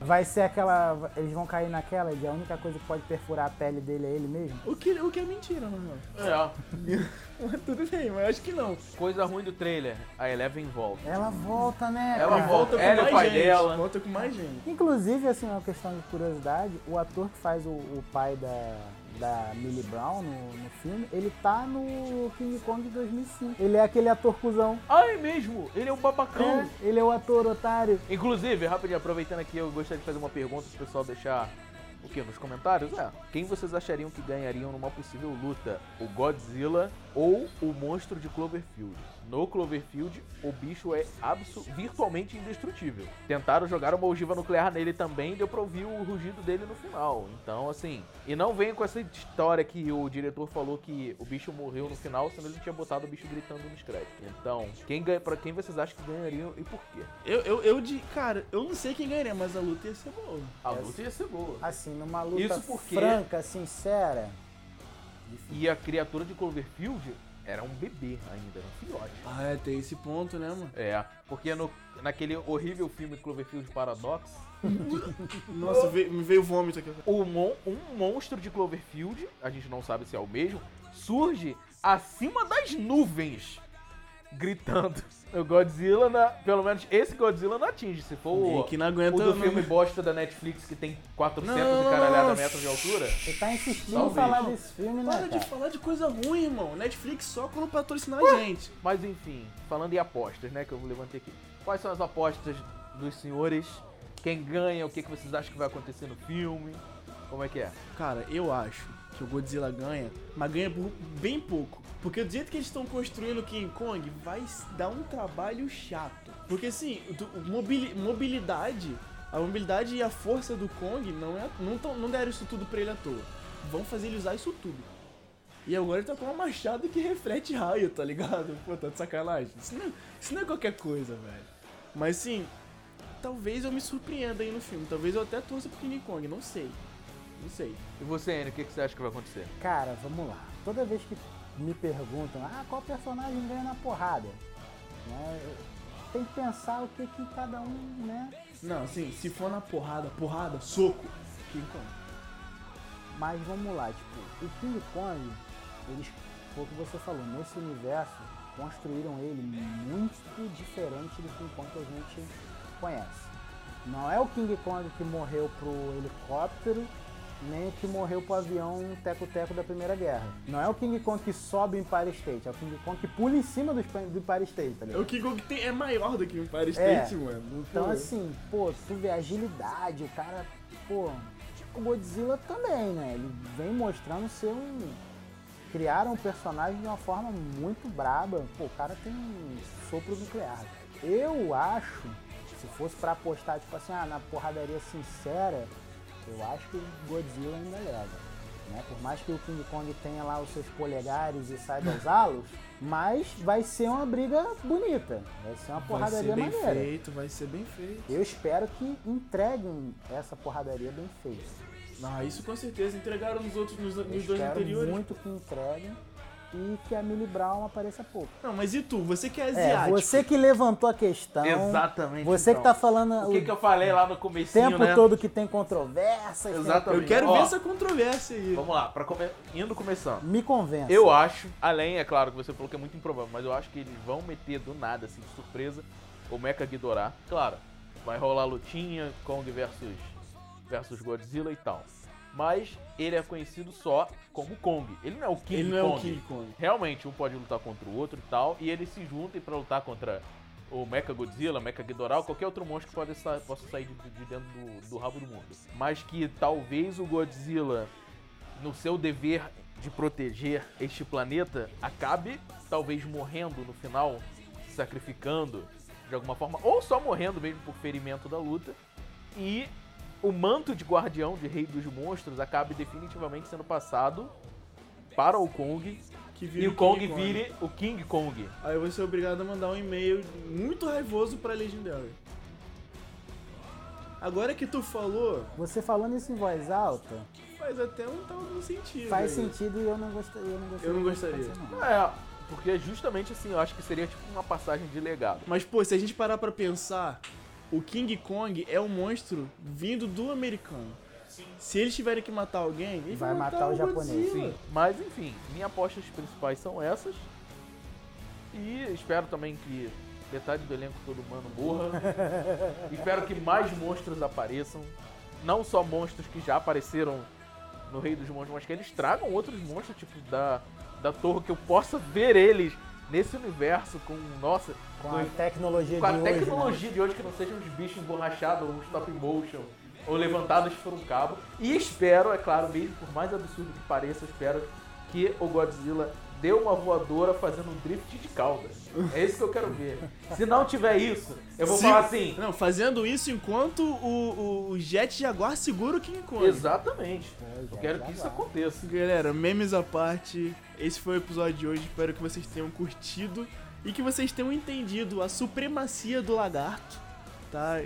Speaker 3: Vai ser aquela. Eles vão cair naquela de a única coisa que pode perfurar a pele dele é ele mesmo?
Speaker 1: O que, o que é mentira, na real.
Speaker 2: É.
Speaker 1: Mas tudo bem, mas acho que não.
Speaker 2: Coisa ruim do trailer, a Eleven volta.
Speaker 3: Ela volta, né?
Speaker 2: Ela
Speaker 3: cara?
Speaker 1: Volta com
Speaker 2: Ela o
Speaker 1: mais
Speaker 2: pai
Speaker 1: gente.
Speaker 2: dela.
Speaker 1: Volta com mais gente.
Speaker 3: Inclusive, assim, uma questão de curiosidade, o ator que faz o, o pai da, da Millie Brown no, no filme, ele tá no King Kong de 2005. Ele é aquele ator cuzão.
Speaker 2: Ah, é mesmo? Ele é um babacão.
Speaker 3: É, ele é o ator otário.
Speaker 2: Inclusive, rapidinho, aproveitando aqui, eu gostaria de fazer uma pergunta pro pessoal deixar o que nos comentários. É, quem vocês achariam que ganhariam numa possível luta? O Godzilla ou o monstro de Cloverfield? No Cloverfield, o bicho é virtualmente indestrutível. Tentaram jogar uma ogiva nuclear nele também, deu pra ouvir o rugido dele no final. Então, assim, e não venha com essa história que o diretor falou que o bicho morreu no final, senão ele tinha botado o bicho gritando nos créditos. Então, quem ganha, para quem vocês acham que ganhariam e por quê?
Speaker 1: Eu, eu, eu de. Cara, eu não sei quem ganharia, mas a luta ia ser boa.
Speaker 2: A luta ia ser boa.
Speaker 3: Assim, numa luta
Speaker 2: Isso porque-
Speaker 3: franca, sincera.
Speaker 2: E a criatura de Cloverfield era um bebê ainda, era um filhote.
Speaker 1: Ah, é, tem esse ponto, né, mano?
Speaker 2: É, porque no, naquele horrível filme Cloverfield Paradox,
Speaker 1: Nossa, veio, me veio vômito aqui.
Speaker 2: mon, um monstro de Cloverfield, a gente não sabe se é o mesmo, surge acima das nuvens. Gritando. O Godzilla, na- pelo menos esse Godzilla não atinge. Se for o,
Speaker 1: que não aguenta
Speaker 2: o do
Speaker 1: não-
Speaker 2: filme bosta da Netflix que tem 400
Speaker 1: Não,
Speaker 2: e caralhada
Speaker 1: não.
Speaker 2: metros de altura.
Speaker 3: Você tá insistindo
Speaker 2: Talvez.
Speaker 3: em falar
Speaker 1: Não,
Speaker 3: desse filme, né,
Speaker 1: Para de
Speaker 3: cara?
Speaker 1: falar de coisa ruim, irmão. Netflix só quando patrocinar a gente.
Speaker 2: Mas enfim, falando em apostas, né, que eu levantei aqui. Quais são as apostas dos senhores? Quem ganha? O que, que vocês acham que vai acontecer no filme? Como é que é?
Speaker 1: Cara, eu acho que o Godzilla ganha, mas ganha por bem pouco. Porque do jeito que eles estão construindo o King Kong, vai dar um trabalho chato. Porque assim, mobili- mobilidade, a mobilidade e a força do Kong não, é, não, tão, não deram isso tudo pra ele à toa. Vão fazer ele usar isso tudo. E agora ele tá com uma machada que reflete raio, tá ligado? Pô, tá de sacanagem. Isso não, isso não é qualquer coisa, velho. Mas sim, talvez eu me surpreenda aí no filme. Talvez eu até torça pro King Kong, não sei. Não sei.
Speaker 2: E você, Enio, o que, que você acha que vai acontecer?
Speaker 3: Cara, vamos lá. Toda vez que me perguntam, ah, qual personagem ganha na porrada? Né, Tem que pensar o que, que cada um, né?
Speaker 1: Não, assim, se for na porrada, porrada, soco, King Kong.
Speaker 3: Mas vamos lá, tipo, o King Kong, eles, foi o que você falou, nesse universo, construíram ele muito diferente do King Kong que a gente conhece. Não é o King Kong que morreu pro helicóptero, nem o que morreu pro avião teco-teco da Primeira Guerra. Não é o King Kong que sobe o Empire State, é o King Kong que pula em cima do, do Empire State, tá
Speaker 1: É
Speaker 3: ligado?
Speaker 1: o King Kong que tem, é maior do que o Empire
Speaker 3: É,
Speaker 1: State, mano.
Speaker 3: Então,
Speaker 1: Pô.
Speaker 3: assim, pô, tu vê a agilidade, o cara, pô, o Godzilla também, né? Ele vem mostrando ser um. Criaram um personagem de uma forma muito braba. Pô, o cara tem um sopro nuclear. Eu acho, se fosse pra apostar, tipo assim, ah, na porradaria sincera, eu acho que o Godzilla ainda leva. Né? Por mais que o King Kong tenha lá os seus polegares e saiba usá-los, mas vai ser uma briga bonita. Vai ser uma
Speaker 1: vai
Speaker 3: porradaria
Speaker 1: ser bem
Speaker 3: maneira.
Speaker 1: feito, vai ser bem feito.
Speaker 3: Eu espero que entreguem essa porradaria bem feita.
Speaker 1: Ah, isso com certeza. Entregaram nos outros, nos, nos dois
Speaker 3: espero
Speaker 1: anteriores.
Speaker 3: muito que entreguem e que a Millie Brown apareça pouco.
Speaker 1: Não, mas e tu? Você que é
Speaker 3: É,
Speaker 1: asiático.
Speaker 3: você que levantou a questão.
Speaker 2: Exatamente,
Speaker 3: Você que
Speaker 2: então.
Speaker 3: tá falando
Speaker 2: O
Speaker 3: o,
Speaker 2: que, que eu falei lá no comecinho,
Speaker 3: tempo
Speaker 2: né?
Speaker 3: todo que tem controvérsias. tem-
Speaker 2: Exatamente.
Speaker 1: Eu quero
Speaker 2: Ó,
Speaker 1: ver essa controvérsia aí.
Speaker 2: Vamos lá, pra come... indo começando.
Speaker 3: Me convence.
Speaker 2: Eu acho, além, é claro que você falou que é muito improvável, mas eu acho que eles vão meter do nada, assim, de surpresa, o Mecha Ghidorah. Claro, vai rolar lutinha, Kong versus, versus Godzilla e tal. Mas ele é conhecido só como Kong. Ele não é o King
Speaker 1: Ele não é
Speaker 2: Kong.
Speaker 1: o King Kong.
Speaker 2: Realmente, um pode lutar contra o outro e tal, e eles se juntem pra lutar contra o Mecha Godzilla, Mecha Ghidorah, qualquer outro monstro que pode sa- possa sair de, de dentro do, do rabo do mundo. Mas que talvez o Godzilla, no seu dever de proteger este planeta, acabe talvez morrendo no final, sacrificando de alguma forma, ou só morrendo mesmo por ferimento da luta, e o manto de guardião de rei dos monstros acabe definitivamente sendo passado para o Kong
Speaker 1: Que
Speaker 2: e o Kong,
Speaker 1: King
Speaker 2: vire o King Kong.
Speaker 1: Aí eu vou ser obrigado a mandar um e-mail muito raivoso pra Legendary. Agora que tu falou,
Speaker 3: Você falando isso em voz alta,
Speaker 1: faz até um tal de sentido.
Speaker 3: faz
Speaker 1: aí.
Speaker 3: sentido e eu não gostaria. Eu não gostaria.
Speaker 1: Eu não gostaria.
Speaker 3: não.
Speaker 2: É, porque justamente assim, eu acho que seria tipo uma passagem de legado.
Speaker 1: Mas, pô, se a gente parar pra pensar, o King Kong é um monstro vindo do americano. Se eles tiverem que matar alguém, eles
Speaker 3: Vai
Speaker 1: vão
Speaker 3: matar o japonês.
Speaker 1: Godzilla.
Speaker 2: Sim, mas enfim, minhas apostas principais são essas. E espero também que metade do elenco todo humano morra. espero que mais monstros apareçam. Não só monstros que já apareceram no Rei dos Monstros, mas que eles tragam outros monstros, tipo da, da torre, que eu possa ver eles nesse universo com, nossa,
Speaker 3: Com a tecnologia
Speaker 2: com a
Speaker 3: de hoje. né?
Speaker 2: tecnologia de hoje que não sejam uns bichos emborrachados ou um stop motion ou levantados por um cabo. E espero, é claro, mesmo por mais absurdo que pareça, espero que o Godzilla dê uma voadora fazendo um drift de cauda. É isso que eu quero ver. Se não tiver isso, eu vou
Speaker 1: Se-
Speaker 2: falar assim.
Speaker 1: Não, fazendo isso enquanto o, o Jet Jaguar segura o King Kong.
Speaker 2: Exatamente.
Speaker 3: É,
Speaker 2: Eu quero que isso aconteça.
Speaker 1: Galera, memes à parte, esse foi o episódio de hoje. Espero que vocês tenham curtido e que vocês tenham entendido a supremacia do lagarto, tá?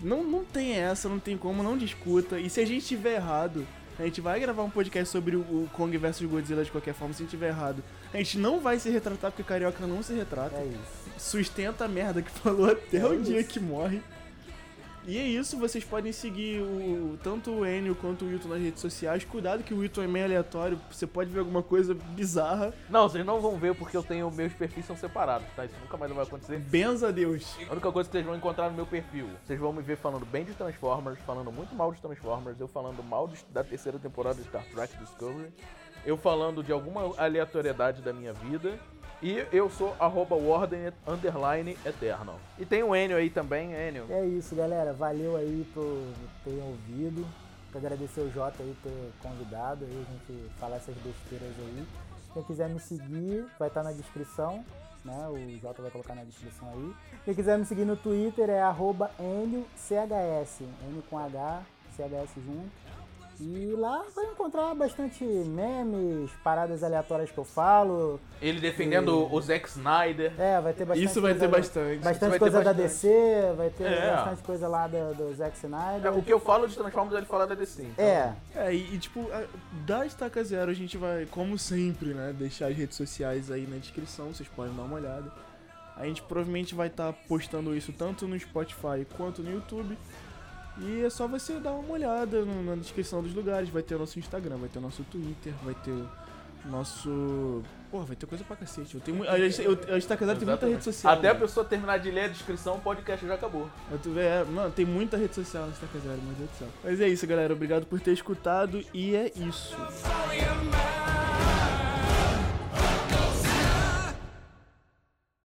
Speaker 1: Não, não tem essa, não tem como, não discuta. E se a gente estiver errado, a gente vai gravar um podcast sobre o- Kong versus Godzilla de qualquer forma. Se a gente estiver errado, a gente não vai se retratar porque carioca não se retrata.
Speaker 3: É.
Speaker 1: Sustenta a merda que falou até
Speaker 3: É
Speaker 1: o dia
Speaker 3: isso.
Speaker 1: que morre. E é isso, vocês podem seguir o, tanto o Enio quanto o Wilton nas redes sociais. Cuidado que o Wilton é meio aleatório, você pode ver alguma coisa bizarra.
Speaker 2: Não, vocês não vão ver porque eu tenho. Meus perfis são separados, tá? Isso nunca mais vai acontecer.
Speaker 1: Benza a Deus.
Speaker 2: A única coisa que vocês vão encontrar no meu perfil, vocês vão me ver falando bem de Transformers, falando muito mal de Transformers, eu falando mal de- da terceira temporada de Star Trek Discovery, eu falando de alguma aleatoriedade da minha vida. E eu sou arroba Warden underline Eternal. E tem o Enio aí também, Enio.
Speaker 3: É isso, galera. Valeu aí por terem ouvido. Quero agradecer o Jota aí por ter convidado aí a gente falar essas besteiras aí. Quem quiser me seguir, vai estar na descrição, né? O Jota vai colocar na descrição aí. Quem quiser me seguir no Twitter é arroba NCHS, N com H, CHS junto. E lá vai encontrar bastante memes, paradas aleatórias que eu falo.
Speaker 2: Ele defendendo o Zack Snyder.
Speaker 3: É, vai ter bastante
Speaker 1: Isso vai ter bastante.
Speaker 3: Bastante
Speaker 2: vai
Speaker 3: coisa da. DC, vai ter
Speaker 2: É.
Speaker 3: bastante coisa lá do, do Zack Snyder.
Speaker 2: É, o que eu falo de Transformers ele fala da DC. então-
Speaker 3: É,
Speaker 1: É, e, e, tipo, a- da Estaca Zero a gente vai, como sempre, né, deixar as redes sociais aí na descrição, vocês podem dar uma olhada. A gente provavelmente vai estar postando isso tanto no Spotify quanto no YouTube. E é só você dar uma olhada na descrição dos lugares. Vai ter o nosso Instagram, vai ter o nosso Twitter, vai ter o nosso. Pô, vai ter coisa pra cacete. Eu tenho, a, gente- eu, a Estaca Zero tem muita rede social.
Speaker 2: Até a
Speaker 1: né?
Speaker 2: pessoa terminar de ler a descrição, o podcast já acabou.
Speaker 1: Eu é, mano, tem muita rede social na Estaca Zero, meu Deus do céu. Mas é isso, galera. Obrigado por ter escutado e é isso.